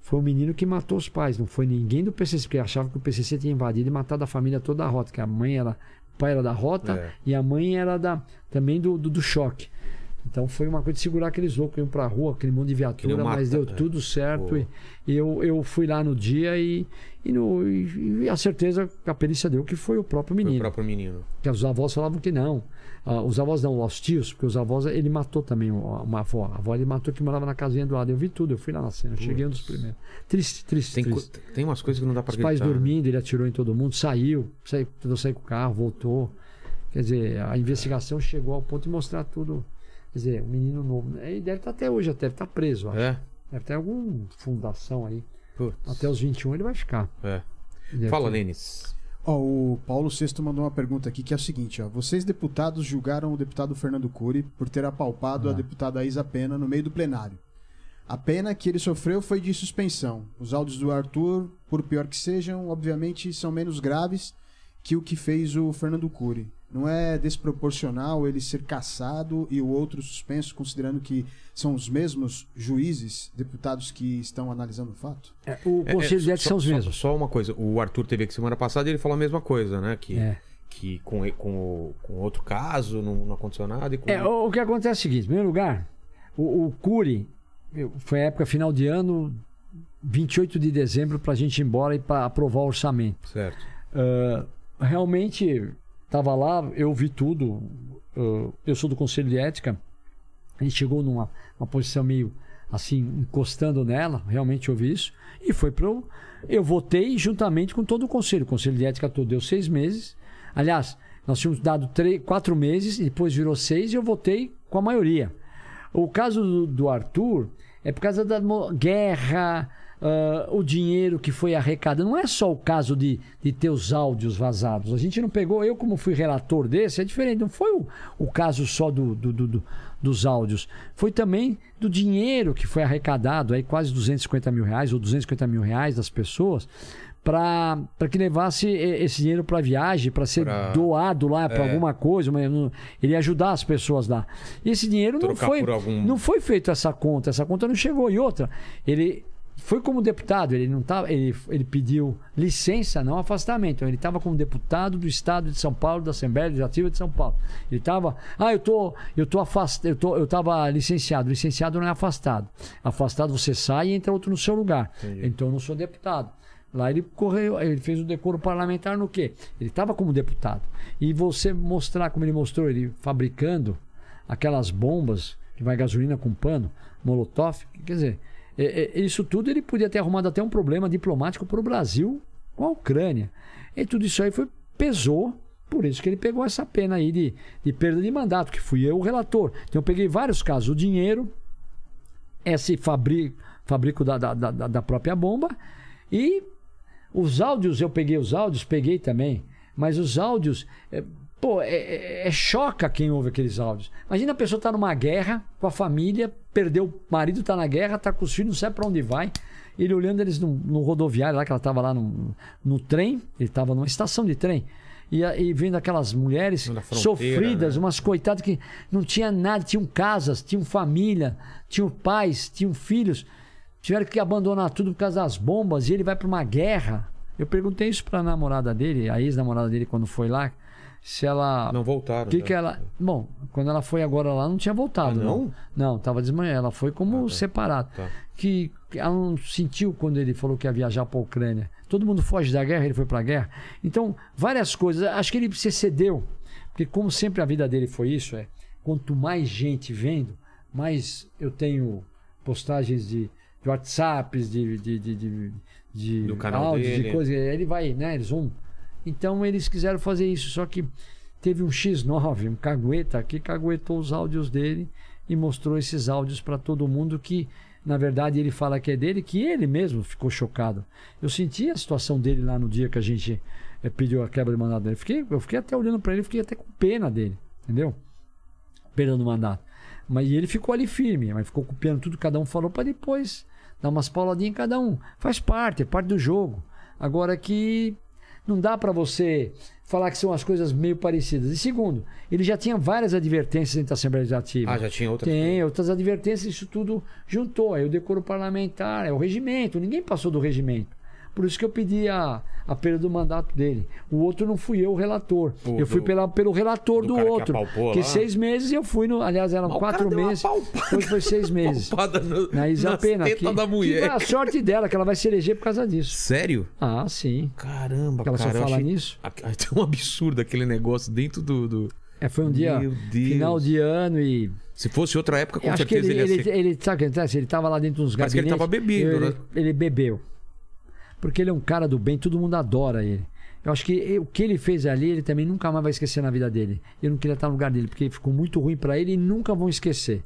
foi o menino que matou os pais, não foi ninguém do PCC, porque achava que o PCC tinha invadido e matado a família toda da rota, que a mãe era, o pai era da rota É. e a mãe era da também do, do, do choque. Então foi uma coisa de segurar aqueles loucos iam pra rua, aquele monte de viatura, Queriam mas deu é. tudo certo. E, e eu, eu fui lá no dia e, e, no- e- e a certeza que a perícia deu que foi o próprio Foi o menino. próprio menino. Que os avós falavam que não. Ah, os avós não, os tios, porque os avós, ele matou também uma avó. A avó ele matou que morava na casinha do lado. Eu vi tudo, eu fui lá na cena, eu cheguei um dos primeiros. Triste, triste, Tem, triste. tem umas coisas que não dá pra Os pais acreditar, né? dormindo, ele atirou em todo mundo, saiu, saiu, tentou sair com o carro, voltou. Quer dizer, a investigação chegou ao ponto de mostrar tudo. Quer dizer, um menino novo. Ele deve estar até hoje, deve estar preso, eu acho. É? Deve ter alguma fundação aí. Putz. Até os 21 ele vai ficar. É. Fala, ter- Lênis. Ó, o Paulo Sexto mandou uma pergunta aqui que é o seguinte, ó. Vocês deputados julgaram o deputado Fernando Cury por ter apalpado Ah. a deputada Isa Pena no meio do plenário. A pena que ele sofreu foi de suspensão. Os áudios do Arthur, por pior que sejam, obviamente são menos graves que o que fez o Fernando Cury. Não é desproporcional ele ser caçado e o outro suspenso, considerando que são os mesmos juízes, deputados que estão analisando o fato? É, o É, conselho é, de ética só- são os só- mesmos. Só uma coisa. O Arthur teve aqui semana passada e ele falou a mesma coisa, né? Que, É. que com, com, o- com outro caso não, não aconteceu nada. E com... É, o, o que acontece é o seguinte: em primeiro lugar, o, o Cury foi a época final de ano, 28 de dezembro, para a gente ir embora e para aprovar o orçamento. Certo. Ah, realmente, estava lá, eu vi tudo. eu sou do Conselho de Ética. A gente chegou numa uma posição meio assim, encostando nela, realmente ouvi isso. E foi para eu. Votei juntamente com todo o Conselho. O Conselho de Ética todo deu seis meses. Aliás, nós tínhamos dado três, quatro meses, depois virou seis e eu votei com a maioria. O caso do, do Arthur é por causa da guerra, ah, o dinheiro que foi arrecadado. Não é só o caso de, de ter os áudios vazados. A gente não pegou, eu como fui relator desse, é diferente. Não foi o, o caso só do, do- do- do- dos áudios. Foi também do dinheiro que foi arrecadado, aí quase 250 mil reais ou 250 mil reais das pessoas. Para que levasse esse dinheiro para viagem, para ser Pra- doado lá para É. alguma coisa, mas não- ele ajudar as pessoas lá. E esse dinheiro não Trocar foi, por algum- não foi feito essa conta, essa conta não chegou. E outra, ele foi como deputado, ele não tava, ele, ele pediu licença, não afastamento. Então, ele estava como deputado do Estado de São Paulo, da Assembleia Legislativa de São Paulo. Ele estava, ah, eu tô, eu tô afastado, eu tô, eu estava licenciado. Licenciado não é afastado. Afastado você sai e entra outro no seu lugar. Então eu não sou deputado. Lá ele correu, ele fez o decoro parlamentar no quê? Ele estava como deputado. E você mostrar como ele mostrou, ele fabricando aquelas bombas que vai gasolina com pano, molotov, quer dizer, é, é, isso tudo ele podia ter arrumado até um problema diplomático para o Brasil com a Ucrânia. E tudo isso aí foi pesou, por isso que ele pegou essa pena aí de, de perda de mandato, que fui eu o relator. Então eu peguei vários casos, o dinheiro, esse fabrico, fabrico da, da, da, da própria bomba e os áudios, eu peguei os áudios, peguei também, mas os áudios, é, pô, é, é, é choca quem ouve aqueles áudios. Imagina a pessoa tá numa guerra com a família, perdeu o marido, tá na guerra, tá com os filhos, não sabe para onde vai. Ele olhando eles no, no, rodoviário lá, que ela tava lá no, no trem, ele tava numa estação de trem. E, e vendo aquelas mulheres sofridas, né? umas coitadas que não tinha nada, tinham casas, tinham família, tinham pais, tinham filhos tiveram que abandonar tudo por causa das bombas e ele vai para uma guerra. Eu perguntei isso para a namorada dele, a ex-namorada dele, quando foi lá, se ela. Não voltaram. Que, que ela. Bom, quando ela foi agora lá, não tinha voltado. Ah, não? não? Não, tava desmanhã. Ela foi como ah, tá. separado. Tá. Que ela não sentiu quando ele falou que ia viajar para a Ucrânia. Todo mundo foge da guerra, ele foi para a guerra. Então, várias coisas. Acho que ele se cedeu. Porque, como sempre a vida dele foi isso, é. Quanto mais gente vendo, mais eu tenho postagens de de WhatsApps, de, de, de, de, de Do canal áudios, dele. de coisas. Ele vai, né? Eles vão. Então eles quiseram fazer isso, só que teve um X9, um cagueta que caguetou os áudios dele e mostrou esses áudios para todo mundo que na verdade ele fala que é dele, que ele mesmo ficou chocado. Eu senti a situação dele lá no dia que a gente é, pediu a quebra de mandato dele. Fiquei, eu fiquei até olhando para ele, fiquei até com pena dele, entendeu? Pena do mandato. Mas ele ficou ali firme, mas ficou copiando tudo cada um falou para depois Dá umas pauladinhas em cada um. Faz parte, é parte do jogo. Agora que não dá para você falar que são as coisas meio parecidas. E segundo, ele já tinha várias advertências dentro da Assembleia Legislativa. Ah, já tinha outras? Tem, outras advertências, isso tudo juntou. Aí o decoro parlamentar, é o regimento. Ninguém passou do regimento. Por isso que eu pedi a, a perda do mandato dele. O outro não fui eu o relator. O eu fui do, pela, pelo relator do, do outro. Que, que seis meses eu fui no. Aliás, eram Mas quatro meses. Depois foi seis meses. No, na Isa Pena. Que, da mulher. que a sorte dela, que ela vai se eleger por causa disso. Sério? Ah, sim. Caramba, que ela cara. só fala nisso. É tão absurdo aquele negócio dentro do. do... É, foi um dia final de ano e. Se fosse outra época, com acho certeza que ele, ele, ele, ser... ele, sabe o que acontece? Ele estava lá dentro dos Mas gabinetes. que ele estava bebendo, ele, né? Ele bebeu. Porque ele é um cara do bem, todo mundo adora ele. Eu acho que o que ele fez ali, ele também nunca mais vai esquecer na vida dele. Eu não queria estar no lugar dele, porque ficou muito ruim para ele e nunca vão esquecer.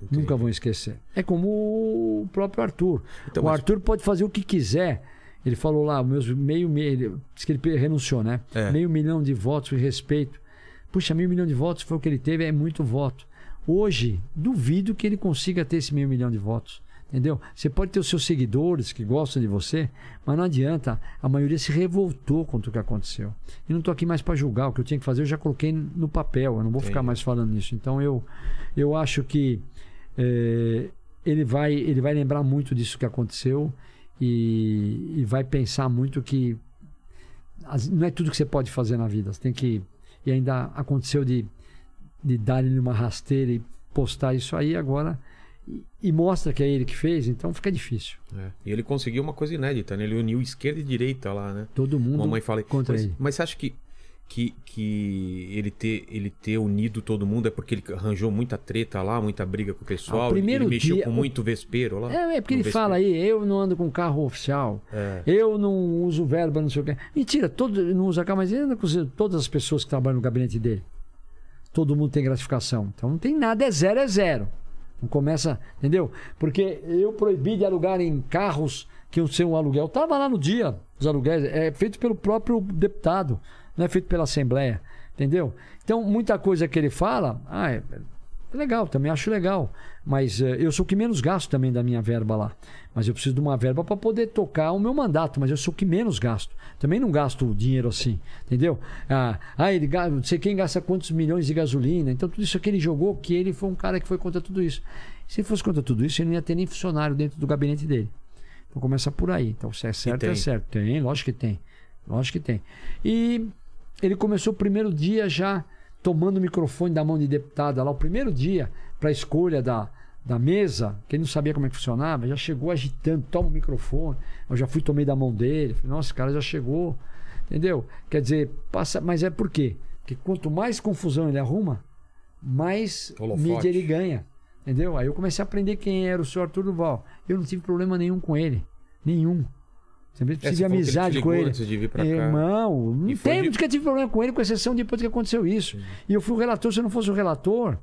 Entendi. Nunca vão esquecer. É como o próprio Arthur. Então, o mas... Arthur pode fazer o que quiser. Ele falou lá, meus meio meio. Diz que ele renunciou, né? É. Meio milhão de votos e respeito. Puxa, meio milhão de votos foi o que ele teve, é muito voto. Hoje, duvido que ele consiga ter esse meio milhão de votos. Entendeu? Você pode ter os seus seguidores que gostam de você, mas não adianta. A maioria se revoltou contra o que aconteceu. E não estou aqui mais para julgar. O que eu tinha que fazer eu já coloquei no papel. Eu não vou ficar mais falando nisso. Então eu, eu acho que é, ele, vai, ele vai lembrar muito disso que aconteceu e, e vai pensar muito que as, não é tudo que você pode fazer na vida. Você tem que. E ainda aconteceu de, de dar-lhe uma rasteira e postar isso aí agora e mostra que é ele que fez, então fica difícil. É. E ele conseguiu uma coisa inédita, né? Ele uniu esquerda e direita lá, né? Todo mundo Mamãe fala... contra mas, ele. Mas você acha que, que, que ele, ter, ele ter unido todo mundo é porque ele arranjou muita treta lá, muita briga com o pessoal? Ah, primeiro ele mexeu dia, com muito vespeiro lá? É, é porque ele vespeiro. fala aí, eu não ando com carro oficial, É. eu não uso verba, não sei o quê. Mentira, todo, não usa carro, mas ele anda com todas as pessoas que trabalham no gabinete dele. Todo mundo tem gratificação. Então não tem nada, é zero, é zero. Começa, entendeu? Porque eu proibi de alugar em carros que ser um aluguel. Estava lá no dia, os aluguéis. É feito pelo próprio deputado, não é feito pela Assembleia. Entendeu? Então, muita coisa que ele fala, ah, é, é legal, também acho legal. Mas eh, eu sou o que menos gasto também da minha verba lá. Mas eu preciso de uma verba para poder tocar o meu mandato, mas eu sou o que menos gasto. Também não gasto dinheiro assim, entendeu? Ah, ah ele gasta, não sei quem gasta quantos milhões de gasolina. Então, tudo isso que ele jogou, que ele foi um cara que foi contra tudo isso. Se fosse contra tudo isso, ele não ia ter nem funcionário dentro do gabinete dele. Então começa por aí. Então se é certo, é certo. Tem, lógico que tem. Lógico que tem. E ele começou o primeiro dia já tomando o microfone da mão de deputada lá, o primeiro dia, para a escolha da, da mesa, que ele não sabia como é que funcionava, já chegou agitando, toma o microfone. Eu já fui, tomei da mão dele. Falei, nossa, esse cara já chegou. Entendeu? Quer dizer, passa. Mas é por quê? Porque quanto mais confusão ele arruma, mais Holofote. mídia ele ganha. Entendeu? Aí eu comecei a aprender quem era o senhor Arthur Duval. Eu não tive problema nenhum com ele. Nenhum. Sempre tive que ele te amizade ligou com ele. antes de vir pra cá. Irmão, não E foi tem, de- nunca tive problema com ele, com exceção depois que aconteceu isso. E eu fui o relator, se eu não fosse o relator,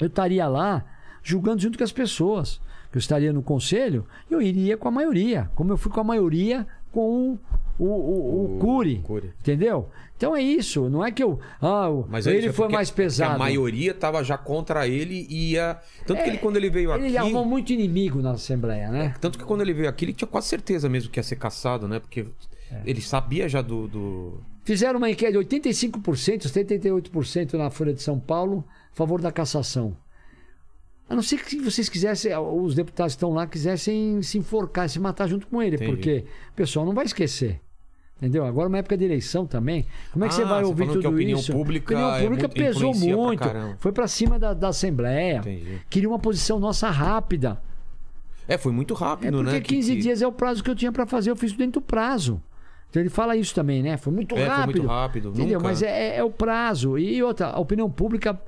eu estaria lá julgando junto com as pessoas. Eu estaria no conselho, eu iria com a maioria, como eu fui com a maioria com o, o, o, o Cury. Cury. Entendeu? Então é isso, não é que eu. Ah, Mas é ele é foi mais porque pesado. A maioria tava já contra ele e ia. Tanto que ele, quando ele veio Ele aqui. arrumou muito inimigo na Assembleia, né? Tanto que quando ele veio aqui, ele tinha quase certeza mesmo que ia ser caçado, né? Porque É. ele sabia já do. do- Fizeram uma enquete de 85%, 78% na Folha de São Paulo, a favor da cassação. A não ser que vocês quisessem, os deputados que estão lá quisessem se enforcar, se matar junto com ele, Entendi. porque o pessoal não vai esquecer. Entendeu? Agora, uma época de eleição também. Como é que Ah, você vai você ouvir tudo que a opinião isso? pública a opinião é pública muito- pesou pra muito. caramba. Foi pra cima da, da Assembleia. Entendi. Queria uma posição nossa rápida. É, foi muito É rápido, porque né? 15 que- dias é o prazo que eu tinha pra fazer, eu fiz dentro do prazo. Então ele fala isso também, né? Foi muito É, foi rápido. muito rápido, Entendeu? nunca- Mas é, é o prazo. E outra, a opinião pública.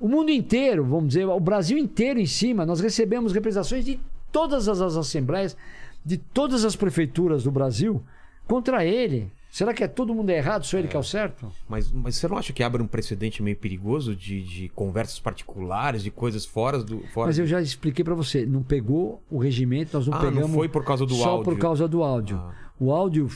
O mundo inteiro, vamos dizer, o Brasil inteiro em cima, nós recebemos representações de todas as, as assembleias, de todas as prefeituras do Brasil contra ele. Será que é todo mundo errado, só ele que é o certo? Mas, mas você não acha que abre um precedente meio perigoso de, de conversas particulares, de coisas fora do. Fora Mas eu já expliquei pra você, não pegou o regimento, nós não Ah, pegamos. não foi por causa do só áudio. por causa do áudio. Ah. O áudio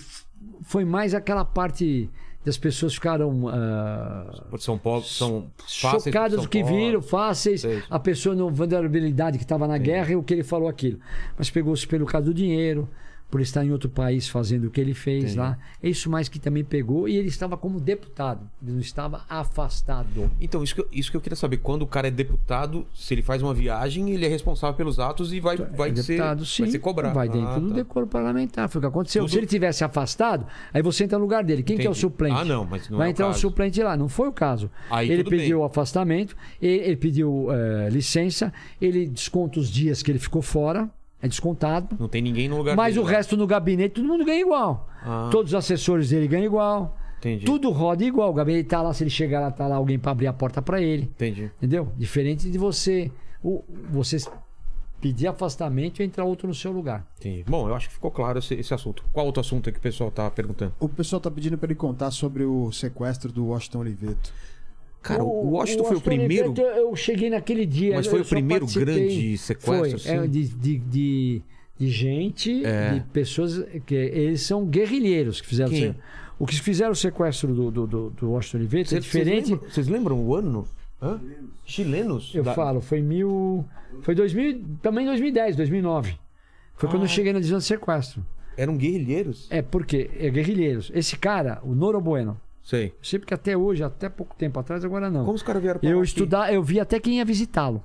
foi mais aquela parte das pessoas ficaram ah, São Paulo são fáceis chocadas São do que viram, fáceis, Sei. a pessoa não vulnerabilidade que estava na guerra e o que ele falou aquilo. Mas pegou-se pelo caso do dinheiro, por estar em outro país fazendo o que ele fez Entendi. lá. É isso mais que também pegou e ele estava como deputado, ele não estava afastado. Então, isso que, eu, isso que eu queria saber. Quando o cara é deputado, se ele faz uma viagem, ele é responsável pelos atos e vai, vai, É ser, deputado, sim, vai ser cobrado. Vai dentro Ah, do tá. decoro parlamentar. Foi o que aconteceu. Tudo- Se ele tivesse afastado, aí você entra no lugar dele. Quem que é o suplente? Ah, não, mas não Vai é entrar o suplente lá. Não foi o caso. Aí ele pediu bem. o afastamento, ele, ele pediu eh, licença, ele desconta os dias que ele ficou fora, é descontado. Não tem ninguém no lugar Mas dele o lá. resto no gabinete, todo mundo ganha igual. Ah. Todos os assessores dele ganham igual. Entendi. Tudo roda igual. O gabinete tá lá, se ele chegar lá, tá lá alguém para abrir a porta para ele. Entendi. Entendeu? Diferente de você, o, você pedir afastamento e entrar outro no seu lugar. Entendi. Bom, eu acho que ficou claro esse, esse assunto. Qual outro assunto é que o pessoal tá perguntando? O pessoal tá pedindo pra ele contar sobre o sequestro do Washington Oliveto. Cara, o Washington foi o primeiro. Eu cheguei naquele dia. Mas foi o primeiro grande sequestro, Foi, é, assim? de, de, de, de gente, É. de pessoas que eles são guerrilheiros que fizeram. Quem? O que fizeram o sequestro do, do, do, do Washington Oliveto é diferente. Vocês lembram, lembram o ano? Hã? Chilenos? Eu Da- falo, foi mil. Foi 2000, também 2010, 2009. Foi quando eu Ah. cheguei na divisão de sequestro. Eram guerrilheiros? É porque é guerrilheiros. Esse cara, o Noro Bueno, Sei. sei porque até hoje, até pouco tempo atrás, agora não. Como os caras vieram pra Eu aqui? estudar, eu vi até quem ia visitá-lo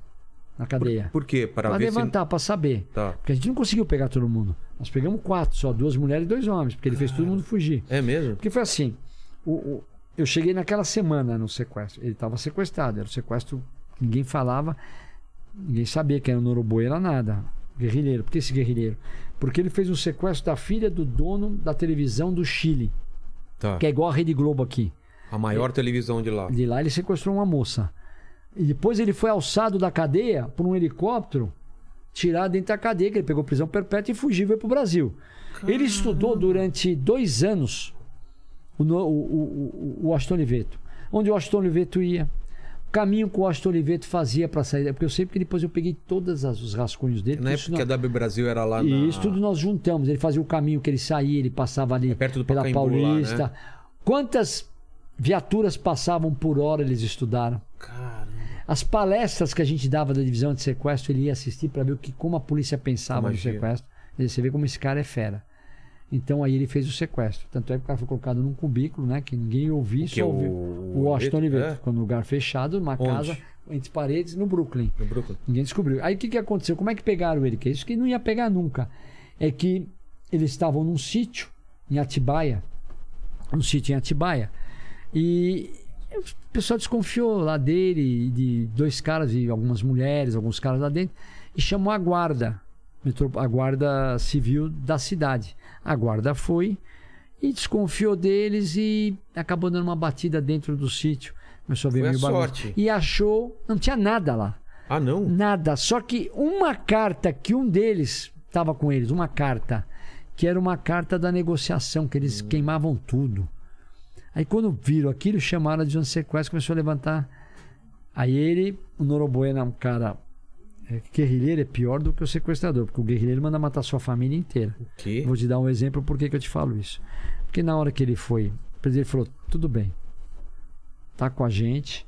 na cadeia. Por quê? Para Pra ver se... levantar, pra saber. Tá. Porque a gente não conseguiu pegar todo mundo. Nós pegamos quatro, só duas mulheres e dois homens, porque ele fez todo mundo fugir. É mesmo? Porque foi assim: o- o- eu cheguei naquela semana no sequestro. Ele estava sequestrado, era um sequestro que ninguém falava, ninguém sabia que era um Noroboy, era nada. Guerrilheiro. Por que esse guerrilheiro? Porque ele fez um sequestro da filha do dono da televisão do Chile, Tá. que é igual a Rede Globo aqui. A maior televisão de lá. De lá ele sequestrou uma moça. E depois ele foi alçado da cadeia por um helicóptero, tirado dentro da cadeia, que ele pegou prisão perpétua e fugiu e veio pro Brasil. Ele estudou durante dois anos o, o, o, o- o Washington Oliveto. Onde o Washington Oliveto ia. O caminho que o Washington Oliveto fazia para sair. Porque eu sei porque depois eu peguei todos os rascunhos dele. Na época que a W Brasil era lá na... e isso tudo nós juntamos. Ele fazia o caminho que ele saía, ele passava ali É perto do pela Pacaembu lá, Paulista. né? Quantas viaturas passavam por hora eles estudaram? Caramba. As palestras que a gente dava da divisão de sequestro, ele ia assistir para ver o que, como a polícia pensava Imagina. no sequestro. Você vê como esse cara é fera. Então aí ele fez o sequestro. Tanto é que o cara foi colocado num cubículo, né? Que ninguém só é o- ouviu. O Washington Oliveto? Oliveto. É? Ficou num lugar fechado, numa Onde? casa, entre paredes, no Brooklyn. No Brooklyn. Ninguém descobriu. Aí o que, que aconteceu? Como é que pegaram ele? Que é isso que não ia pegar nunca. é que eles estavam num sítio em Atibaia, um sítio em Atibaia, e o pessoal desconfiou lá dele, de dois caras e algumas mulheres, alguns caras lá dentro, e chamou a guarda, a guarda civil da cidade. A guarda foi e desconfiou deles e acabou dando uma batida dentro do sítio. Começou a ver Foi meio sorte. E achou, não tinha nada lá. Ah, não? Nada. Só que uma carta que um deles estava com eles, uma carta, que era uma carta da negociação, que eles queimavam tudo. Aí quando viram aquilo, chamaram de um sequestro, começou a levantar. Aí ele, o Norobuena, é um cara é, guerrilheiro, é pior do que o sequestrador, porque o guerrilheiro manda matar sua família inteira. O? Vou te dar um exemplo por que eu te falo isso. Porque na hora que ele foi, o presidente falou: tudo bem, tá com a gente,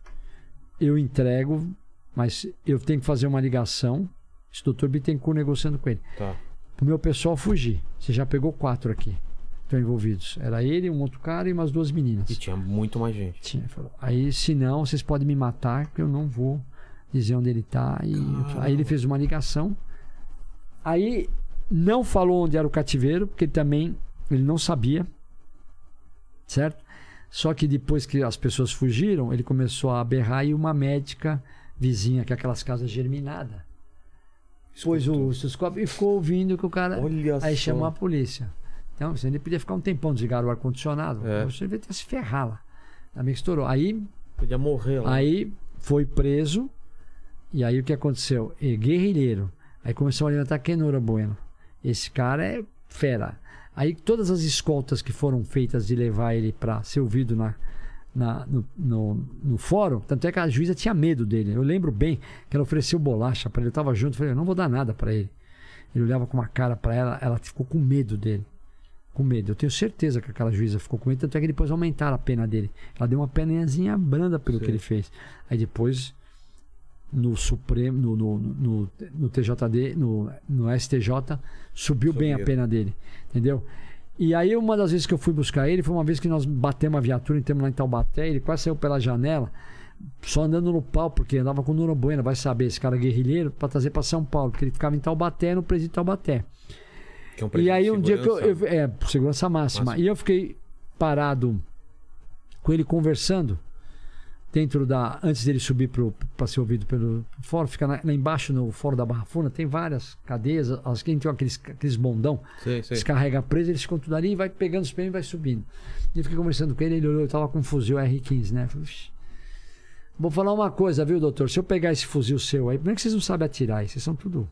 eu entrego, mas eu tenho que fazer uma ligação. Esse doutor Bittencourt negociando com ele. Tá. Pro meu pessoal fugir. Você já pegou quatro aqui. Estão envolvidos. Era ele, um outro cara e umas duas meninas. E tinha muito mais gente. Tinha, falou. Aí, se não, vocês podem me matar, que eu não vou dizer onde ele tá. E, aí ele fez uma ligação. Aí não falou onde era o cativeiro, porque também ele não sabia. Certo? Só que depois que as pessoas fugiram, ele começou a berrar e uma médica vizinha, que é aquelas casas germinadas, pôs o estetoscópio e ficou ouvindo que o cara. Olha Aí só. chamou a polícia. Então, assim, ele podia ficar um tempão desligaram o ar-condicionado. É. Você devia ter se ferrar lá. Também estourou. Aí, Podia morrer lá. aí foi preso. E aí o que aconteceu? E guerrilheiro. Aí começou a levantar Kenora Bueno. Esse cara é fera. Aí todas as escoltas que foram feitas de levar ele para ser ouvido na, na- no, no, no fórum, tanto é que a juíza tinha medo dele. Eu lembro bem que ela ofereceu bolacha para ele. Eu tava junto, falei, eu não vou dar nada para ele. Ele olhava com uma cara para ela, ela ficou com medo dele. Com medo. Eu tenho certeza que aquela juíza ficou com medo, tanto é que depois aumentaram a pena dele. Ela deu uma peninhazinha branda pelo que ele fez. Aí depois, no Supremo, no, no, no, no TJD, no, no STJ, subiu bem a Subiu. pena dele. Entendeu? E aí, uma das vezes que eu fui buscar ele, foi uma vez que nós batemos a viatura, entramos lá em Taubaté, ele quase saiu pela janela, só andando no pau, porque andava com o Noronbuena, vai saber, esse cara guerrilheiro, para trazer para São Paulo, porque ele ficava em Taubaté, no presídio de Taubaté. É um E aí um dia que eu, eu- É, segurança máxima. Máxima. E eu fiquei parado com ele conversando dentro da. Antes dele subir para ser ouvido pelo fórum, fica na- lá embaixo no fórum da Barra Funda, tem várias cadeias, as que tem aqueles, aqueles bondão, Sei, sei. descarrega preso, eles ficam tudo ali e vai pegando os prêmios e vai subindo. E eu fiquei conversando com ele, ele olhou, eu tava com um fuzil R15, né? Falei, "Ixi, Vou falar uma coisa, viu, doutor? Se eu pegar esse fuzil seu aí, primeiro que vocês não sabem atirar, aí, vocês são tudo.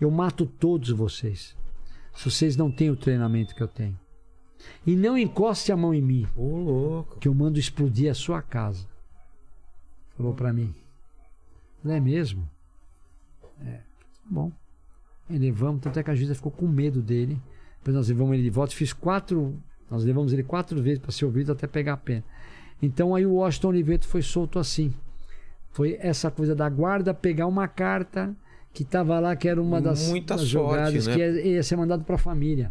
Eu mato todos vocês. Se vocês não têm o treinamento que eu tenho. E não encoste a mão em mim, Ô, louco. que eu mando explodir a sua casa. Falou pra mim. Não é mesmo? É. Bom. Aí levamos, tanto é que a juíza ficou com medo dele. Depois nós levamos ele de volta. Fiz quatro. Nós levamos ele quatro vezes para ser ouvido até pegar a pena. Então aí o Washington Oliveto foi solto assim. Foi essa coisa da guarda pegar uma carta que estava lá, que era uma das, Muita das sorte, jogadas né? que ia, ia ser mandado para a família.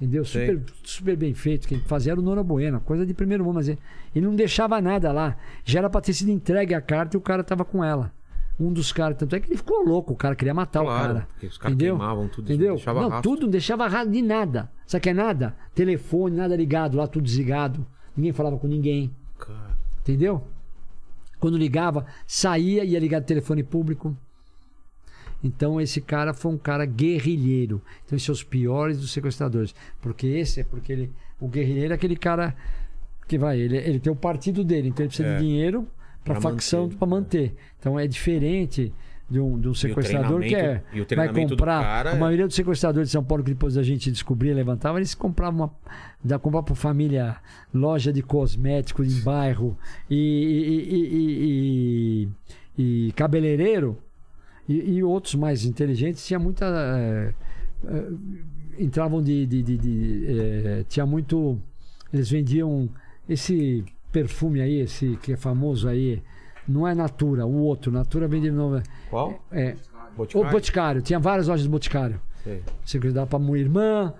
Entendeu? Super, super bem feito. Quem fazia era o Nora Bueno, coisa de primeiro mundo, mas ele, não deixava nada lá. Já era para ter sido entregue a carta e o cara tava com ela. Um dos caras, tanto é que ele ficou louco, o cara queria matar o Claro, cara. porque os caras entendeu? queimavam tudo, Entendeu? deixava não, rastro. tudo, não deixava rastro de nada. Sabe que é nada? Telefone, nada ligado, lá tudo desligado. Ninguém falava com ninguém. Cara, Entendeu? Quando ligava, saía e ia ligar do telefone público. Então esse cara foi um cara guerrilheiro. Então esses são os piores dos sequestradores. Porque esse é porque ele. O guerrilheiro é aquele cara que vai, ele, ele tem o partido dele, então ele precisa É. de dinheiro para facção para manter. Então é diferente de um, de um sequestrador que é. e Vai comprar. cara a é- maioria dos sequestradores de São Paulo que depois a gente descobria, levantava, eles compravam uma. Da comprar para família loja de cosméticos em bairro e, e, e- e- e- e cabeleireiro e, e outros mais inteligentes tinha muita. eh, eh, entravam de. de- de- de, eh, tinha muito. Eles vendiam esse perfume aí, esse que é famoso aí. Não é Natura, o outro. Natura vende de novo. qual? É, o Boticário? Boticário. Tinha várias lojas de Boticário. Sei. Você que dava pra minha irmã,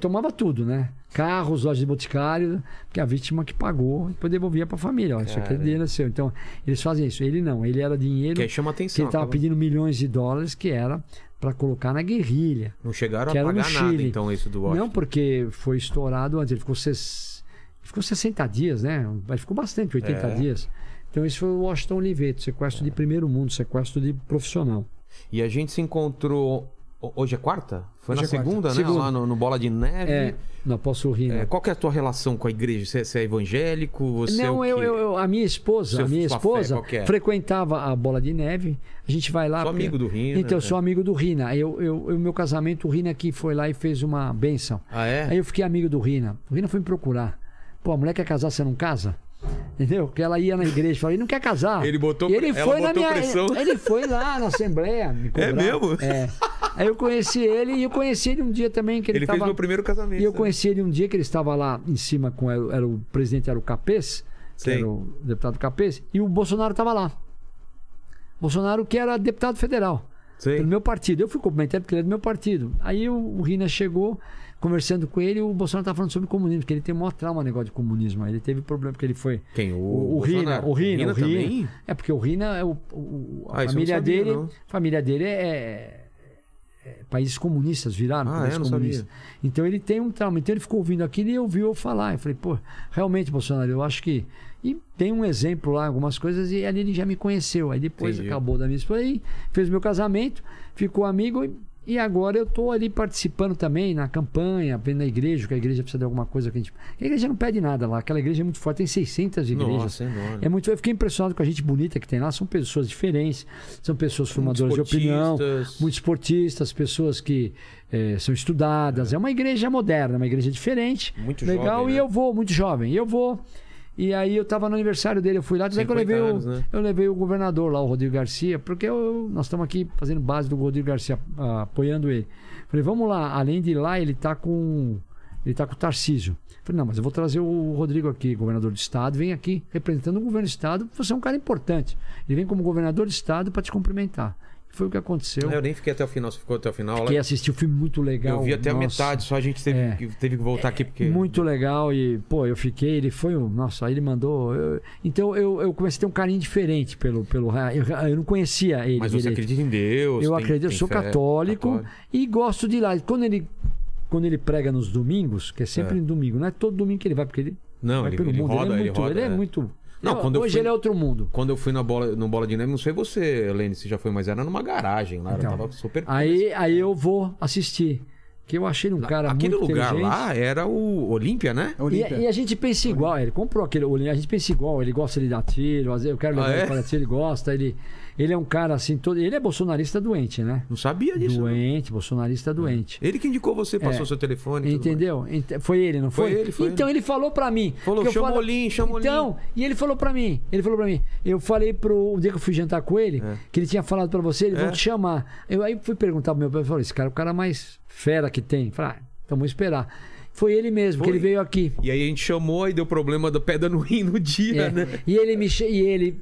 tomava tudo, né? Carros, lojas de boticário, porque a vítima que pagou, depois devolvia pra família. Ó, isso aqui é dinheiro seu. Então, eles fazem isso. Ele não, ele era dinheiro Que chama que atenção. ele tava acaba- pedindo milhões de dólares, que era para colocar na guerrilha. Não chegaram Que a pagar nada, então, isso do Washington. Não, porque foi estourado antes. Ele ficou, ses... ficou 60 dias, né? Mas ficou bastante, 80 É. dias. Então, esse foi o Washington Oliveto, sequestro de primeiro mundo, sequestro de profissional. E a gente se encontrou. Ho- Hoje é quarta? Foi Hoje na é quarta. segunda, né? Segunda. Lá no, no Bola de Neve. É, não posso rir, É, né? qual que é a tua relação com a igreja? Você, você é evangélico? Você é Não, o eu, eu- eu- a minha esposa, Seu- a minha fé, esposa qual que é? frequentava a bola de neve. A gente vai lá. Sou porque- amigo do Rina, Então, eu né? sou amigo do Rina. Eu, eu, eu- meu casamento, o Rina que foi lá e fez uma benção. Ah, é? Aí eu fiquei amigo do Rina. O Rina foi me procurar. Pô, a mulher quer casar, você não casa? Entendeu? Porque ela ia na igreja e falava, ele não quer casar. Ele botou- E ele foi na minha. pressão. Ele foi lá na Assembleia. Me cobrar. mesmo? É. Aí eu conheci ele e eu conheci ele um dia também que ele, Ele tava... fez meu primeiro casamento. E eu né? conheci ele um dia que ele estava lá em cima com era, era o presidente era o Capês, que era o deputado Capês, e o Bolsonaro estava lá. Bolsonaro que era deputado federal Sim. pelo meu partido. Eu fui cumprimentar porque ele é do meu partido. Aí o, o Rina chegou, conversando com ele, o Bolsonaro estava falando sobre comunismo, que ele tem maior trauma negócio de comunismo. Aí Ele teve problema porque ele foi. Quem? O, O, o Rina, o Rina, o Rina. É porque o Rina é o, o- a Ah, família sabia, dele, não. família dele é, é- é- países comunistas viraram Ah, países é? Comunistas. Então ele tem um trauma. Então ele ficou ouvindo aquilo e ouviu eu falar. Eu falei, pô, realmente, Bolsonaro, eu acho que. E tem um exemplo lá, algumas coisas, e ali ele já me conheceu. Aí depois Entendi. acabou da minha esposa, aí fez meu casamento, ficou amigo. e- E agora eu tô ali participando também na campanha, vendo a igreja, que a igreja precisa de alguma coisa que a gente. A igreja não pede nada lá, aquela igreja é muito forte, tem 600 igrejas. Nossa, é enorme. É muito, eu fiquei impressionado com a gente bonita que tem lá. São pessoas diferentes, são pessoas formadoras de opinião, muito esportistas, pessoas que eh, são estudadas. É. uma igreja moderna, uma igreja diferente. Muito legal. jovem, e né? eu vou, muito jovem. E eu vou. E aí eu tava no aniversário dele, eu fui lá, daí que eu 50 levei, anos, o, né? eu levei o governador lá, o Rodrigo Garcia, porque eu- nós estamos aqui fazendo base do Rodrigo Garcia, apoiando ele. Falei, vamos lá, além de ir lá, ele tá com. Ele tá com o Tarcísio. Falei, não, mas eu vou trazer o Rodrigo aqui, governador do estado, vem aqui representando o governo do estado, você é um cara importante. Ele vem como governador do estado para te cumprimentar. Foi o que aconteceu. Eu nem fiquei até o final, você ficou até o final. Fiquei assistir o filme muito legal. eu vi até a nossa. metade, só a gente teve, É. que, teve que voltar aqui porque. Muito legal e, pô, eu fiquei, ele foi um. Nossa, aí ele mandou. eu- então eu, eu comecei a ter um carinho diferente pelo. pelo eu, eu não conhecia ele. Mas você direito. acredita em Deus? Eu tem- acredito, eu tem sou fé, católico, e gosto de ir lá. Quando ele, quando ele prega nos domingos, que é sempre É. domingo, não é todo domingo que ele vai, porque ele Não, ele, pelo ele mundo. roda, ele é muito. roda. ele é é. muito. Não, Eu- quando eu hoje fui- ele é outro mundo. Quando eu fui na bola, no Bola de Neve, não sei você, Helene, se já foi, mas era numa garagem lá. Então, eu tava super. Aí, aí eu vou assistir. Que eu achei um cara Aquele muito lugar lá era o Olímpia, né? É Olímpia. E, e a gente pensa igual, ele comprou aquele olhinho, a gente pensa igual, ele gosta de dar tiro, eu quero levar Ah, é? ele para tiro, ele gosta, ele, ele é um cara assim, todo, ele é bolsonarista doente, né? Não sabia disso. não. Doente, bolsonarista doente. Ele que indicou você, passou É. seu telefone. mais. Entendeu? Ent- Foi ele, não foi? Foi ele, foi então ele. falou pra mim. Falou, o falo- Olim, chama o Então, e ele falou pra mim, ele falou pra mim, eu falei pro o dia que eu fui jantar com ele, É. que ele tinha falado pra você, eles É. vão te chamar. Eu aí fui perguntar pro meu pai, eu falei, esse cara é o cara mais fera que tem. Falei, ah, então vamos esperar. Foi ele mesmo, que Foi. ele veio aqui. E aí a gente chamou e deu problema da pedra no rim no dia, É. né? E ele me e ele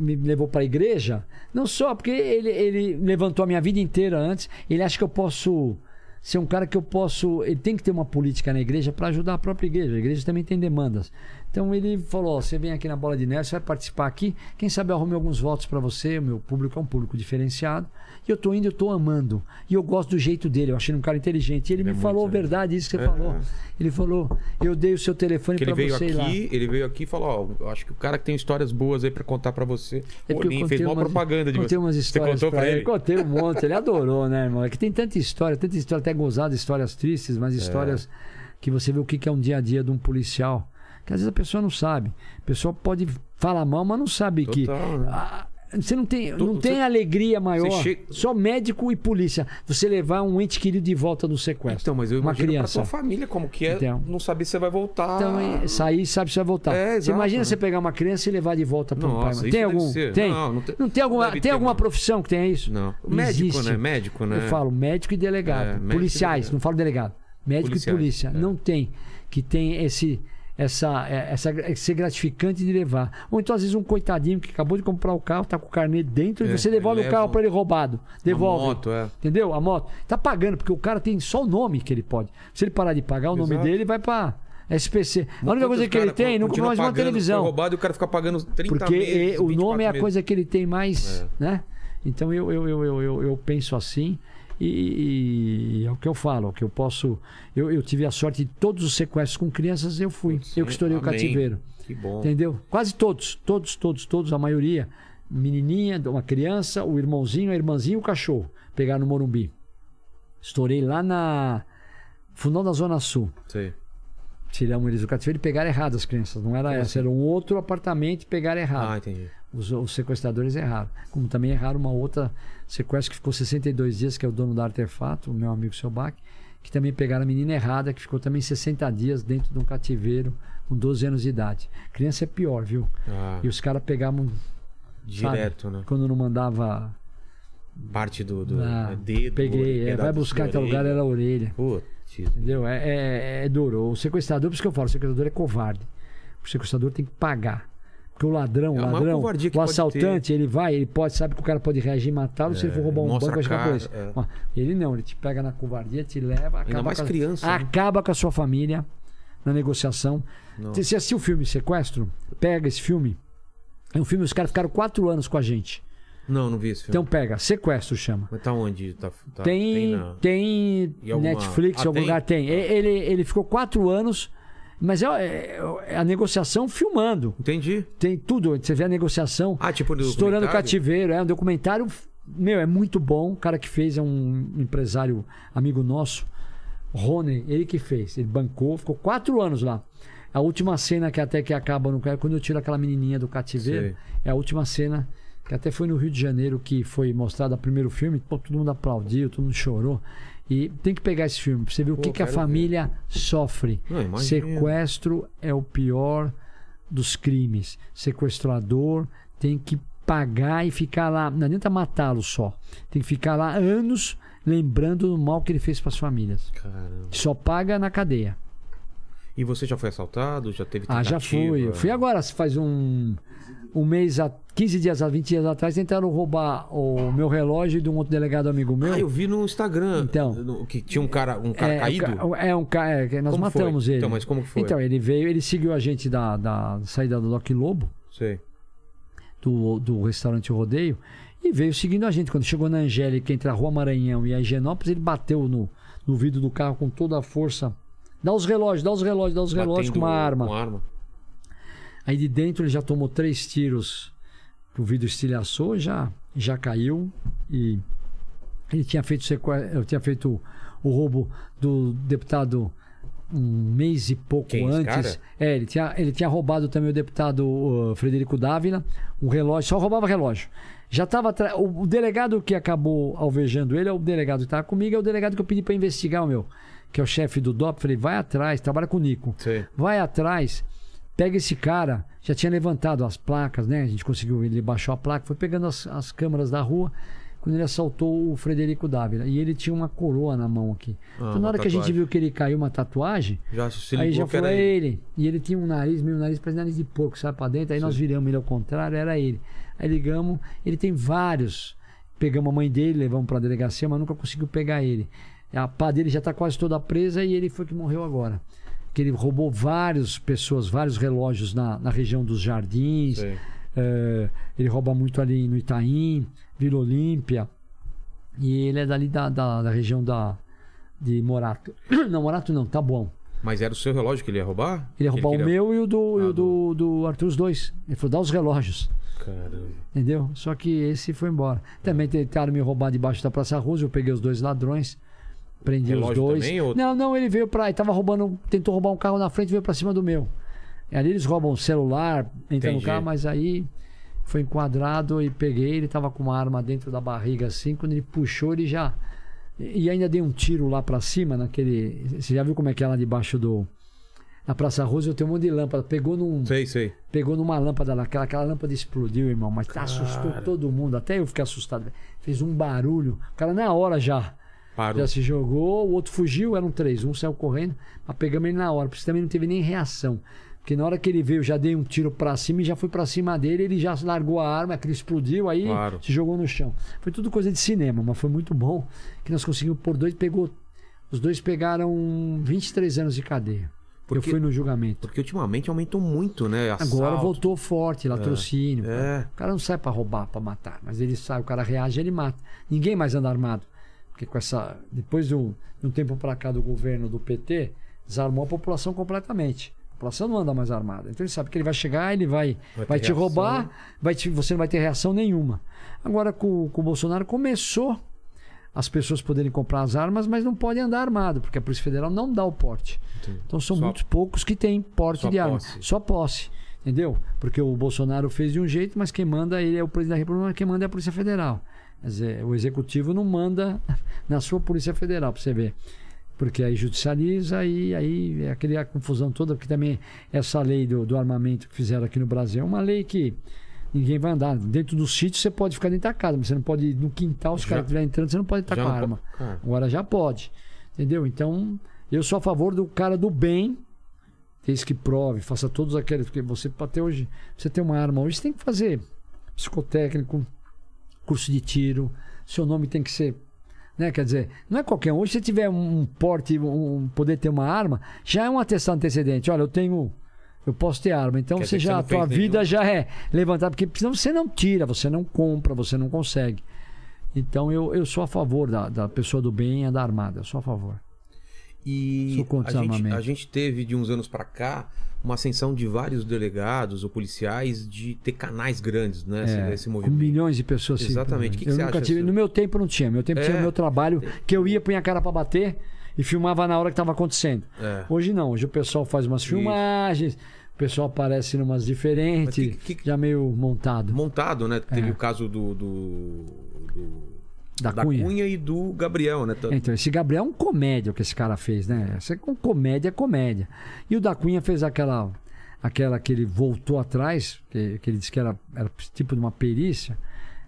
me levou para a igreja, não só porque ele, ele levantou a minha vida inteira antes, ele acha que eu posso ser um cara que eu posso, ele tem que ter uma política na igreja para ajudar a própria igreja. A igreja também tem demandas. Então ele falou: você vem aqui na bola de neve, você vai participar aqui, quem sabe eu arrume alguns votos para você. O meu público é um público diferenciado. Eu tô indo, eu tô amando. E eu gosto do jeito dele, eu achei ele um cara inteligente. E ele me é muito, falou a é. verdade, isso que você É. falou. Ele falou: eu dei o seu telefone Que ele para você ir lá. aqui, ele veio aqui e falou, ó, eu acho que o cara que tem histórias boas aí pra contar pra você. É porque eu Olim fez uma propaganda de contei você. umas Você histórias contou pra pra ele. ele? Contei um monte. Ele adorou, né, irmão? É que tem tanta história, tanta história até gozada, histórias tristes, mas histórias que você vê o que que é um dia a dia de um policial. Que às vezes a pessoa não sabe. A pessoa pode falar mal, mas não sabe que. Total, né? Ah, você não tem, Tu- não tem você- alegria maior. você che- Só médico e polícia. Você levar um ente querido de volta do sequestro. Então, mas eu uma criança. pra sua família como que é Então. não saber se você vai voltar. Então, sair sabe se vai voltar. É, você exato, imagina né? você pegar uma criança e levar de volta para um pai. Tem algum? ser. Tem? Não, não tem- Não tem alguma, tem alguma profissão que tenha isso? Não. Médico, existe. né? Médico, né? Eu falo médico e delegado. É, Policiais, não falo delegado. Médico Policiais, e polícia. é. Não tem. Que tem esse. Essa, é, essa, esse gratificante de levar. Ou então, às vezes, um coitadinho que acabou de comprar o carro, tá com o carnê dentro É, e você devolve o carro para ele roubado. Devolve. moto, é. Entendeu? A moto. Tá pagando, porque o cara tem só o nome que ele pode. Se ele parar de pagar o nome Exato. dele, ele vai para SPC. A única coisa que ele tem, nunca continua mais uma pagando, televisão. Foi roubado e o cara fica pagando 30 Porque meses, eh, o 24 nome é a meses. coisa que ele tem mais, né? Então eu, eu, eu, eu, eu, eu penso assim. E, e é o que eu falo, o que eu posso. Eu, eu tive a sorte de todos os sequestros com crianças, eu fui. eu que estourei o cativeiro. Que bom. Entendeu? Quase todos, todos, todos, todos, a maioria. Menininha, uma criança, o irmãozinho, a irmãzinha e o cachorro. Pegaram no Morumbi. Estourei lá na Fundão da Zona Sul. Sei. Tiramos eles do cativeiro e pegaram errado as crianças. Não era essa, era um outro apartamento e pegaram errado. Ah, entendi. Os, os sequestradores erraram. Como também erraram uma outra sequestro que ficou 62 dias, que é o dono do artefato, o meu amigo seu Bach, que também pegaram a menina errada, que ficou também 60 dias dentro de um cativeiro com 12 anos de idade. Criança é pior, viu? Ah, E os caras pegavam direto, né? quando não mandava. Parte do, do ah, dedo. peguei, é, vai buscar em tal lugar, era a orelha. Putz. Entendeu? É, é, é duro. O sequestrador, por isso que eu falo, o sequestrador é covarde. O sequestrador tem que pagar. Porque o ladrão, É o ladrão, que o pode assaltante, ele vai, ele pode, sabe que o cara pode reagir e matá-lo se ele for roubar um banco, vai a chegar cara, com isso. é. Ele não, ele te pega na covardia, te leva, acaba, mais com, a, criança, né? acaba com a sua família na negociação. Não. Você assistiu o filme Sequestro? Pega esse filme. É um filme, os caras ficaram quatro anos com a gente. Não, não vi esse filme. Então pega, Sequestro chama. Mas tá onde? Tá, tá- Tem, na- tem, Em alguma- Netflix, Ah, algum tem? lugar tem. E- Ele, ele ficou quatro anos, mas é, é a negociação filmando. Entendi. Tem tudo. Você vê a negociação. Ah, tipo do Estourando cativeiro. É um documentário. Meu, é muito bom. O cara que fez é um empresário amigo nosso, Rony, ele que fez. Ele bancou, ficou quatro anos lá. A última cena que até que acaba no quando eu tiro aquela menininha do cativeiro, Sei. é a última cena que até foi no Rio de Janeiro que foi mostrado o primeiro filme, pô, todo mundo aplaudiu, todo mundo chorou. E tem que pegar esse filme pra você ver o Pô, que, que a quero ver. família sofre. Não. Sequestro é o pior dos crimes. Sequestrador tem que pagar e ficar lá. Não adianta matá-lo só. Tem que ficar lá anos lembrando do mal que ele fez para as famílias. Caramba. Só paga na cadeia. E você já foi assaltado? Já teve Ah, tentativa? já fui. Eu fui agora, faz um, um mês, a 15 dias, a 20 dias atrás, tentaram roubar o meu relógio de um outro delegado amigo meu. Ah, eu vi no Instagram. Então. no- que tinha um cara, um cara é, caído. É um cara. É, nós Como foi? matamos ele. Então, mas como foi? Então, ele veio, ele seguiu a gente da, da saída do Doc Lobo. Sei. do, do restaurante Rodeio e veio seguindo a gente. Quando chegou na Angélica, entre a Rua Maranhão e a Higienópolis, ele bateu no, no vidro do carro com toda a força. Dá os relógios, dá os relógios, dá os relógios Batendo com uma arma. Com arma. Aí de dentro ele já tomou três tiros, o vidro estilhaçou, já, já caiu e ele tinha feito, sequ... eu tinha feito o roubo do deputado um mês e pouco Quem, antes. É, ele tinha, ele tinha roubado também o deputado uh, Frederico Dávila, um relógio, só roubava relógio. Já estava o, o delegado que acabou alvejando ele é o delegado que estava comigo, é o delegado que eu pedi para investigar o meu, que é o chefe do DOP. Falei, vai atrás, trabalha com o Nico Sei. vai atrás, pega esse cara, já tinha levantado as placas, né? A gente conseguiu, ele baixou a placa, foi pegando as, as câmeras da rua, quando ele assaltou o Frederico Dávila. E ele tinha uma coroa na mão aqui. Ah, então, na hora que a gente tatuagem. viu que ele caiu uma tatuagem, Já se aí ligou já que falou, era é ele. ele. E ele tinha um nariz, meio nariz, parece nariz de porco, sabe, pra dentro. Aí nós viramos ele ao contrário, era ele. Aí ligamos, ele tem vários. Pegamos a mãe dele, levamos pra delegacia, mas nunca conseguiu pegar ele. A pá dele já tá quase toda presa e ele foi que morreu agora. Que ele roubou várias pessoas, vários relógios na, na região dos jardins. É, ele rouba muito ali no Itaim, Vila Olímpia. E ele é dali da, da, da região da, de Morato. Não, Morato não, tá bom. Mas era o seu relógio que ele ia roubar? Ele ia roubar queria- o meu e o do, e Ah, o do, do Arthur, os dois. Ele falou, dá os relógios. Caramba. Entendeu? Só que esse foi embora. Também tentaram me roubar debaixo da Praça Rosa. Eu peguei os dois ladrões. Prendi os Relógio dois. também, ou- Não, não, ele veio pra. Ele tava roubando. Tentou roubar um carro na frente e veio pra cima do meu. E ali eles roubam o celular, entram no carro, mas aí foi enquadrado e peguei. Ele tava com uma arma dentro da barriga assim. Quando ele puxou, ele já. E ainda dei um tiro lá pra cima, naquele. Você já viu como é que é lá debaixo do. Na Praça Rosa eu tenho um monte de lâmpada. Pegou num Sei, sei. pegou numa lâmpada lá, aquela, aquela lâmpada explodiu, irmão, mas assustou todo mundo, até eu fiquei assustado. Fez um barulho, o cara na hora já, Parou. já se jogou, o outro fugiu, eram três, um saiu correndo, mas pegamos ele na hora, porque também não teve nem reação. Porque na hora que ele veio, eu já dei um tiro pra cima e já fui pra cima dele, ele já largou a arma, aquele explodiu, aí Claro. se jogou no chão. Foi tudo coisa de cinema, mas foi muito bom que nós conseguimos por dois, pegou. Os dois pegaram 23 anos de cadeia. Eu Porque- fui no julgamento. Porque ultimamente aumentou muito, né? Agora Assalto. voltou forte, latrocínio. É. O cara não sai pra roubar, pra matar, mas ele sai, o cara reage, ele mata. Ninguém mais anda armado. Porque com essa. Depois de um, de um tempo para cá do governo do PT, desarmou a população completamente. A população não anda mais armada. Então ele sabe que ele vai chegar, ele vai, Vai vai, te reação. roubar, vai te- você não vai ter reação nenhuma. Agora com, com o Bolsonaro começou as pessoas poderem comprar as armas, mas não podem andar armado, porque a Polícia Federal não dá o porte. Então são Só- muitos poucos que têm porte de arma. posse. Só posse. Entendeu? Porque o Bolsonaro fez de um jeito, mas quem manda ele é o presidente da República, mas quem manda é a Polícia Federal. Quer dizer, o executivo não manda na sua Polícia Federal, para você ver. Porque aí judicializa e aí é aquela confusão toda, porque também essa lei do, do armamento que fizeram aqui no Brasil é uma lei que ninguém vai andar. Dentro do sítio você pode ficar dentro da casa, mas você não pode ir no quintal, os caras estiverem entrando, você não pode estar com a arma. Agora já pode. Entendeu? Então, eu sou a favor do cara do bem, desde que prove, faça todos aqueles. Porque você, para ter hoje, você tem uma arma hoje, você tem que fazer psicotécnico, curso de tiro, seu nome tem que ser. Né? Quer dizer, não é qualquer um. Hoje, se você tiver um porte, um poder ter uma arma, já é um atestado antecedente. Olha, eu tenho. Eu posso ter arma. Então Quer você já, você a tua vida nenhum. já é levantada, porque senão você não tira, você não compra, você não consegue. Então eu, eu sou a favor da, da pessoa do bem andar armada, eu sou a favor. E Sou contra a gente, a gente teve de uns anos pra cá uma ascensão de vários delegados ou policiais de ter canais grandes, né? esse- É, esse com movimento. milhões de pessoas. Exatamente. O que que eu nunca acha tive. No meu tempo não tinha. Meu tempo tinha É. o meu trabalho, que eu ia, punha a cara pra bater e filmava na hora que estava acontecendo. É. Hoje não. Hoje o pessoal faz umas Isso. filmagens, o pessoal aparece em umas diferentes, que- que- já meio montado. Montado, né? Teve É. o caso do, do, do- Da Cunha. e do Gabriel, né? Tá- Então, esse Gabriel é um comédia o que esse cara fez, né? Essa é com comédia é comédia. E o da Cunha fez aquela aquela que ele voltou atrás, que, que ele disse que era, era tipo de uma perícia,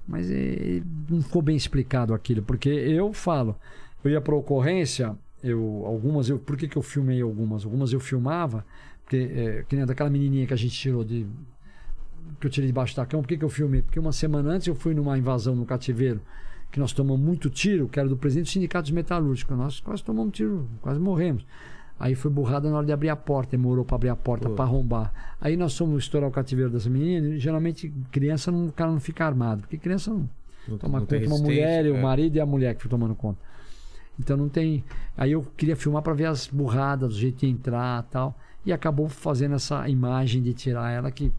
mas eh, não ficou bem explicado aquilo, porque eu falo, eu ia para ocorrência, eu algumas eu, por que, que eu filmei algumas? Algumas eu filmava, porque eh, que nem daquela menininha que a gente tirou de que eu tirei debaixo da cama, por que, que eu filmei? Porque uma semana antes eu fui numa invasão no cativeiro, que nós tomamos muito tiro, que era do presidente dos sindicatos metalúrgicos. Nós quase tomamos tiro, quase morremos. Aí foi burrada na hora de abrir a porta, demorou para abrir a porta, para arrombar. Aí nós fomos estourar o cativeiro dessa menina, e geralmente criança não, o cara não fica armado, porque criança não não- toma não conta uma mulher e o é. marido e a mulher que foi tomando conta. Então não tem. Aí eu queria filmar para ver as burradas, do jeito de entrar tal. E acabou fazendo essa imagem de tirar ela que.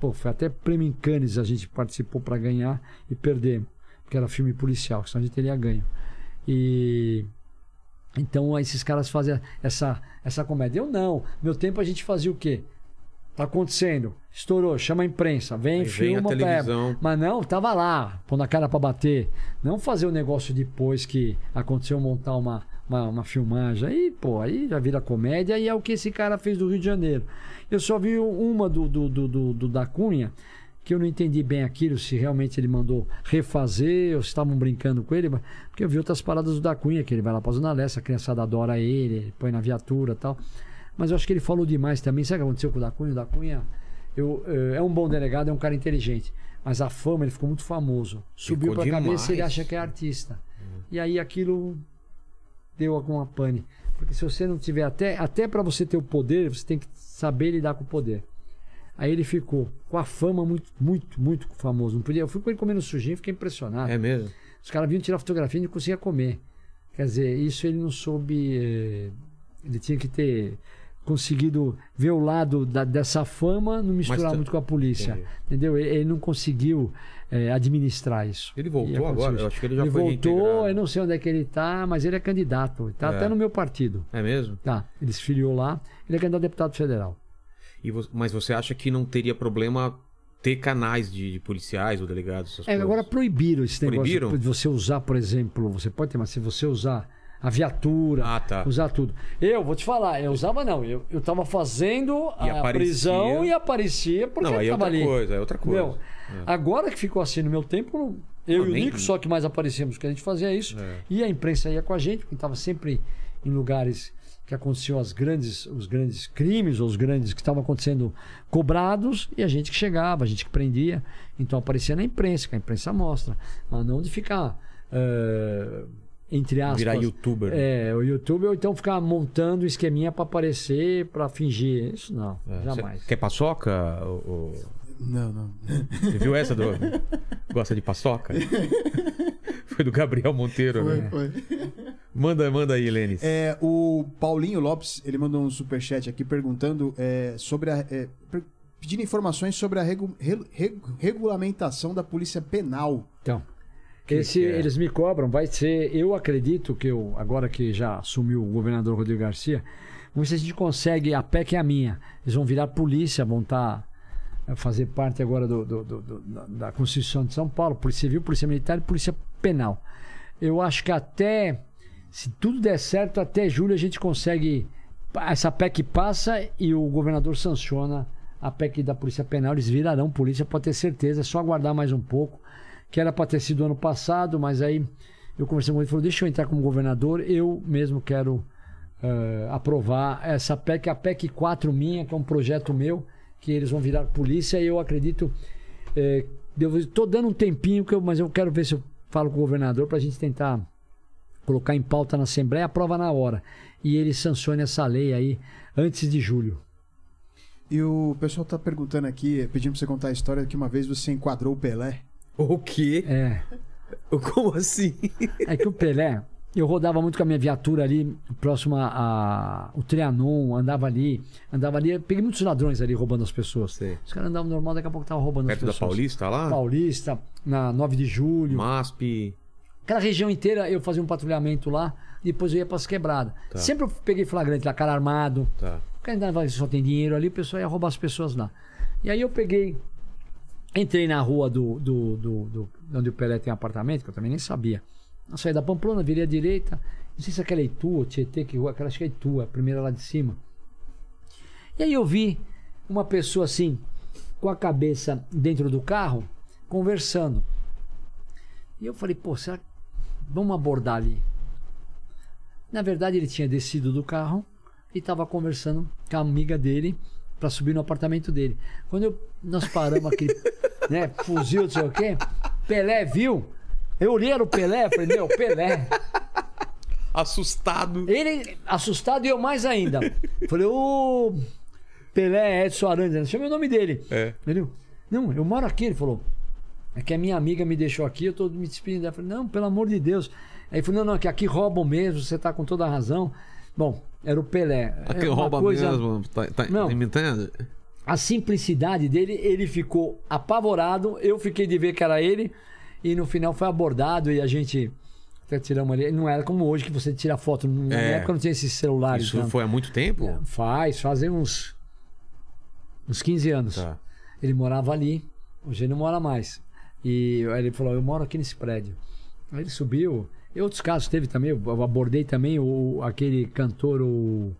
Pô, foi até prêmio em Cannes a gente participou para ganhar e perdemos. Porque era filme policial, senão a gente teria ganho. E. Então esses caras fazem essa, essa comédia. Eu não. Meu tempo a gente fazia o quê? Tá acontecendo. Estourou, chama a imprensa. Vem, Aí vem filma, pega. televisão. Mas não, tava lá, pondo a cara pra bater. Não fazer o negócio depois que aconteceu montar uma, uma, uma filmagem. Aí, pô, aí já vira comédia e é o que esse cara fez do Rio de Janeiro. Eu só vi uma do, do, do, do- do da Cunha, que eu não entendi bem aquilo, se realmente ele mandou refazer ou se estavam brincando com ele, porque eu vi outras paradas do da Cunha, que ele vai lá pra Zona Leste, a criançada adora ele, ele põe na viatura e tal. Mas eu acho que ele falou demais também. Sabe o que aconteceu com o da Cunha? O da Cunha eu, eh, é um bom delegado, é um cara inteligente. Mas a fama, ele ficou muito famoso. Subiu Ficou pra cabeça e ele demais. acha que é artista. E aí aquilo deu alguma pane. Porque se você não tiver até até para você ter o poder, você tem que saber lidar com o poder. Aí ele ficou com a fama muito, muito, muito famoso. Não podia, eu fui com ele comendo sujinho, fiquei impressionado. É mesmo? Os caras vinham tirar fotografia e não conseguia comer. Quer dizer, isso ele não soube. eh, Ele tinha que ter conseguido ver o lado da- dessa fama, não misturar tá- muito com a polícia. Entendi. Entendeu? Ele, ele não conseguiu eh, administrar isso. Ele voltou agora? isso. Eu acho que ele já ele foi voltou, eu não sei onde é que ele tá, mas ele é candidato. Tá É. até no meu partido. É mesmo? Tá, ele se filiou lá. Ele é candidato a deputado federal. E mas você acha que não teria problema ter canais de, de policiais ou delegados? essas É, coisas? agora proibiram esse negócio Proibiram? de você usar, por exemplo, você pode ter, mas se você usar a viatura, Ah, tá. usar tudo. Eu vou te falar, eu usava não, eu, eu tava fazendo E a aparecia. prisão e aparecia porque Não, aí é eu tava outra ali. coisa, é outra coisa. Entendeu? Agora que ficou assim no meu tempo, eu Não, e o nem- Nico só que mais aparecíamos, que a gente fazia isso. É. E a imprensa ia com a gente, porque estava sempre em lugares que aconteciam as grandes, os grandes crimes, ou os grandes que estavam acontecendo cobrados, e a gente que chegava, a gente que prendia. Então aparecia na imprensa, que a imprensa mostra. Mas não de ficar, eh, entre aspas. Virar youtuber. É, o YouTube, ou então ficar montando esqueminha para aparecer, para fingir. Isso não, É, jamais. Quer paçoca? ô? Não, não. Você viu essa do. Gosta de paçoca? Foi do Gabriel Monteiro, Foi, né? foi. Manda, manda aí, Lênis. É, o Paulinho Lopes, ele mandou um superchat aqui perguntando é, sobre a. é, pedindo informações sobre a regu- re- regu- regulamentação da polícia penal. Então, esse, é? eles me cobram, vai ser. Eu acredito que eu, agora que já assumiu o governador Rodrigo Garcia, vamos ver se a gente consegue. A PEC é a minha. Eles vão virar polícia, vão estar. Fazer parte agora do, do- do- da, Constituição de São Paulo, Polícia Civil, Polícia Militar e Polícia Penal. Eu acho que até. Se tudo der certo, até julho a gente consegue. Essa PEC passa e o governador sanciona a PEC da Polícia Penal. Eles virarão polícia, pode ter certeza. É só aguardar mais um pouco. Que era para ter sido ano passado, mas aí eu conversei com ele e falou: deixa eu entrar como governador. Eu mesmo quero eh, aprovar essa PEC, a PEC 4 minha, que é um projeto meu, que eles vão virar polícia. E eu acredito. eu estou dando um tempinho, que eu- mas eu quero ver se eu falo com o governador para a gente tentar colocar em pauta na Assembleia, aprova na hora. E ele sancione essa lei aí antes de julho. E o pessoal tá perguntando aqui, pedindo pra você contar a história que uma vez você enquadrou o Pelé. O quê? É. Como assim? É que o Pelé, eu rodava muito com a minha viatura ali, próximo a, o Trianon, andava ali, andava ali, peguei muitos ladrões ali roubando as pessoas. Sei. Os caras andavam normal, daqui a pouco estavam roubando Perto da as pessoas. Paulista lá? Paulista, na 9 de julho. MASP. Aquela região inteira eu fazia um patrulhamento lá, depois eu ia pras quebradas. Tá. Sempre eu peguei flagrante lá, cara armado. Tá. O cara ainda vai- só tem dinheiro ali, o pessoal ia roubar as pessoas lá. E aí eu peguei, entrei na rua do, do, do, do- onde o Pelé tem apartamento, que eu também nem sabia. Saí da Pamplona, virei à direita. Não sei se aquela é Itu ou Tietê, que rua, aquela acho que é Itu, a primeira lá de cima. E aí eu vi uma pessoa assim, com a cabeça dentro do carro, conversando. E eu falei, pô, será que vamos abordar ali? Na verdade, ele tinha descido do carro e estava conversando com a amiga dele para subir no apartamento dele. Quando eu- nós paramos aquele né, fuzil, não sei o quê, Pelé viu. Eu olhei era o Pelé, falei, meu, Pelé. Assustado. Ele assustado e eu mais ainda. Falei, ô Pelé Edson Arantes, chamei o nome dele. É. Ele, não, eu moro aqui. Ele falou, é que a minha amiga me deixou aqui, eu tô me despedindo. Eu falei, não, pelo amor de Deus. Aí ele falou, não, não, que aqui roubam mesmo, você tá com toda a razão. Bom, era o Pelé. Aqui É rouba coisa- mesmo. Tá, tá Não. imitando? A simplicidade dele, ele ficou apavorado, eu fiquei de ver que era ele, e no final foi abordado e a gente até tiramos ali. Não era como hoje que você tira foto. Na É. época não tinha esses celulares. Isso não. foi há muito tempo? Faz, fazem uns, uns 15 anos. Tá. Ele morava ali, hoje ele não mora mais. E aí ele falou: Eu moro aqui nesse prédio. Aí ele subiu. E outros casos teve também. Eu abordei também o, aquele cantor, o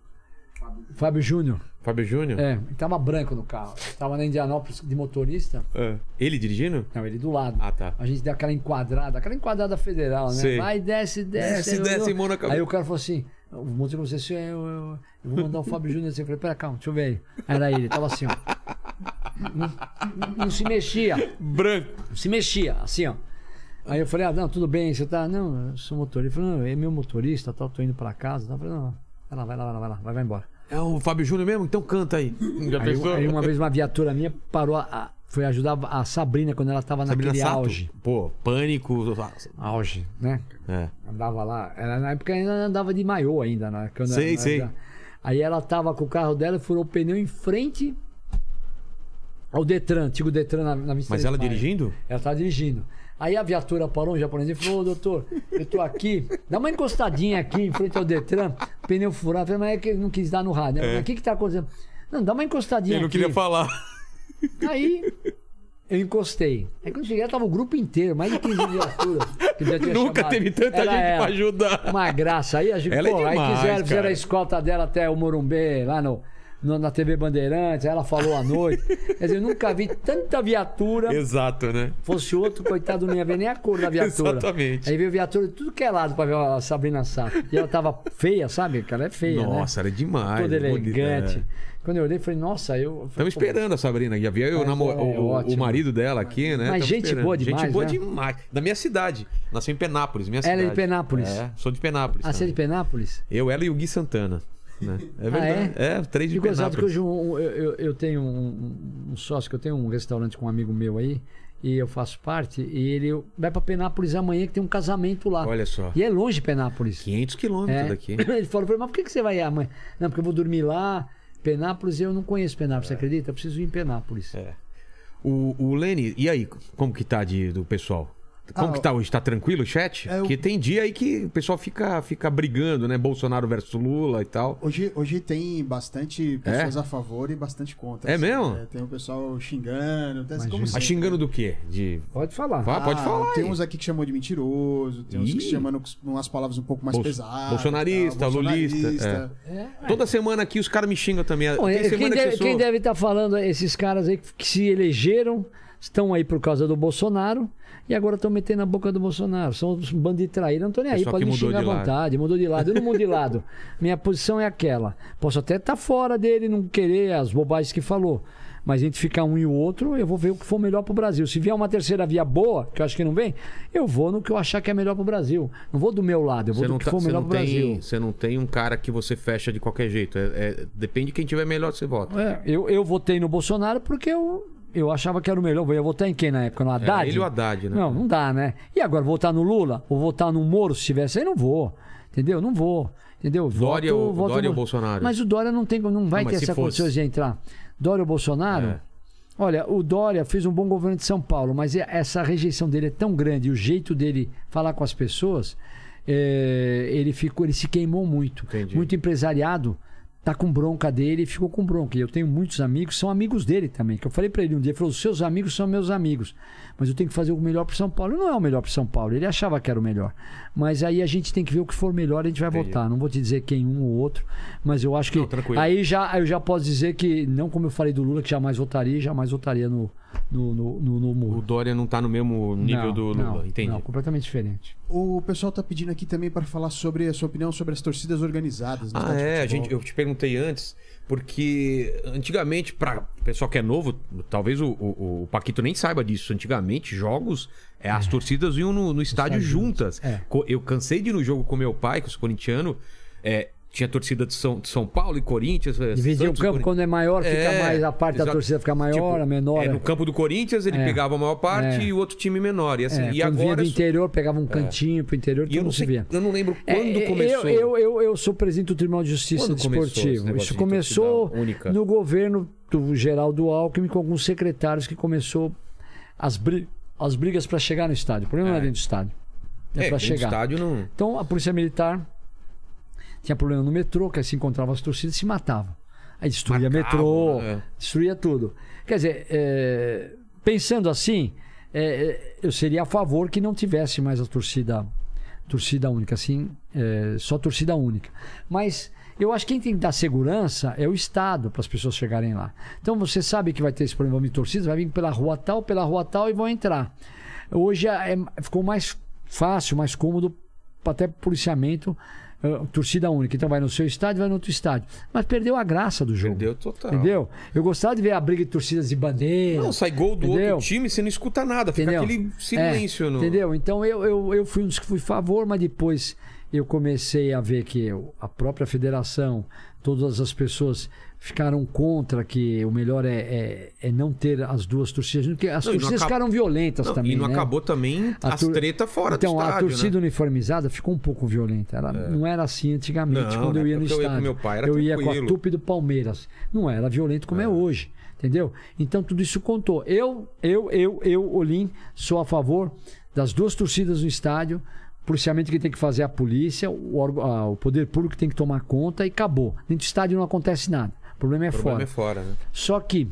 Fábio Júnior. Fábio Júnior? É, ele tava branco no carro. Tava na Indianópolis de motorista. É. Ele dirigindo? Não, ele do lado. Ah, tá. A gente deu aquela enquadrada, aquela enquadrada federal, né? Sei. Vai, desce, desce. Desce, desce, mão na cabeça. Aí o cara falou assim: o motorista falou assim, eu, eu, eu vou mandar o Fábio Júnior assim. Eu falei, pera, calma, deixa eu ver aí. Era ele, tava assim, ó. Não, não se mexia, Branco. não se mexia, assim, ó. Aí eu falei, ah, não, tudo bem, você tá. Não, eu sou motorista. Ele falou, não, é meu motorista, tal, tô indo pra casa. Eu falei, não, não, vai lá, vai lá, vai lá, vai lá, vai, vai embora. É o Fábio Júnior mesmo? Então canta aí. Já Aí, pensou? aí uma vez uma viatura minha parou, a- a- foi ajudar a Sabrina quando ela tava Sabrina naquele Sato? auge. Pô, pânico. Auge, né? É. Andava lá. Ela na época ainda andava de maiô ainda, né? Quando Sei, ela- sei. Aí ela tava com o carro dela e furou o pneu em frente ao Detran, antigo Detran na, na 23 Mas ela dirigindo? Ela tava dirigindo. Aí a viatura parou, um japonês, e falou, ô doutor, eu tô aqui, dá uma encostadinha aqui em frente ao Detran, pneu furado. Eu falei, mas é que ele não quis dar no rádio. né? É. Mas O que que tá acontecendo? Não, dá uma encostadinha Ele não aqui. queria falar. Aí eu encostei. Aí quando cheguei, tava o grupo inteiro, mais de 15 viaturas. que já tinha Nunca chamado. teve tanta Era gente ela. pra ajudar. Uma graça. Aí a gente, Ela é pô, aí demais, quiseram, fizeram a escolta dela até o Morumbê, lá no- na TV Bandeirantes, ela falou à noite. Quer dizer, eu nunca vi tanta viatura. Exato, né? Fosse outro, coitado, não ia ver nem a cor da viatura. Exatamente. Aí veio viatura de tudo que é lado pra ver a Sabrina Sato. E ela tava feia, sabe? Que ela é feia, né? Nossa, era demais. Toda bonita, elegante. é. Quando eu olhei, falei, nossa, eu. Estamos esperando a Sabrina. Já viu Mas o, namo- é o- o- o marido dela aqui, né? Mas Tamo gente esperando. boa demais, Gente boa né? demais. Da minha cidade. Nasceu em Penápolis, minha Ela é de cidade. Penápolis? É, sou de Penápolis. Ah, você é de. Penápolis? Eu, ela e o Gui Santana. Né? É Ah, verdade. é? três de que hoje eu, eu- eu tenho um, um sócio, que eu tenho um restaurante com um amigo meu aí, e eu faço parte, e ele vai pra Penápolis amanhã que tem um casamento lá. Olha só. E é longe Penápolis. 500 quilômetros É. daqui. Ele falou pra mim, mas por que, que você vai amanhã? Não, porque eu vou dormir lá, Penápolis, eu não conheço Penápolis, você acredita? Eu preciso ir em Penápolis. É. O, o Lene, e aí, como que tá de, do pessoal? Como Ah, que tá hoje? Tá tranquilo o chat? É, Porque tem dia aí que o pessoal fica, fica brigando, né? Bolsonaro versus Lula e tal. Hoje, hoje tem bastante pessoas a favor e bastante contra. É assim, mesmo? né? Tem o pessoal xingando, Mas sempre. xingando do quê? De... Pode falar. Fala, pode Ah, falar Tem aí. uns aqui que chamam de mentiroso, tem uns que Ih. chamam com umas palavras um pouco mais Bol- pesadas. bolsonarista, tal, lulista, É. Toda semana aqui os caras me xingam também. Bom, tem é, quem, semana deve, que eu quem sou... deve estar falando é esses caras aí que, que se elegeram, estão aí por causa do Bolsonaro e agora estão metendo a boca do Bolsonaro. São uns bandidos de traíra. Não tô nem aí, Pessoal pode me xingar à vontade. Mudou de lado. Eu não mudo de lado. Minha posição é aquela. Posso até estar fora dele, não querer as bobagens que falou. Mas entre ficar um e o outro, eu vou ver o que for melhor pro Brasil. Se vier uma terceira via boa, que eu acho que não vem, eu vou no que eu achar que é melhor pro Brasil. Não vou do meu lado, eu vou Você do não, que tá- for melhor não pro Brasil. você não tem um cara que você fecha de qualquer jeito. É, é- depende de quem tiver melhor, você vota. É, eu, eu votei no Bolsonaro porque eu, eu achava que era o melhor. Eu ia votar em quem na época? No Haddad? É, ele e o Haddad, né? Não, não dá, né? E agora, votar no Lula? Ou votar no Moro se tivesse aí? Não vou. Entendeu? Não vou. Entendeu? Dória Voto- ou- voto Dória no- ou Bolsonaro? Mas o Dória não, tem, não vai Não, ter essa fosse. condição de entrar. Dória ou Bolsonaro? É. Olha, o Dória fez um bom governo de São Paulo, mas é- essa rejeição dele é tão grande, o jeito dele falar com as pessoas, é, ele ficou, ele se queimou muito. Entendi. Muito empresariado tá com bronca dele e ficou com bronca. E eu tenho muitos amigos, são amigos dele também. Que eu falei pra ele um dia, ele falou: "Os seus amigos são meus amigos, mas eu tenho que fazer o melhor pro São Paulo". Não é o melhor pro São Paulo, ele achava que era o melhor. Mas aí a gente tem que ver o que for melhor, a gente vai Entendi. votar. Não vou te dizer quem um ou outro, mas eu acho que Não, aí já eu já posso dizer que não como eu falei do Lula que jamais votaria, jamais votaria no no no, no, no O Muro. Dória não tá no mesmo nível Não, do Lula. não, Entendi. Não, completamente diferente. O pessoal tá pedindo aqui também para falar sobre a sua opinião sobre as torcidas organizadas. Ah, é, a gente, eu te perguntei antes, porque antigamente, para o pessoal que é novo, talvez o, o, o Paquito nem saiba disso. Antigamente, jogos, é, as torcidas iam no, no estádio, estádio juntas. é. Eu cansei de ir no jogo com meu pai, que eu sou corintiano, é, tinha torcida de São, de São Paulo e Corinthians. é, Dividir o campo quando é maior, fica É, mais a parte da exato. torcida fica maior, Tipo, a menor. É, no campo do Corinthians ele É. pegava a maior parte É. e o outro time menor. E, assim, É, e quando vinha agora. do interior, pegava um cantinho pro interior, E eu não, se sei, via. eu não lembro É, quando é, começou. Eu, eu, eu, eu sou presidente do Tribunal de Justiça Quando Desportivo. Isso começou no governo do Geraldo Alckmin com alguns secretários que começou as, as brigas para chegar no estádio. O problema não é dentro do estádio. É, é, para chegar. estádio não. Então a polícia militar tinha problema no metrô, que aí se encontrava as torcidas e se matavam. Aí destruía Marcavam, metrô, né? destruía tudo. Quer dizer, é, pensando assim, é, é, eu seria a favor que não tivesse mais a torcida torcida única, assim, é, só torcida única. Mas eu acho que quem tem que dar segurança é o Estado para as pessoas chegarem lá. Então você sabe que vai ter esse problema de torcidas, vai vir pela rua tal, pela rua tal e vão entrar. Hoje é- ficou mais fácil, mais cômodo até policiamento, eh, torcida única. Então vai no seu estádio, vai no outro estádio. Mas perdeu a graça do jogo. Perdeu total. Entendeu? Eu gostava de ver a briga de torcidas de bandeira. Não, sai gol do Entendeu? outro time, você não escuta nada, fica Entendeu? aquele silêncio É, no. Entendeu? Então eu, eu, eu fui um dos que fui favor, mas depois eu comecei a ver que eu- a própria federação, todas as pessoas ficaram contra que o melhor é, é, é não ter as duas torcidas porque as Não, não torcidas acaba- ficaram violentas Não, também. e não né? acabou também A as tur- treta fora então, do estádio, a torcida né? uniformizada ficou um pouco violenta. Ela não era assim antigamente, Não, quando eu ia no época eu ia com estádio. meu pai, era eu ia com a tupi do Palmeiras. Não era violento como é, hoje. Entendeu? Então tudo isso contou. Eu, eu, eu, eu, Olim, sou a favor das duas torcidas no estádio. Policiamento que tem que fazer a polícia, o, ah, o poder público tem que tomar conta e acabou. Dentro do estádio não acontece nada. O problema é O problema fora. é fora, né? Só que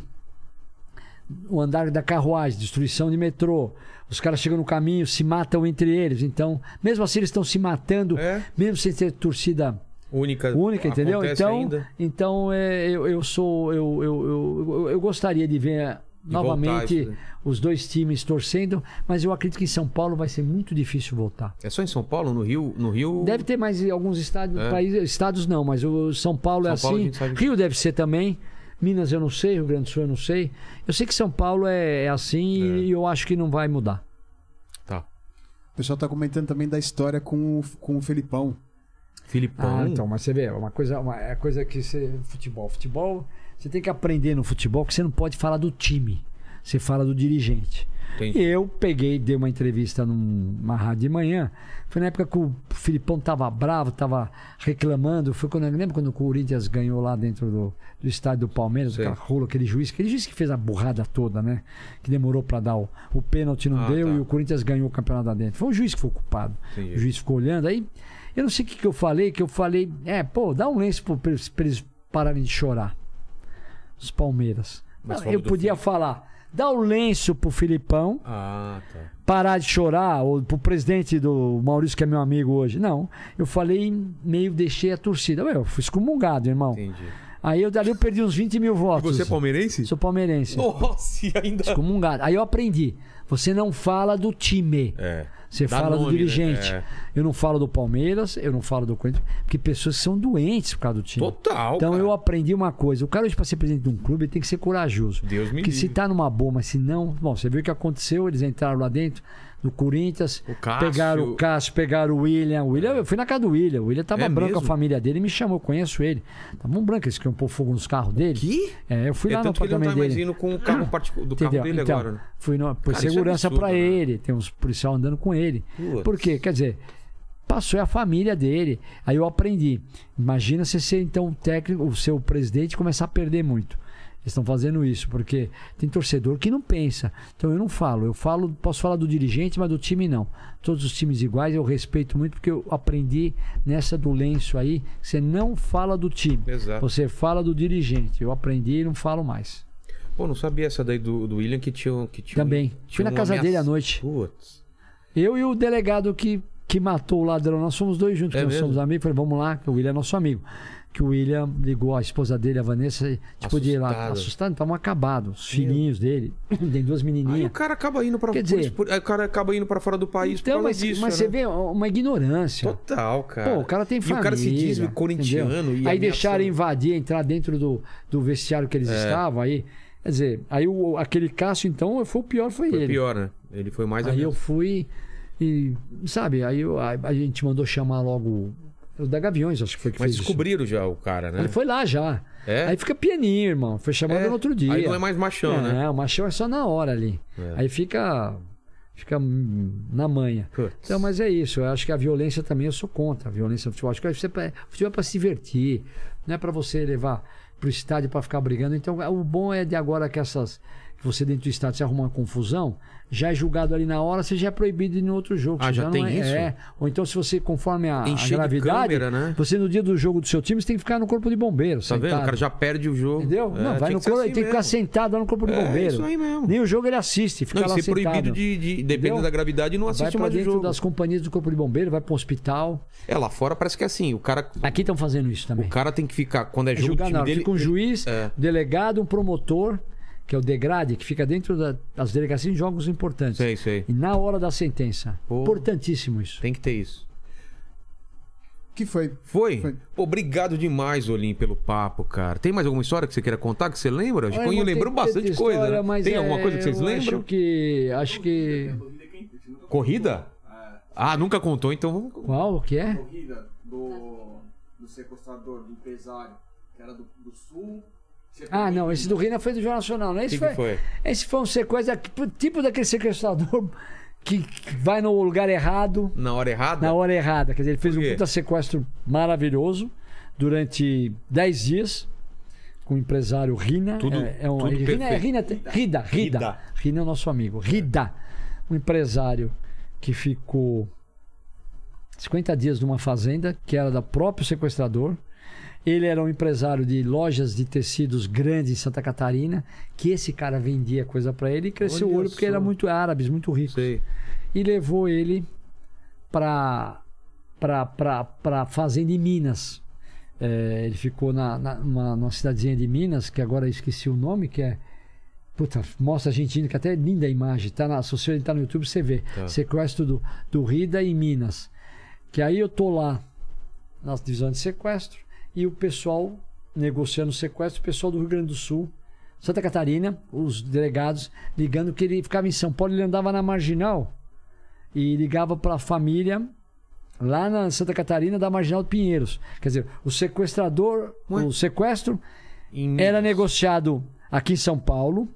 o andar da carruagem, destruição de metrô, os caras chegam no caminho, se matam entre eles. Então, mesmo assim, eles estão se matando, É. mesmo sem ter torcida Única, única, entendeu? Então, ainda. então é, eu, eu sou. Eu, eu, eu, eu gostaria de ver De novamente voltar os dois times torcendo, mas eu acredito que em São Paulo vai ser muito difícil voltar. É só em São Paulo? No Rio? No Rio... Deve ter mais alguns estádios, É. países, estados não, mas o São Paulo é São Paulo a assim. sabe. Rio deve ser também. Minas eu não sei, Rio Grande do Sul eu não sei. Eu sei que São Paulo é, é assim É. e eu acho que não vai mudar. Tá. O pessoal tá comentando também da história com o, com o Felipão. Filipão. Ah, então, mas você vê, é uma coisa, uma, é coisa que você. Futebol. Futebol, você tem que aprender no futebol que você não pode falar do time. você fala do dirigente. Entendi. Eu peguei, dei uma entrevista numa rádio de manhã. Foi na época que o Filipão tava bravo, tava reclamando. Foi quando, lembra quando o Corinthians ganhou lá dentro do, do estádio do Palmeiras, aquela rola, aquele juiz, aquele juiz que fez a burrada toda, né? Que demorou pra dar o, o pênalti, não Ah, deu, tá. e o Corinthians ganhou o campeonato lá dentro. Foi o juiz que foi culpado. Entendi. O juiz ficou olhando. Aí, eu não sei o que, que eu falei, que eu falei, é, pô, dá um lenço pra eles pararem de chorar. Os Palmeiras. Mas eu podia Felipe. falar, dá o lenço pro Filipão Ah, tá. parar de chorar, ou pro presidente do Maurício, que é meu amigo hoje. Não, eu falei, meio deixei a torcida. Eu fui excomungado, irmão. Entendi. Aí eu dali eu perdi uns 20 mil E votos. você é palmeirense? Sou palmeirense. Nossa, e ainda. Excomungado. Aí eu aprendi. Você não fala do time. É. Você Dá fala do nome, né? dirigente. É. Eu não falo do Palmeiras, eu não falo do Corinthians, porque pessoas são doentes por causa do time. Total. Então cara. eu aprendi uma coisa: o cara hoje para ser presidente de um clube ele tem que ser corajoso. Deus me Porque se livre. tá numa boa, mas se não. Bom, você viu o que aconteceu? Eles entraram lá dentro do Corinthians, O Cássio. pegaram o Cássio, pegaram o William. O William, eu fui na casa do William. O William tava É branco mesmo? a família dele, me chamou, conheço ele. Tava um branco, eles queriam pôr fogo nos carros dele. Que? É, eu fui É lá no tanto que ele não apartamento tá mais dele. indo com o carro particu- do carro Entendeu? dele então, agora. né? Fui no, por Cara, é segurança absurdo, pra né? ele. Tem uns policial andando com ele. Putz. Por quê? Quer dizer, passou é a família dele. Aí eu aprendi. Imagina você ser então o técnico, o seu presidente começar a perder muito. Estão fazendo isso, porque tem torcedor que não pensa. Então eu não falo. Eu falo, posso falar do dirigente, mas do time não. Todos os times iguais eu respeito muito, porque eu aprendi nessa do lenço aí. Você não fala do time. Exato. Você fala do dirigente. Eu aprendi e não falo mais. Pô, não sabia essa daí do, do William que tinha. Que tinha Também. tinha Fui na casa ameaça- dele à noite. Putz. Eu e o delegado que, que matou o ladrão, nós somos dois juntos, É nós mesmo? somos amigos. Falei, vamos lá, que o William é nosso amigo. Que o William ligou a esposa dele, a Vanessa, e, tipo, de ir lá, assustado, estavam acabados. Os filhinhos dele, tem duas Aí o menininhas. cara acaba indo por dizer- por- o cara acaba indo para fora do país por Então, causa mas, disso. mas né? você vê uma ignorância. Total, cara. Pô, o cara tem E família. o cara se diz corintiano entendeu? e Aí deixaram invadir, entrar dentro do, do vestiário que eles É. estavam. Aí, quer dizer, aí o, aquele Cássio, então, foi o pior, foi, Foi ele. pior, né? Ele foi mais Aí eu fui e, sabe, aí eu- a, a gente mandou chamar logo o da Gaviões, acho que foi que Mas fez isso. descobriram já o cara, né? Ele foi lá já. É? Aí fica pianinho, irmão. Foi chamado É. no outro dia. Aí não é mais machão, né? É, o machão é só na hora ali. É. Aí fica fica na manha. Putz. Então, mas é isso. Eu acho que a violência também eu sou contra. A violência no futebol. Acho que você, o futebol é para se divertir. Não é para você levar pro estádio para ficar brigando. Então, o bom é de agora que essas que você dentro do estádio se arruma uma confusão, já é julgado ali na hora, você já é proibido no outro jogo. Ah, já não tem é, isso? É. Ou então, se você, conforme a, a gravidade, câmera, né? você no dia do jogo do seu time, você tem que ficar no corpo de bombeiro. Tá vendo? O sentado. cara já perde o jogo. Entendeu? É, não, vai no corpo, assim tem que ficar sentado lá no corpo de É, bombeiro. isso aí mesmo. Nem o jogo ele assiste, fica Não, lá ser sentado. proibido de, de dependendo Entendeu? da gravidade, não assiste mais o dentro jogo. das companhias do corpo de bombeiro, vai pro hospital. É, lá fora parece que é assim, o cara, Aqui estão fazendo isso também. o cara tem que ficar, quando é É jogo do julgar time dele... Fica um juiz, É. delegado, um promotor, que é o degrade, que fica dentro da- das delegacias em jogos importantes. Sei, sei. E na hora da sentença. Pô. Importantíssimo isso. Tem que ter isso. que foi? Foi? Foi. Pô, obrigado demais, Olim, pelo papo, cara. Tem mais alguma história que você queira contar, que você lembra? Olha, Chico lembrou bastante tanta coisa, história, né? mas Tem é, alguma coisa que vocês eu lembram? Acho que. Acho que. Corrida? Ah, nunca contou, então vamos... Qual o que é? corrida do, do sequestrador, do empresário, que era do, do sul. Ah, foi- não, esse do Rina foi do Jornal Nacional, não é? Esse Que que foi, foi? Esse foi um sequestro, tipo daquele sequestrador que vai no lugar errado, Na hora errada? na hora errada. Quer dizer, ele fez um puta sequestro maravilhoso durante 10 dias com o empresário Rina. Tudo- é, é um, tudo Rina, é. Rina, Rida, Rida. Rida. Rina é o nosso amigo. Rida. Um empresário que ficou 50 dias numa fazenda que era da próprio sequestrador. Ele era um empresário de lojas de tecidos grandes em Santa Catarina, que esse cara vendia coisa para ele e cresceu o Olha olho porque era muito árabes, muito rico Sei. e levou ele para para fazenda em Minas. É, ele ficou na, na, numa, numa cidadezinha de Minas, que agora eu esqueci o nome, que é. Puta, mostra a Argentina, que até é linda a imagem. Tá na, se você entrar no YouTube, você vê. Tá. Sequestro do, do Rida em Minas. Que aí eu tô lá na divisão de sequestro e o pessoal negociando o sequestro, o pessoal do Rio Grande do Sul, Santa Catarina, os delegados ligando que ele ficava em São Paulo, ele andava na marginal e ligava para a família lá na Santa Catarina da Marginal de Pinheiros. Quer dizer, o sequestrador, o sequestro era negociado aqui em São Paulo.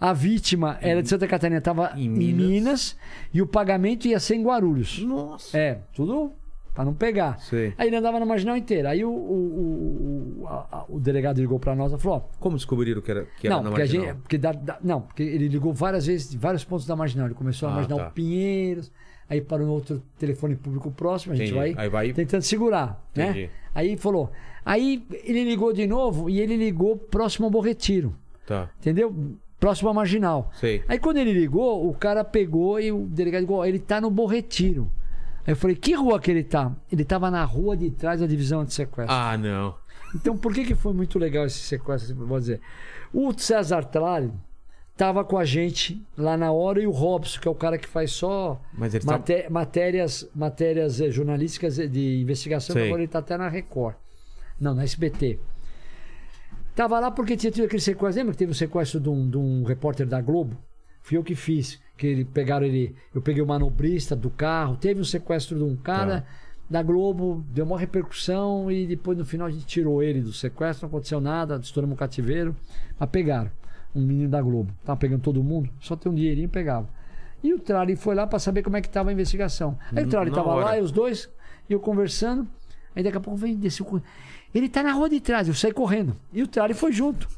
A vítima era de Santa Catarina, estava Em em Minas. Minas. e o pagamento ia ser em Guarulhos. Nossa. É, tudo para não pegar. Sei. Aí ele andava na marginal inteira. Aí o, o, o, a- a- o delegado ligou para nós e falou: ó, Como descobriram que era, que era não, na porque a marginal? gente, porque dá- dá- não, porque ele ligou várias vezes de vários pontos da marginal. Ele começou Ah, marginal tá. Pinheiros, aí parou no outro telefone público próximo, a gente vai, vai- tentando segurar, Entendi. né? Aí falou. Aí ele ligou de novo e ele ligou próximo ao Bom Retiro, Tá, entendeu? Próximo à marginal. sei. Aí quando ele ligou, o cara pegou e o delegado ligou, "Ó, ele tá no Bom Retiro. Aí eu falei, que rua que ele tá? Ele tava na rua de trás da divisão de sequestro. Ah, não. Então, por que, que foi muito legal esse sequestro? Vou dizer. O César Tralli tava com a gente lá na hora e o Robson, que é o cara que faz só ele tá- maté- matérias, matérias eh, jornalísticas de investigação, Sei. agora ele tá até na Record. Não, na SBT. Tava lá porque tinha tido aquele sequestro. Lembra que teve o sequestro de um, de um repórter da Globo? Fui eu que fiz. Que ele pegaram ele. Eu peguei o manobrista do carro. Teve um sequestro de um cara Tá. da Globo, deu uma repercussão e depois no final a gente tirou ele do sequestro, não aconteceu nada, estouramos o cativeiro, mas pegaram. Um menino da Globo. Tava pegando todo mundo, só tem um dinheirinho pegava. E o Trali foi lá para saber como é que tava a investigação. Aí o Trali Na tava hora. lá e os dois, e eu conversando. Aí daqui a pouco vem, desceu. co- Ele tá na rua de trás, eu saí correndo. E o Trali foi junto.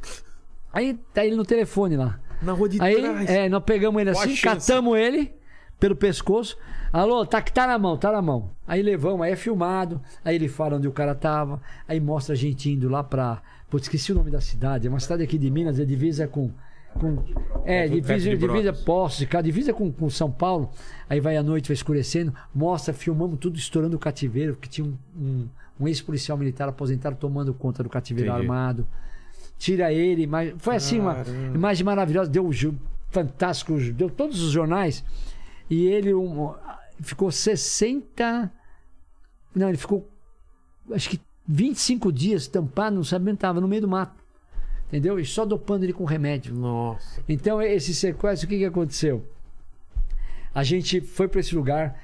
Aí tá ele no telefone lá. Na rua de Aí, trás. é, nós pegamos ele Qual a assim, chance? catamos ele pelo pescoço. Alô, tá que tá na mão, tá na mão. Aí levamos, aí é filmado. Aí ele fala onde o cara tava. Aí mostra a gente indo lá pra. Putz, esqueci o nome da cidade. É uma cidade aqui de Minas, é divisa com. com é, Perto divisa, de divisa Cá, divisa com, com São Paulo. Aí vai à noite, vai escurecendo. Mostra, filmamos tudo estourando o cativeiro, porque tinha um, um, um ex-policial militar aposentado tomando conta do cativeiro Entendi. armado tira ele, mas foi assim uma Caramba. imagem maravilhosa, deu fantástico, deu todos os jornais e ele um, ficou 60 não, ele ficou acho que 25 dias tampado, não sabia onde estava, no meio do mato. Entendeu? E só dopando ele com remédio. Nossa. Então, esse sequestro, o que, que aconteceu? A gente foi para esse lugar,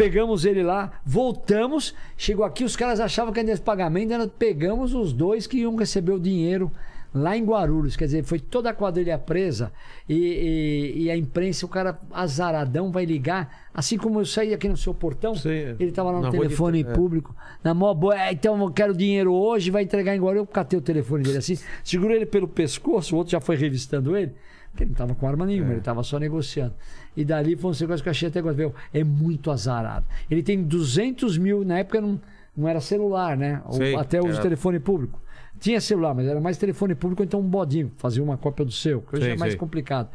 pegamos ele lá, voltamos, chegou aqui, os caras achavam que ainda esse pagamento, nós pegamos os dois que iam receber o dinheiro lá em Guarulhos. Quer dizer, foi toda a quadrilha presa e, e- e a imprensa, o cara azaradão vai ligar, assim como eu saí aqui no seu portão, Sei, ele estava lá no de telefone tra- é. público, na mó boa, "É, então eu quero dinheiro hoje, vai entregar em Guarulhos. Eu catei o telefone dele assim, segurei ele pelo pescoço, o outro já foi revistando ele, porque ele não estava com arma nenhuma, É. ele estava só negociando. E dali foi um negócio que eu achei até agora, meu, é muito azarado. Ele tem 200 mil, na época não, não era celular, né? Ou até era- telefone público. Tinha celular, mas era mais telefone público, então um bodinho, fazia uma cópia do seu, que hoje Sei, é mais sei. complicado.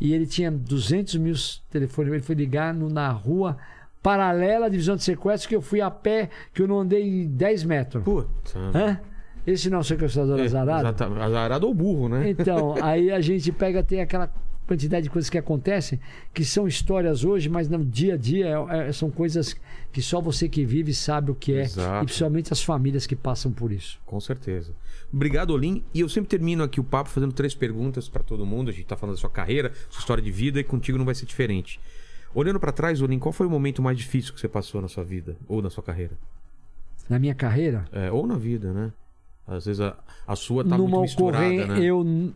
E ele tinha 200 mil telefones, ele foi ligar no- na rua paralela à divisão de sequestro, que eu fui a pé, que eu não andei 10 metros. Putz. Hã? Esse não é o sequestrador azarado? exata- Azarado ou burro, né? Então, aí a gente pega, tem aquela quantidade de coisas que acontecem, que são histórias hoje, mas no dia a dia é- é- são coisas que só você que vive sabe o que é. Exato. E principalmente as famílias que passam por isso. Com certeza. Obrigado, Olim. E eu sempre termino aqui o papo fazendo três perguntas para todo mundo. A gente tá falando da sua carreira, sua história de vida e contigo não vai ser diferente. Olhando para trás, Olim, qual foi o momento mais difícil que você passou na sua vida ou na sua carreira? Na minha carreira, É, ou na vida, né? Às vezes a, a sua tá numa muito misturada, né? eu.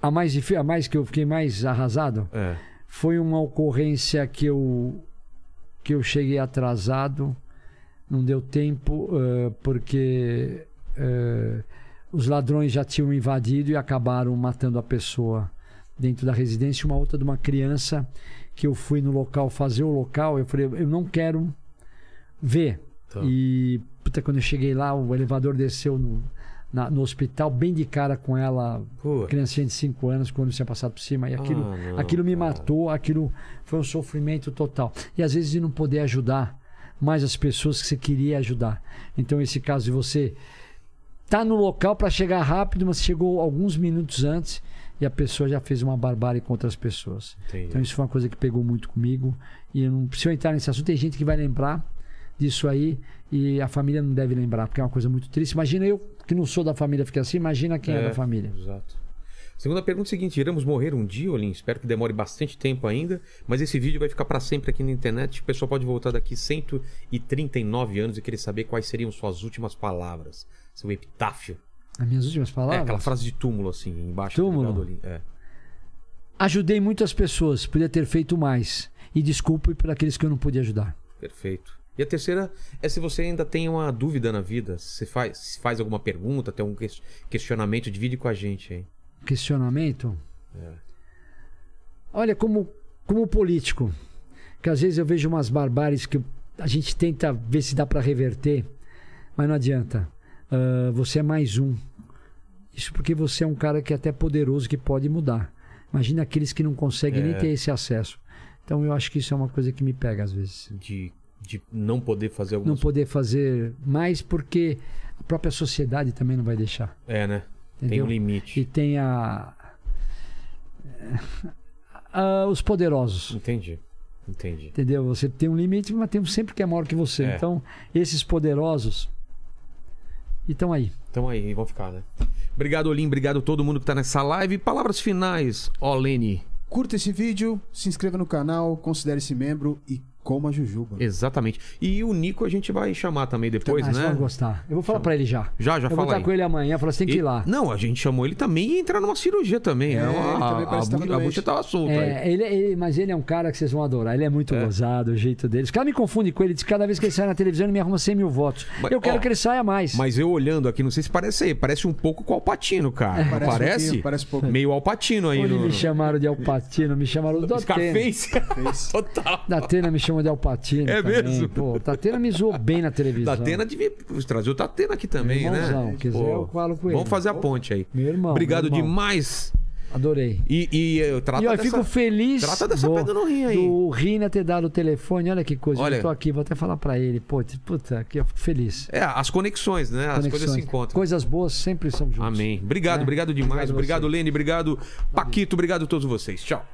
A mais, a mais que eu fiquei mais arrasado É. foi uma ocorrência que eu que eu cheguei atrasado, não deu tempo eh, porque eh, os ladrões já tinham invadido e acabaram matando a pessoa dentro da residência, uma outra de uma criança que eu fui no local fazer o local, eu falei, eu não quero ver. Tá. E quando eu cheguei lá, o elevador desceu no, na- no hospital bem de cara com ela, Pô, criancinha de 5 anos, quando tinha passado por cima. E aquilo, Ah, não, aquilo me cara. matou, aquilo foi um sofrimento total. E às vezes de não poder ajudar mais as pessoas que você queria ajudar. Então, esse caso de você tá no local para chegar rápido, mas chegou alguns minutos antes e a pessoa já fez uma barbárie contra as pessoas. entendi. Então, isso foi uma coisa que pegou muito comigo. E eu não, se eu entrar nesse assunto, tem gente que vai lembrar disso aí e a família não deve lembrar, porque é uma coisa muito triste. Imagina eu, que não sou da família, ficar assim, imagina quem é, da família. Exato. Segunda pergunta é a seguinte: iremos morrer um dia, Olim? Espero que demore bastante tempo ainda, mas esse vídeo vai ficar para sempre aqui na internet. O pessoal pode voltar daqui 139 anos e querer saber quais seriam suas últimas palavras, seu epitáfio. As minhas últimas É palavras? aquela frase de túmulo, assim, embaixo. Túmulo? Obrigado, Olim. É. ajudei muitas pessoas, podia ter feito mais. E desculpe por aqueles que eu não pude ajudar. Perfeito. E a terceira é se você ainda tem uma dúvida na vida, se faz, se faz alguma pergunta, tem algum ques- questionamento, divide com a gente aí. Questionamento? É. Olha, como, como político, que às vezes eu vejo umas barbáries que a gente tenta ver se dá para reverter, mas não adianta. Ah, você é mais um. Isso porque você é um cara que é até poderoso que pode mudar. Imagina aqueles que não conseguem nem É. ter esse acesso. Então eu acho que isso é uma coisa que me pega às vezes. De, de não poder fazer Não algumas poder fazer mais porque a própria sociedade também não vai deixar. É, né? Tem Entendeu? um limite. E tem a. a- os poderosos. Entendi. Entendi. Entendeu? Você tem um limite, mas tem um sempre que é maior que você. É. Então, esses poderosos estão aí. Então aí, vão ficar, né? Obrigado, Olim. Obrigado a todo mundo que tá nessa live. Palavras finais, ó, Lene. Curta esse vídeo, se inscreva no canal, considere-se membro e coma jujuba. Exatamente. E o Nico a gente vai chamar também depois, você né? vai gostar. Eu vou falar pra ele já. Já, já eu vou fala estar aí. com ele amanhã. Falar, tem que ir lá. Não, a gente chamou ele também e entrar numa cirurgia também. É, né? ele também a, parece a, tava bu- a bucha tava solta aí. É, ele, ele- mas ele é um cara que vocês vão adorar. Ele é muito gozado, o jeito dele. Os caras me confundem com ele. Diz que cada vez que ele sai na televisão, ele me arruma 100 mil votos. Mas, eu quero ó, que ele saia mais. Mas eu olhando aqui, não sei se parece parece um pouco com o Alpatino, cara. Parece um Parece? parece um pouco. Meio Alpatino aí no... me chamaram de Alpatino, me chamaram do Datena. Scarface. Total. Datena me chamou de Alpatino. É também. mesmo? Pô, Datena me zoou bem na televisão. Datena devia trazer o Datena aqui também, Irmãozão, né? quiser eu falo com ele. Vamos fazer a ponte aí. Meu irmão, Obrigado meu irmão. demais. Adorei. E, e eu trata e eu dessa... fico feliz trata dessa pedra no rim aí. do Rina ter dado o telefone. Olha que coisa. Olha. Eu tô aqui, vou até falar pra ele. Pô, puta, aqui eu fico feliz. É, as conexões, né? As coisas se Conexões. encontram. Coisas boas sempre são juntas. Amém. Obrigado, É. obrigado demais. Obrigado Obrigado. Lene. Obrigado, Paquito. Obrigado a todos vocês. Tchau.